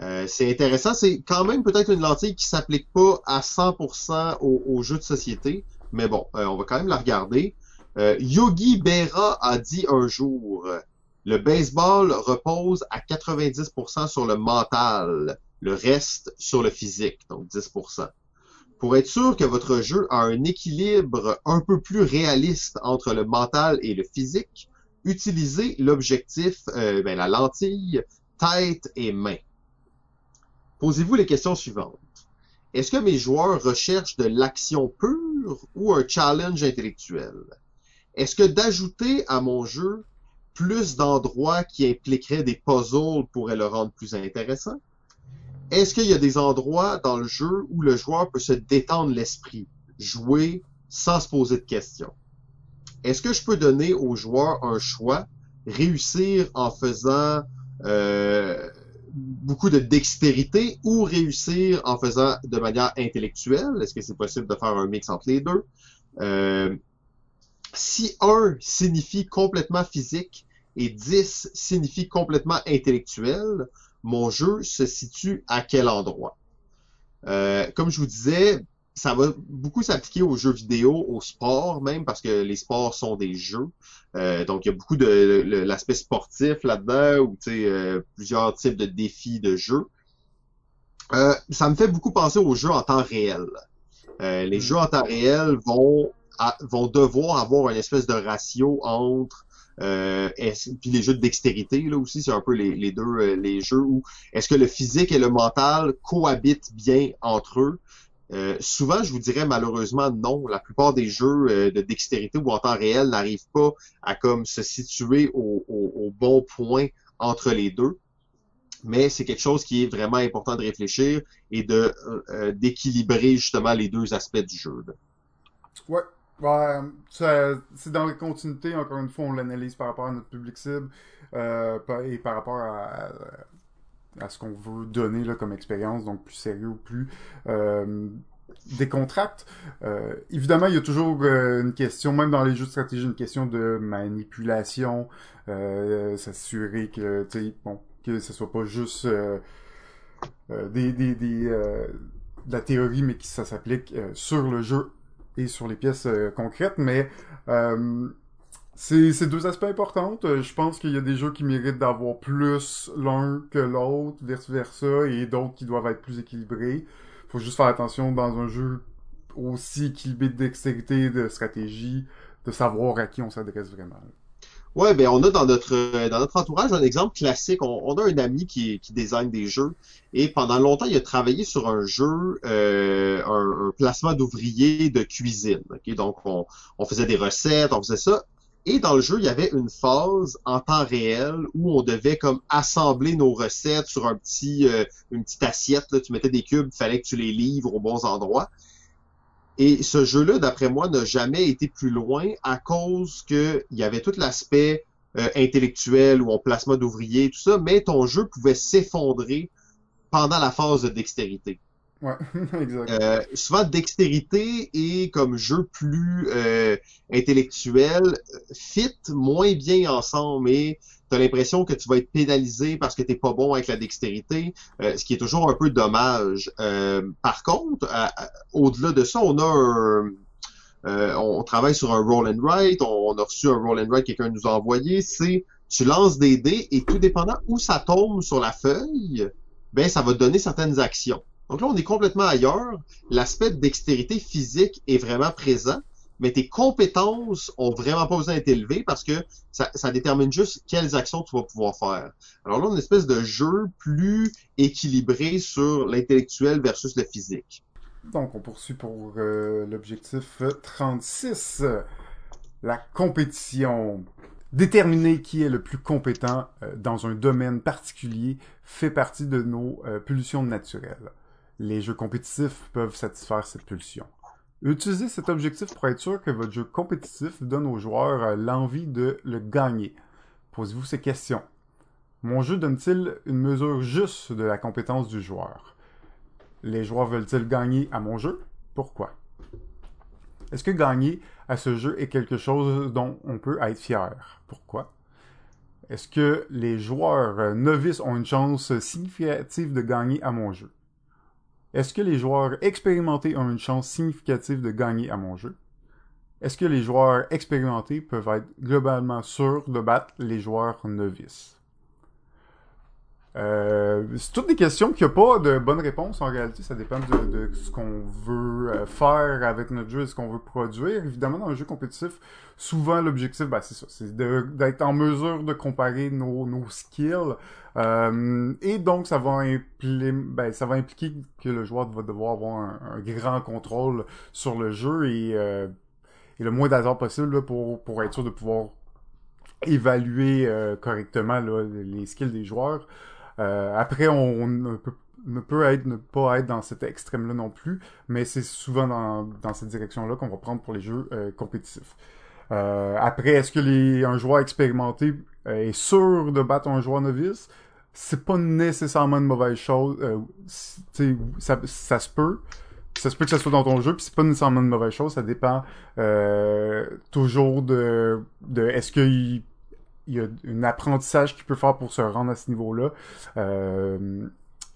Euh, c'est intéressant. C'est quand même peut-être une lentille qui s'applique pas à 100% aux, aux, jeux de société, mais bon, euh, on va quand même la regarder. Euh, Yogi Berra a dit un jour, le baseball repose à 90% sur le mental, le reste sur le physique, donc 10%. Pour être sûr que votre jeu a un équilibre un peu plus réaliste entre le mental et le physique, utilisez l'objectif, euh, ben, la lentille, tête et main. Posez-vous les questions suivantes. Est-ce que mes joueurs recherchent de l'action pure ou un challenge intellectuel? Est-ce que d'ajouter à mon jeu plus d'endroits qui impliqueraient des puzzles pourrait le rendre plus intéressant? Est-ce qu'il y a des endroits dans le jeu où le joueur peut se détendre l'esprit, jouer sans se poser de questions? Est-ce que je peux donner aux joueurs un choix, réussir en faisant euh, beaucoup de dextérité ou réussir en faisant de manière intellectuelle? Est-ce que c'est possible de faire un mix entre les deux? Euh, si 1 signifie complètement physique et 10 signifie complètement intellectuel, mon jeu se situe à quel endroit? Euh, comme je vous disais, ça va beaucoup s'appliquer aux jeux vidéo, au sport même, parce que les sports sont des jeux. Euh, donc, il y a beaucoup de l'aspect sportif là-dedans, ou euh, plusieurs types de défis de jeux. Euh, ça me fait beaucoup penser aux jeux en temps réel. Euh, les hmm. jeux en temps réel vont, vont devoir avoir une espèce de ratio entre euh, puis les jeux de dextérité là aussi c'est un peu les, les deux les jeux où est-ce que le physique et le mental cohabitent bien entre eux? Euh, souvent, je vous dirais malheureusement non. La plupart des jeux euh, de dextérité ou en temps réel n'arrivent pas à comme se situer au, au, bon point entre les deux. Mais c'est quelque chose qui est vraiment important de réfléchir et de euh, d'équilibrer justement les deux aspects du jeu. Ouais. Ouais, c'est dans la continuité, encore une fois, on l'analyse par rapport à notre public cible et par rapport à, à ce qu'on veut donner là, comme expérience, donc plus sérieux, plus euh, décontracte. Euh, évidemment, il y a toujours euh, une question, même dans les jeux de stratégie, une question de manipulation, euh, s'assurer que, bon, que soit pas juste euh, des, des, des de la théorie, mais que ça s'applique sur le jeu et sur les pièces concrètes, mais c'est deux aspects importants. Euh, je pense qu'il y a des jeux qui méritent d'avoir plus l'un que l'autre, vice versa, et d'autres qui doivent être plus équilibrés. Faut juste faire attention dans un jeu aussi équilibré de dextérité, de stratégie, de savoir à qui on s'adresse vraiment. Ouais, ben on a dans notre dans notre entourage un exemple classique. On, a un ami qui, qui design des jeux et pendant longtemps il a travaillé sur un jeu, euh, un, placement d'ouvriers de cuisine. Donc on, on faisait des recettes, on faisait ça. Et dans le jeu, il y avait une phase en temps réel où on devait comme assembler nos recettes sur un petit, euh, une petite assiette. Là. Tu mettais des cubes, il fallait que tu les livres aux bons endroits. Et ce jeu-là, d'après moi, n'a jamais été plus loin à cause qu'il y avait tout l'aspect euh, intellectuel ou en placement d'ouvriers, tout ça, mais ton jeu pouvait s'effondrer pendant la phase de dextérité. Ouais, exact. Euh, souvent, dextérité et comme jeu plus euh, intellectuel fit moins bien ensemble et t'as l'impression que tu vas être pénalisé parce que t'es pas bon avec la dextérité, euh, ce qui est toujours un peu dommage. Euh, par contre, au-delà de ça, on a un... on travaille sur un roll and write, on, a reçu un roll and write, quelqu'un nous a envoyé, c'est tu lances des dés et tout dépendant où ça tombe sur la feuille, ben ça va te donner certaines actions. Donc là, on est complètement ailleurs. L'aspect de dextérité physique est vraiment présent, mais tes compétences ont vraiment pas besoin d'être élevées parce que ça, détermine juste quelles actions tu vas pouvoir faire. Alors là, on a une espèce de jeu plus équilibré sur l'intellectuel versus le physique. Donc, on poursuit pour euh, l'objectif 36, la compétition. Déterminer qui est le plus compétent euh, dans un domaine particulier fait partie de nos euh, pulsions naturelles les jeux compétitifs peuvent satisfaire cette pulsion. Utilisez cet objectif pour être sûr que votre jeu compétitif donne aux joueurs euh, l'envie de le gagner. Posez-vous ces questions. Mon jeu donne-t-il une mesure juste de la compétence du joueur? Les joueurs veulent-ils gagner à mon jeu? Pourquoi? Est-ce que gagner à ce jeu est quelque chose dont on peut être fier? Pourquoi? Est-ce que les joueurs euh, novices ont une chance significative de gagner à mon jeu? Est-ce que les joueurs expérimentés ont une chance significative de gagner à mon jeu? Est-ce que les joueurs expérimentés peuvent être globalement sûrs de battre les joueurs novices? Euh, c'est toutes des questions qui n'ont pas de bonne réponse en réalité. Ça dépend de, ce qu'on veut euh, faire avec notre jeu et ce qu'on veut produire. Évidemment, dans un jeu compétitif, souvent l'objectif, ben, c'est ça, c'est d'être en mesure de comparer nos, nos skills. Euh, et donc, ça va, ben, ça va impliquer que le joueur va devoir avoir un, grand contrôle sur le jeu et, le moins d'hasard possible pour, pour être sûr de pouvoir évaluer correctement les skills des joueurs. Euh, après, on, ne, peut, être, ne pas être dans cet extrême-là non plus, mais c'est souvent dans, dans cette direction-là qu'on va prendre pour les jeux euh, compétitifs. Euh, après, est-ce que les, un joueur expérimenté est sûr de battre un joueur novice? c'est pas nécessairement une mauvaise chose. Euh, ça, ça se peut. Ça se peut que ça soit dans ton jeu, puis c'est pas nécessairement une mauvaise chose. Ça dépend euh, toujours de, de est-ce qu'il il y a un apprentissage qu'il peut faire pour se rendre à ce niveau-là. Euh,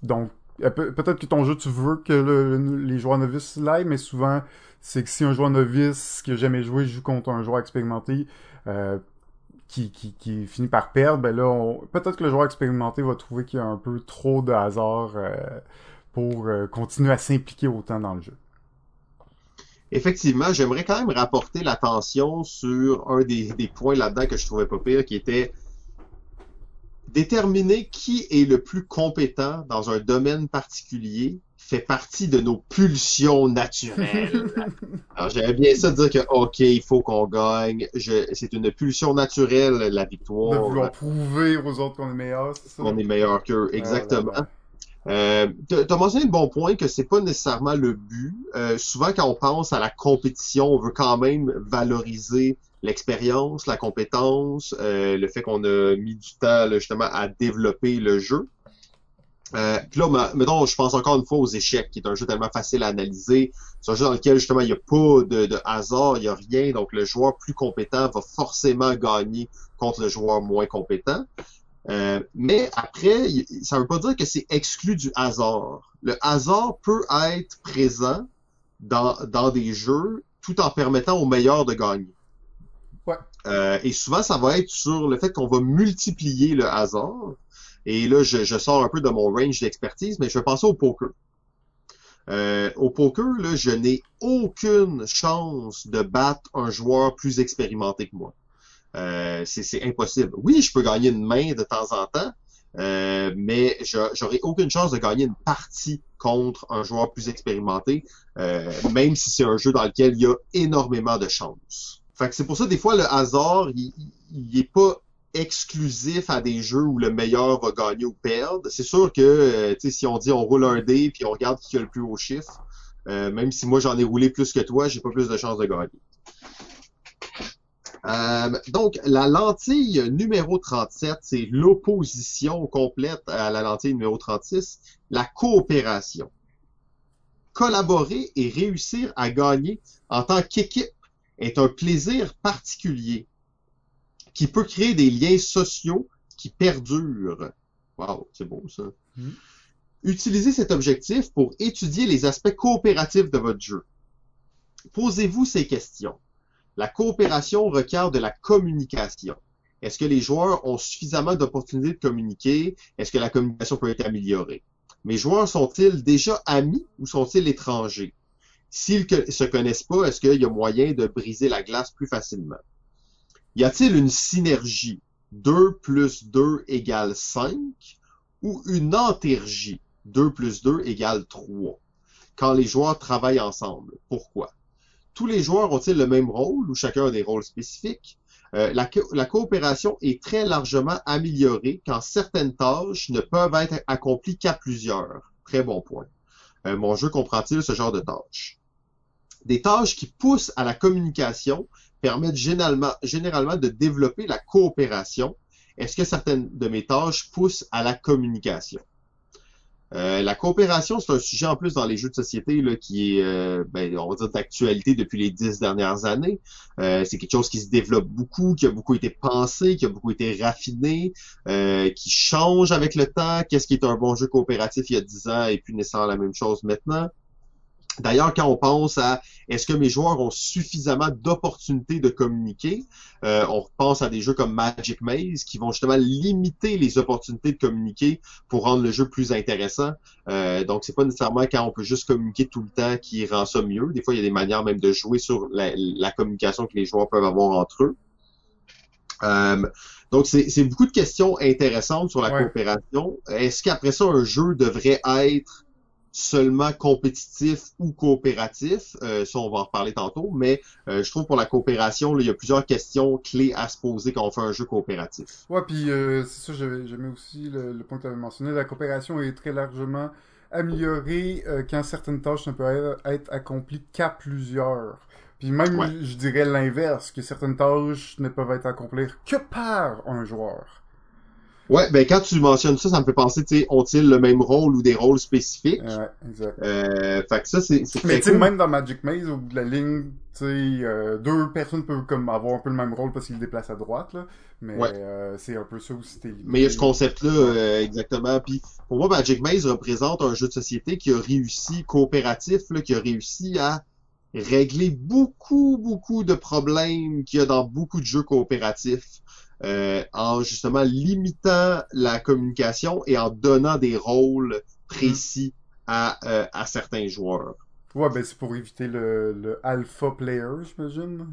donc, peut-être que ton jeu, tu veux que les joueurs novices l'aillent, mais souvent, c'est que si un joueur novice qui a jamais joué joue contre un joueur expérimenté, euh, qui, qui, qui, finit par perdre, ben là, peut-être que le joueur expérimenté va trouver qu'il y a un peu trop de hasard euh, pour euh, continuer à s'impliquer autant dans le jeu. Effectivement, j'aimerais quand même rapporter l'attention sur un des, des points là-dedans que je trouvais pas pire, qui était déterminer qui est le plus compétent dans un domaine particulier fait partie de nos pulsions naturelles. Alors, j'aimais bien ça de dire que, OK, il faut qu'on gagne. C'est une pulsion naturelle, la victoire. De vouloir prouver aux autres qu'on est meilleur, c'est ça? On est meilleur qu'eux, ah, exactement. Euh, T'as mentionné le bon point que c'est pas nécessairement le but. Euh, souvent, quand on pense à la compétition, on veut quand même valoriser l'expérience, la compétence, euh, le fait qu'on a mis du temps justement à développer le jeu. Euh, là, mettons, je pense encore une fois aux échecs, qui est un jeu tellement facile à analyser. C'est un jeu dans lequel justement il n'y a pas de, de hasard, il n'y a rien, donc le joueur plus compétent va forcément gagner contre le joueur moins compétent. Euh, mais après, ça ne veut pas dire que c'est exclu du hasard. Le hasard peut être présent dans, dans des jeux tout en permettant aux meilleurs de gagner. Ouais. Euh, et souvent, ça va être sur le fait qu'on va multiplier le hasard. Et là, je, je sors un peu de mon range d'expertise, mais je vais passer au poker. Euh, au poker, là, je n'ai aucune chance de battre un joueur plus expérimenté que moi. Euh, c'est impossible. Oui, je peux gagner une main de temps en temps, euh, mais j'aurai aucune chance de gagner une partie contre un joueur plus expérimenté, euh, même si c'est un jeu dans lequel il y a énormément de chances. Fait que c'est pour ça des fois le hasard, il, il est pas exclusif à des jeux où le meilleur va gagner ou perdre. C'est sûr que euh, si on dit on roule un dé puis on regarde qui a le plus haut chiffre, euh, même si moi j'en ai roulé plus que toi, j'ai pas plus de chances de gagner. Euh, donc, la lentille numéro 37, c'est l'opposition complète à la lentille numéro 36, la coopération. Collaborer et réussir à gagner en tant qu'équipe est un plaisir particulier qui peut créer des liens sociaux qui perdurent. Wow, c'est beau ça. Hmm. Utilisez cet objectif pour étudier les aspects coopératifs de votre jeu. Posez-vous ces questions. La coopération requiert de la communication. Est-ce que les joueurs ont suffisamment d'opportunités de communiquer? Est-ce que la communication peut être améliorée? Mes joueurs sont-ils déjà amis ou sont-ils étrangers? S'ils se connaissent pas, est-ce qu'il y a moyen de briser la glace plus facilement? Y a-t-il une synergie 2 plus 2 égale 5 ou une antergie 2 plus 2 égale 3 quand les joueurs travaillent ensemble? Pourquoi? Tous les joueurs ont-ils le même rôle ou chacun a des rôles spécifiques? Euh, la, coopération est très largement améliorée quand certaines tâches ne peuvent être accomplies qu'à plusieurs. Très bon point. Euh, mon jeu comprend-il ce genre de tâches? Des tâches qui poussent à la communication permettent généralement, généralement de développer la coopération. Est-ce que certaines de mes tâches poussent à la communication? Euh, la coopération, c'est un sujet en plus dans les jeux de société qui est, euh, ben, on va dire, d'actualité depuis les dix dernières années. Euh, c'est quelque chose qui se développe beaucoup, qui a beaucoup été pensé, qui a beaucoup été raffiné, qui change avec le temps. Qu'est-ce qui est un bon jeu coopératif il y a dix ans et puis naissant la même chose maintenant? D'ailleurs, quand on pense à est-ce que mes joueurs ont suffisamment d'opportunités de communiquer, euh, on pense à des jeux comme Magic Maze qui vont justement limiter les opportunités de communiquer pour rendre le jeu plus intéressant. Euh, donc, c'est pas nécessairement quand on peut juste communiquer tout le temps qui rend ça mieux. Des fois, il y a des manières même de jouer sur la, communication que les joueurs peuvent avoir entre eux. Euh, donc, c'est beaucoup de questions intéressantes sur la coopération. Est-ce qu'après ça, un jeu devrait être seulement compétitif ou coopératif. Euh, ça, on va en reparler tantôt. Mais euh, je trouve pour la coopération, il y a plusieurs questions clés à se poser quand on fait un jeu coopératif. Ouais, puis euh, c'est ça, j'aimais aussi le, point que tu avais mentionné. La coopération est très largement améliorée quand certaines tâches ne peuvent être accomplies qu'à plusieurs. Puis même, je dirais l'inverse, que certaines tâches ne peuvent être accomplies que par un joueur. Ouais, ben quand tu mentionnes ça, ça me fait penser, tu sais, ont-ils le même rôle ou des rôles spécifiques? Ouais, exact. Euh, fait que ça, c'est c'est Mais tu sais, cool. même dans Magic Maze, au bout de la ligne, tu sais, euh, deux personnes peuvent comme avoir un peu le même rôle parce qu'ils se déplacent à droite, là. Mais Ouais. euh, c'est un peu ça aussi. Mais il y a ce concept-là, euh, exactement. Puis pour moi, Magic Maze représente un jeu de société qui a réussi, coopératif, là, qui a réussi à régler beaucoup, beaucoup de problèmes qu'il y a dans beaucoup de jeux coopératifs. Euh, en justement limitant la communication et en donnant des rôles précis à, euh, à certains joueurs. Ouais, ben c'est pour éviter le, le alpha player, j'imagine.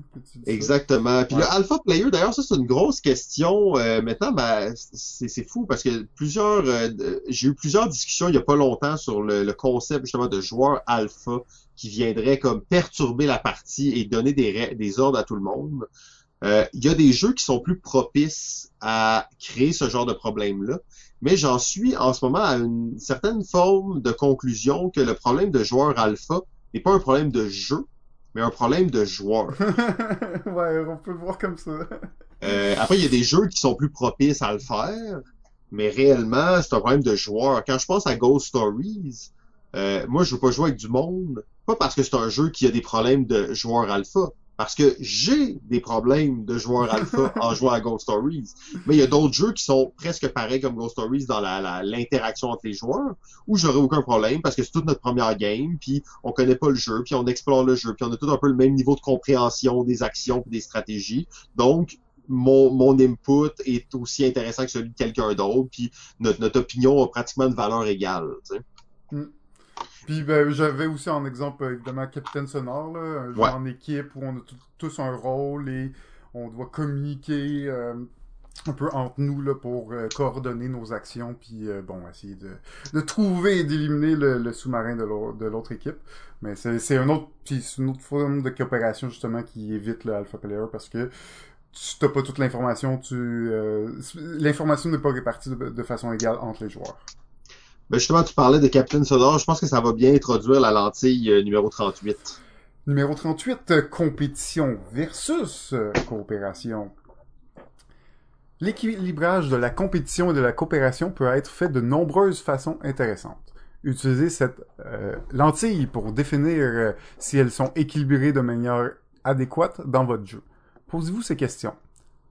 Exactement. Puis Ouais. le alpha player, d'ailleurs, ça c'est une grosse question. Euh, maintenant, ben, c'est c'est fou parce que plusieurs, euh, j'ai eu plusieurs discussions il y a pas longtemps sur le, le concept justement de joueur alpha qui viendrait comme perturber la partie et donner des ordres à tout le monde. Euh, Il y a des jeux qui sont plus propices à créer ce genre de problème-là, mais j'en suis en ce moment à une certaine forme de conclusion que le problème de joueur alpha n'est pas un problème de jeu, mais un problème de joueur. ouais, on peut le voir comme ça. Euh, après, il y a des jeux qui sont plus propices à le faire, mais réellement, c'est un problème de joueur. Quand je pense à Ghost Stories, euh, moi, je veux pas jouer avec du monde, pas parce que c'est un jeu qui a des problèmes de joueur alpha, parce que j'ai des problèmes de joueur alpha en jouant à Ghost Stories. Mais il y a d'autres jeux qui sont presque pareils comme Ghost Stories dans la, la- l'interaction entre les joueurs, où j'aurais aucun problème parce que c'est toute notre première game, puis on connaît pas le jeu, puis on explore le jeu, puis on a tout un peu le même niveau de compréhension des actions et des stratégies. Donc, mon, mon input est aussi intéressant que celui de quelqu'un d'autre, puis notre, notre opinion a pratiquement une valeur égale. tu sais. Puis ben, j'avais aussi en exemple évidemment Capitaine Sonore, là, un jeu Ouais. en équipe où on a tous un rôle et on doit communiquer euh, un peu entre nous là, pour euh, coordonner nos actions, puis euh, bon, essayer de, de trouver et d'éliminer le, le sous-marin de l'au- de l'autre équipe. Mais c'est un autre, une autre forme de coopération justement qui évite le alpha player parce que tu n'as pas toute l'information, tu l'information n'est pas répartie de, de façon égale entre les joueurs. Ben justement, tu parlais de Captain Sonore, je pense que ça va bien introduire la lentille euh, numéro 38. Numéro 38, euh, compétition versus euh, coopération. L'équilibrage de la compétition et de la coopération peut être fait de nombreuses façons intéressantes. Utilisez cette euh, lentille pour définir si elles sont équilibrées de manière adéquate dans votre jeu. Posez-vous ces questions.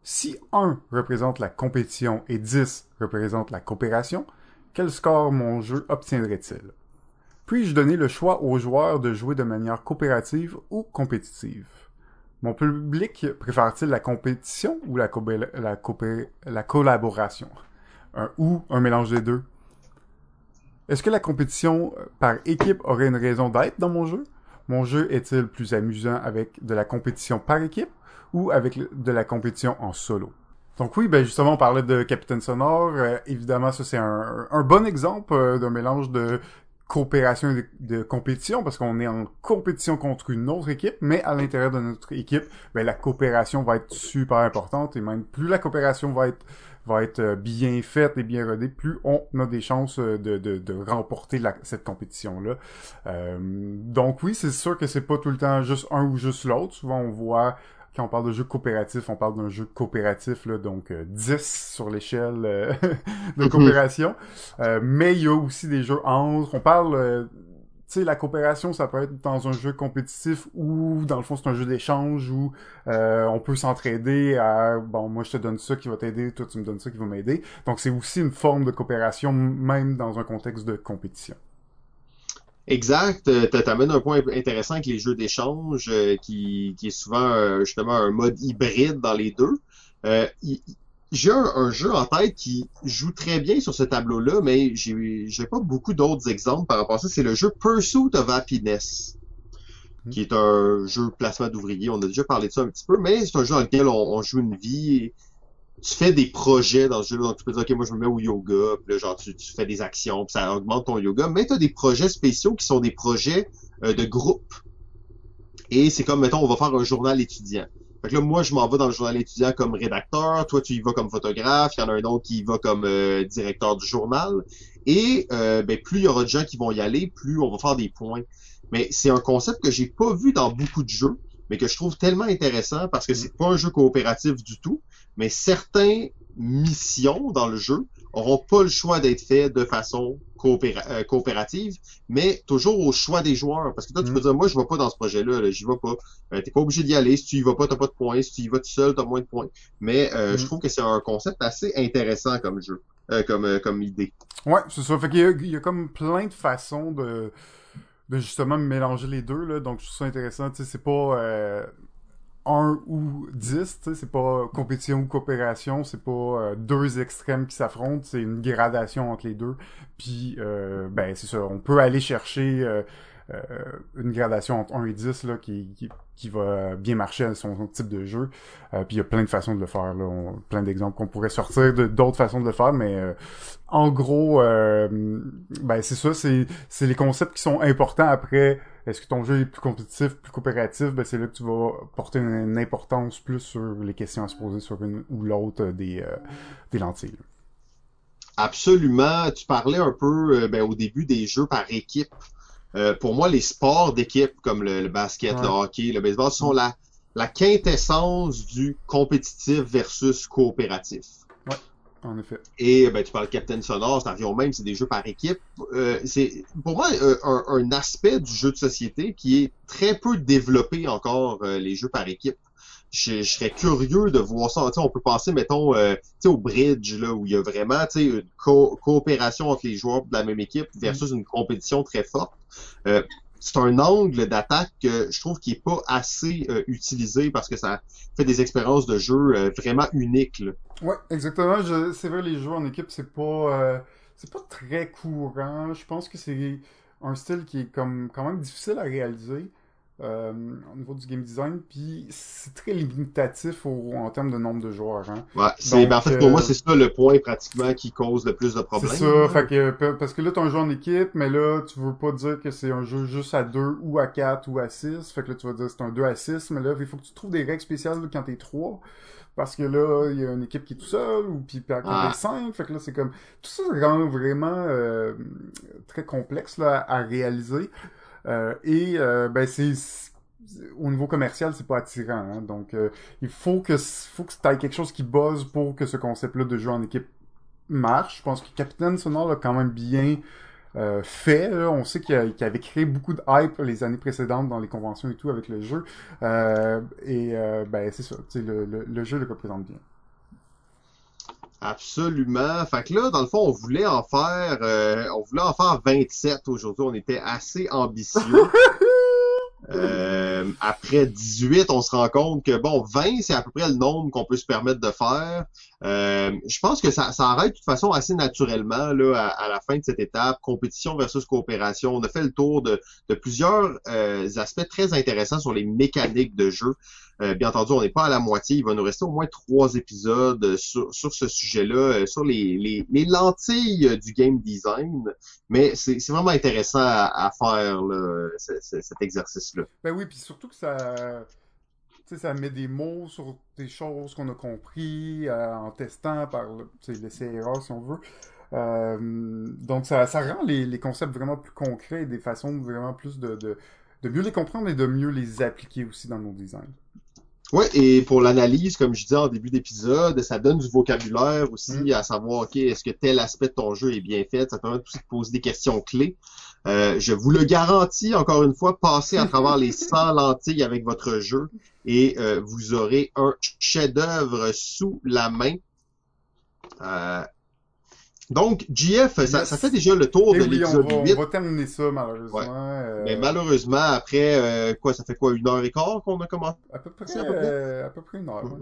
Si 1 représente la compétition et 10 représente la coopération, quel score mon jeu obtiendrait-il? Puis-je donner le choix aux joueurs de jouer de manière coopérative ou compétitive? Mon public préfère-t-il la compétition ou la, collaboration? Ou un mélange des deux? Est-ce que la compétition euh, par équipe aurait une raison d'être dans mon jeu? Mon jeu est-il plus amusant avec de la compétition par équipe ou avec de la compétition en solo? Donc oui, ben justement, on parlait de Capitaine Sonore. Euh, évidemment, ça c'est un, un bon exemple euh, d'un mélange de coopération et de, compétition parce qu'on est en compétition contre une autre équipe, mais à l'intérieur de notre équipe, ben la coopération va être super importante et même plus la coopération va être va être euh, bien faite et bien rodée, plus on a des chances euh, de, de, de remporter la- cette compétition-là. Euh, donc oui, c'est sûr que c'est pas tout le temps juste un ou juste l'autre. Souvent, on voit quand on parle de jeu coopératif, on parle d'un jeu coopératif, là, donc euh, 10 sur l'échelle euh, de Mhm. coopération. Euh, mais il y a aussi des jeux entre. On parle, euh, tu sais, la coopération, ça peut être dans un jeu compétitif ou dans le fond c'est un jeu d'échange où euh, on peut s'entraider à bon moi je te donne ça qui va t'aider, toi tu me donnes ça qui va m'aider. Donc c'est aussi une forme de coopération même dans un contexte de compétition. Exact. Euh, t'a- T'amènes un point intéressant avec les jeux d'échange, euh, qui, qui est souvent euh, justement un mode hybride dans les deux. Euh, j'ai un, un jeu en tête qui joue très bien sur ce tableau-là, mais j'ai j'ai pas beaucoup d'autres exemples par rapport à ça. C'est le jeu Pursuit of Happiness, qui est un jeu placement d'ouvriers. On a déjà parlé de ça un petit peu, mais c'est un jeu dans lequel on, on joue une vie. et tu fais des projets dans ce jeu-là. Donc, tu peux dire, OK, moi, je me mets au yoga, puis là, genre, tu, tu fais des actions, puis ça augmente ton yoga. Mais tu as des projets spéciaux qui sont des projets euh, de groupe. Et c'est comme, mettons, on va faire un journal étudiant. Fait que là, moi, je m'en vais dans le journal étudiant comme rédacteur, toi, tu y vas comme photographe, il y en a un autre qui y va comme euh, directeur du journal. Et euh, ben, plus il y aura de gens qui vont y aller, plus on va faire des points. Mais c'est un concept que j'ai pas vu dans beaucoup de jeux. mais que je trouve tellement intéressant parce que c'est pas un jeu coopératif du tout, mais certains missions dans le jeu auront pas le choix d'être faits de façon coopéra- euh, coopérative, mais toujours au choix des joueurs. Parce que toi, tu Mm. peux dire, moi, je vais pas dans ce projet-là, là, j'y vais pas. Euh, t'es pas obligé d'y aller. Si tu y vas pas, t'as pas de points. Si tu y vas tout seul, t'as moins de points. Mais euh, Mm. je trouve que c'est un concept assez intéressant comme jeu, euh, comme, comme idée. Ouais, c'est ça. Fait qu'il y a, il y a comme plein de façons de, de justement mélanger les deux, là. Donc, je trouve ça intéressant. Tu sais, c'est pas euh, 1 ou 10, tu sais, c'est pas compétition ou coopération, c'est pas euh, deux extrêmes qui s'affrontent, c'est une gradation entre les deux. Puis, euh, ben, c'est ça. On peut aller chercher euh, une gradation entre 1 et 10, là, qui, qui, qui va bien marcher à son, type de jeu. Euh, puis, il y a plein de façons de le faire, là. Plein d'exemples qu'on pourrait sortir d'autres façons de le faire, mais... euh, en gros, euh, ben c'est ça, c'est les concepts qui sont importants après. Est-ce que ton jeu est plus compétitif, plus coopératif? Ben c'est là que tu vas porter une, importance plus sur les questions à se poser sur une ou l'autre des euh, des lentilles. Absolument. Tu parlais un peu euh, ben, au début des jeux par équipe. Euh, pour moi, les sports d'équipe comme le, le basket, Ouais. le hockey, le baseball sont la, la quintessence du compétitif versus coopératif. En effet. Et ben, tu parles de Captain Sonore, c'est environ même, c'est des jeux par équipe. Euh, c'est pour moi euh, un, un aspect du jeu de société qui est très peu développé encore, euh, les jeux par équipe. Je, serais curieux de voir ça. Tu sais, on peut penser, mettons, euh, au bridge, là, où il y a vraiment une co- coopération entre les joueurs de la même équipe versus une compétition très forte. Euh, c'est un angle d'attaque que je trouve qui est pas assez euh, utilisé parce que ça fait des expériences de jeu euh, vraiment uniques. là. Ouais, exactement. C'est vrai, les jeux en équipe, c'est pas euh, c'est pas très courant. Je pense que c'est un style qui est comme quand même difficile à réaliser euh, au niveau du game design, puis c'est très limitatif au- en termes de nombre de joueurs. Hein. Ouais, c'est, ben, en fait, pour euh, moi, c'est ça le point pratiquement qui cause le plus de C'est problèmes. ça, fait que, pa- parce que là, t'as un jeu en équipe, mais là, tu veux pas dire que c'est un jeu juste à 2 ou à 4 ou à 6. Fait que là, tu vas dire que c'est un 2 à 6, mais là, il faut que tu trouves des règles spéciales quand t'es 3. Parce que là, il y a une équipe qui est tout seul, ou puis quand Ah. t'es 5. Fait que là, c'est comme... Tout ça rend vraiment euh, très complexe là, à réaliser. Euh, et, euh, ben, c'est... Au niveau commercial, c'est pas attirant. hein. Donc, euh, il faut que faut que tu quelque chose qui buzz pour que ce concept-là de jeu en équipe marche. Je pense que Captain Sonore l'a quand même bien euh, fait. On sait qu'il avait créé beaucoup de hype les années précédentes dans les conventions et tout avec le jeu. Euh, et euh, ben c'est ça. Le, le, le jeu le représente bien. Absolument. Fait que là, dans le fond, on voulait en faire, euh, on voulait en faire 27 aujourd'hui. On était assez ambitieux. Euh, après 18, on se rend compte que bon, 20, c'est à peu près le nombre qu'on peut se permettre de faire. Euh, je pense que ça, ça arrête de toute façon assez naturellement là, à, à la fin de cette étape. Compétition versus coopération. On a fait le tour de, de plusieurs euh, aspects très intéressants sur les mécaniques de jeu. Euh, bien entendu, on n'est pas à la moitié. Il va nous rester au moins trois épisodes euh, sur, sur ce sujet-là, euh, sur les, les, les lentilles du game design. Mais c'est vraiment intéressant à, faire cet exercice-là. Ben oui, puis surtout que ça, ça met des mots sur des choses qu'on a compris en testant par le, l'essai erreur si on veut. Donc ça, ça rend les, les concepts vraiment plus concrets et des façons vraiment plus de, de, de mieux les comprendre et de mieux les appliquer aussi dans nos designs. Ouais, et pour l'analyse, comme je disais en début d'épisode, ça donne du vocabulaire aussi Mm. à savoir, OK, est-ce que tel aspect de ton jeu est bien fait? Ça permet aussi de poser des questions clés. Euh, je vous le garantis, encore une fois, passez à travers les 100 lentilles avec votre jeu et euh, vous aurez un chef-d'œuvre sous la main. Euh, donc, JF, ça, Yes. ça fait déjà le tour Et de oui, on l'épisode va, 8. on va terminer ça malheureusement. euh, Mais malheureusement, après, euh, quoi, ça fait quoi, une heure et quart qu'on a commencé? à peu près, à peu près. euh, à peu près une heure. ouais.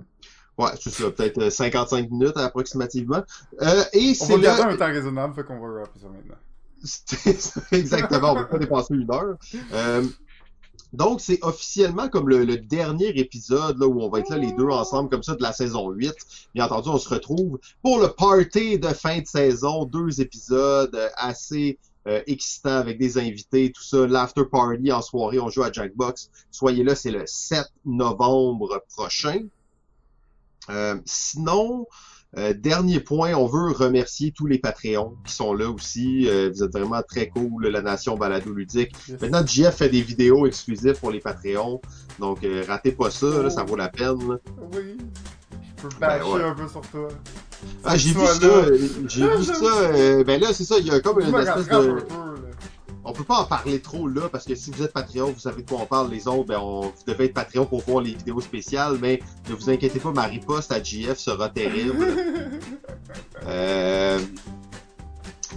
Ouais, c'est ça, peut-être euh, 55 minutes approximativement. Euh, et On c'est va garder là... un temps raisonnable, fait qu'on va rappeler ça maintenant. Exactement, on va pas dépasser une heure. Euh, donc, c'est officiellement comme le, le dernier épisode là, où on va être là les deux ensemble comme ça de la saison 8. Bien entendu, on se retrouve pour le party de fin de saison. Deux épisodes euh, assez euh, excitants avec des invités, tout ça. L'after party en soirée, on joue à Jackbox. Soyez là, c'est le 7 novembre prochain. Euh, sinon, Euh, dernier point, on veut remercier tous les Patreons qui sont là aussi. Euh, vous êtes vraiment très cool, la Nation Balado Ludique. Yes. Maintenant, JF fait des vidéos exclusives pour les Patreons. Donc, euh, ratez pas ça, là, ça vaut la peine. là. Oui. Je peux Ben, bâcher ouais. un peu sur toi. Ah, j'ai vu ça. euh, J'ai Ah, vu ça. euh, ben là, c'est ça. Il y a comme une espèce de... un peu. On peut pas en parler trop là, parce que si vous êtes Patreon, vous savez de quoi on parle. Les autres, ben, on... vous devez être Patreon pour voir les vidéos spéciales, mais ne vous inquiétez pas, ma riposte à JF sera terrible. Euh,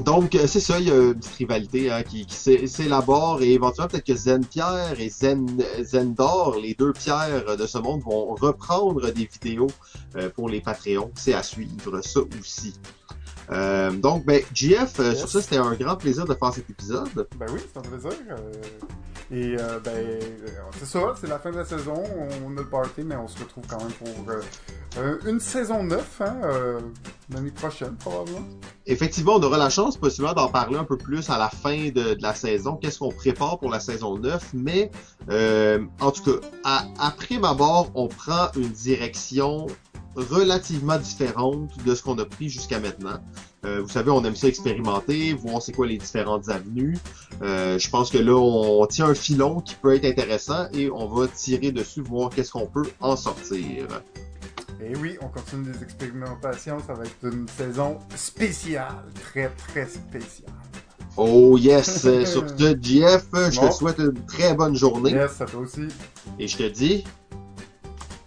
Donc, euh, c'est ça, il y a une petite rivalité hein, qui, qui s'é- s'élabore et éventuellement peut-être que Zen Pierre et Zen, Zendor, les deux pierres de ce monde, vont reprendre des vidéos euh, pour les Patreons. C'est à suivre, ça aussi. Euh, donc, ben, JF, euh, Yes. sur ça, c'était un grand plaisir de faire cet épisode. Ben oui, c'est un plaisir. euh, Et ben, c'est ça, c'est la fin de la saison. On a le party, mais on se retrouve quand même pour une saison 9, hein, l'année prochaine, probablement. Effectivement, on aura la chance possiblement d'en parler un peu plus à la fin de, de la saison. Qu'est-ce qu'on prépare pour la saison 9? Mais en tout cas, à, après ma mort, on prend une direction relativement différente de ce qu'on a pris jusqu'à maintenant. Euh, vous savez, on aime ça expérimenter, voir c'est quoi les différentes avenues. Euh, je pense que là, on tient un filon qui peut être intéressant et on va tirer dessus, voir qu'est-ce qu'on peut en sortir. Et oui, on continue des expérimentations. Ça va être une saison spéciale, très très spéciale. Oh yes! Euh, Sur ce, JF, je Bon. te souhaite une très bonne journée. Yes, à toi aussi. Et je te dis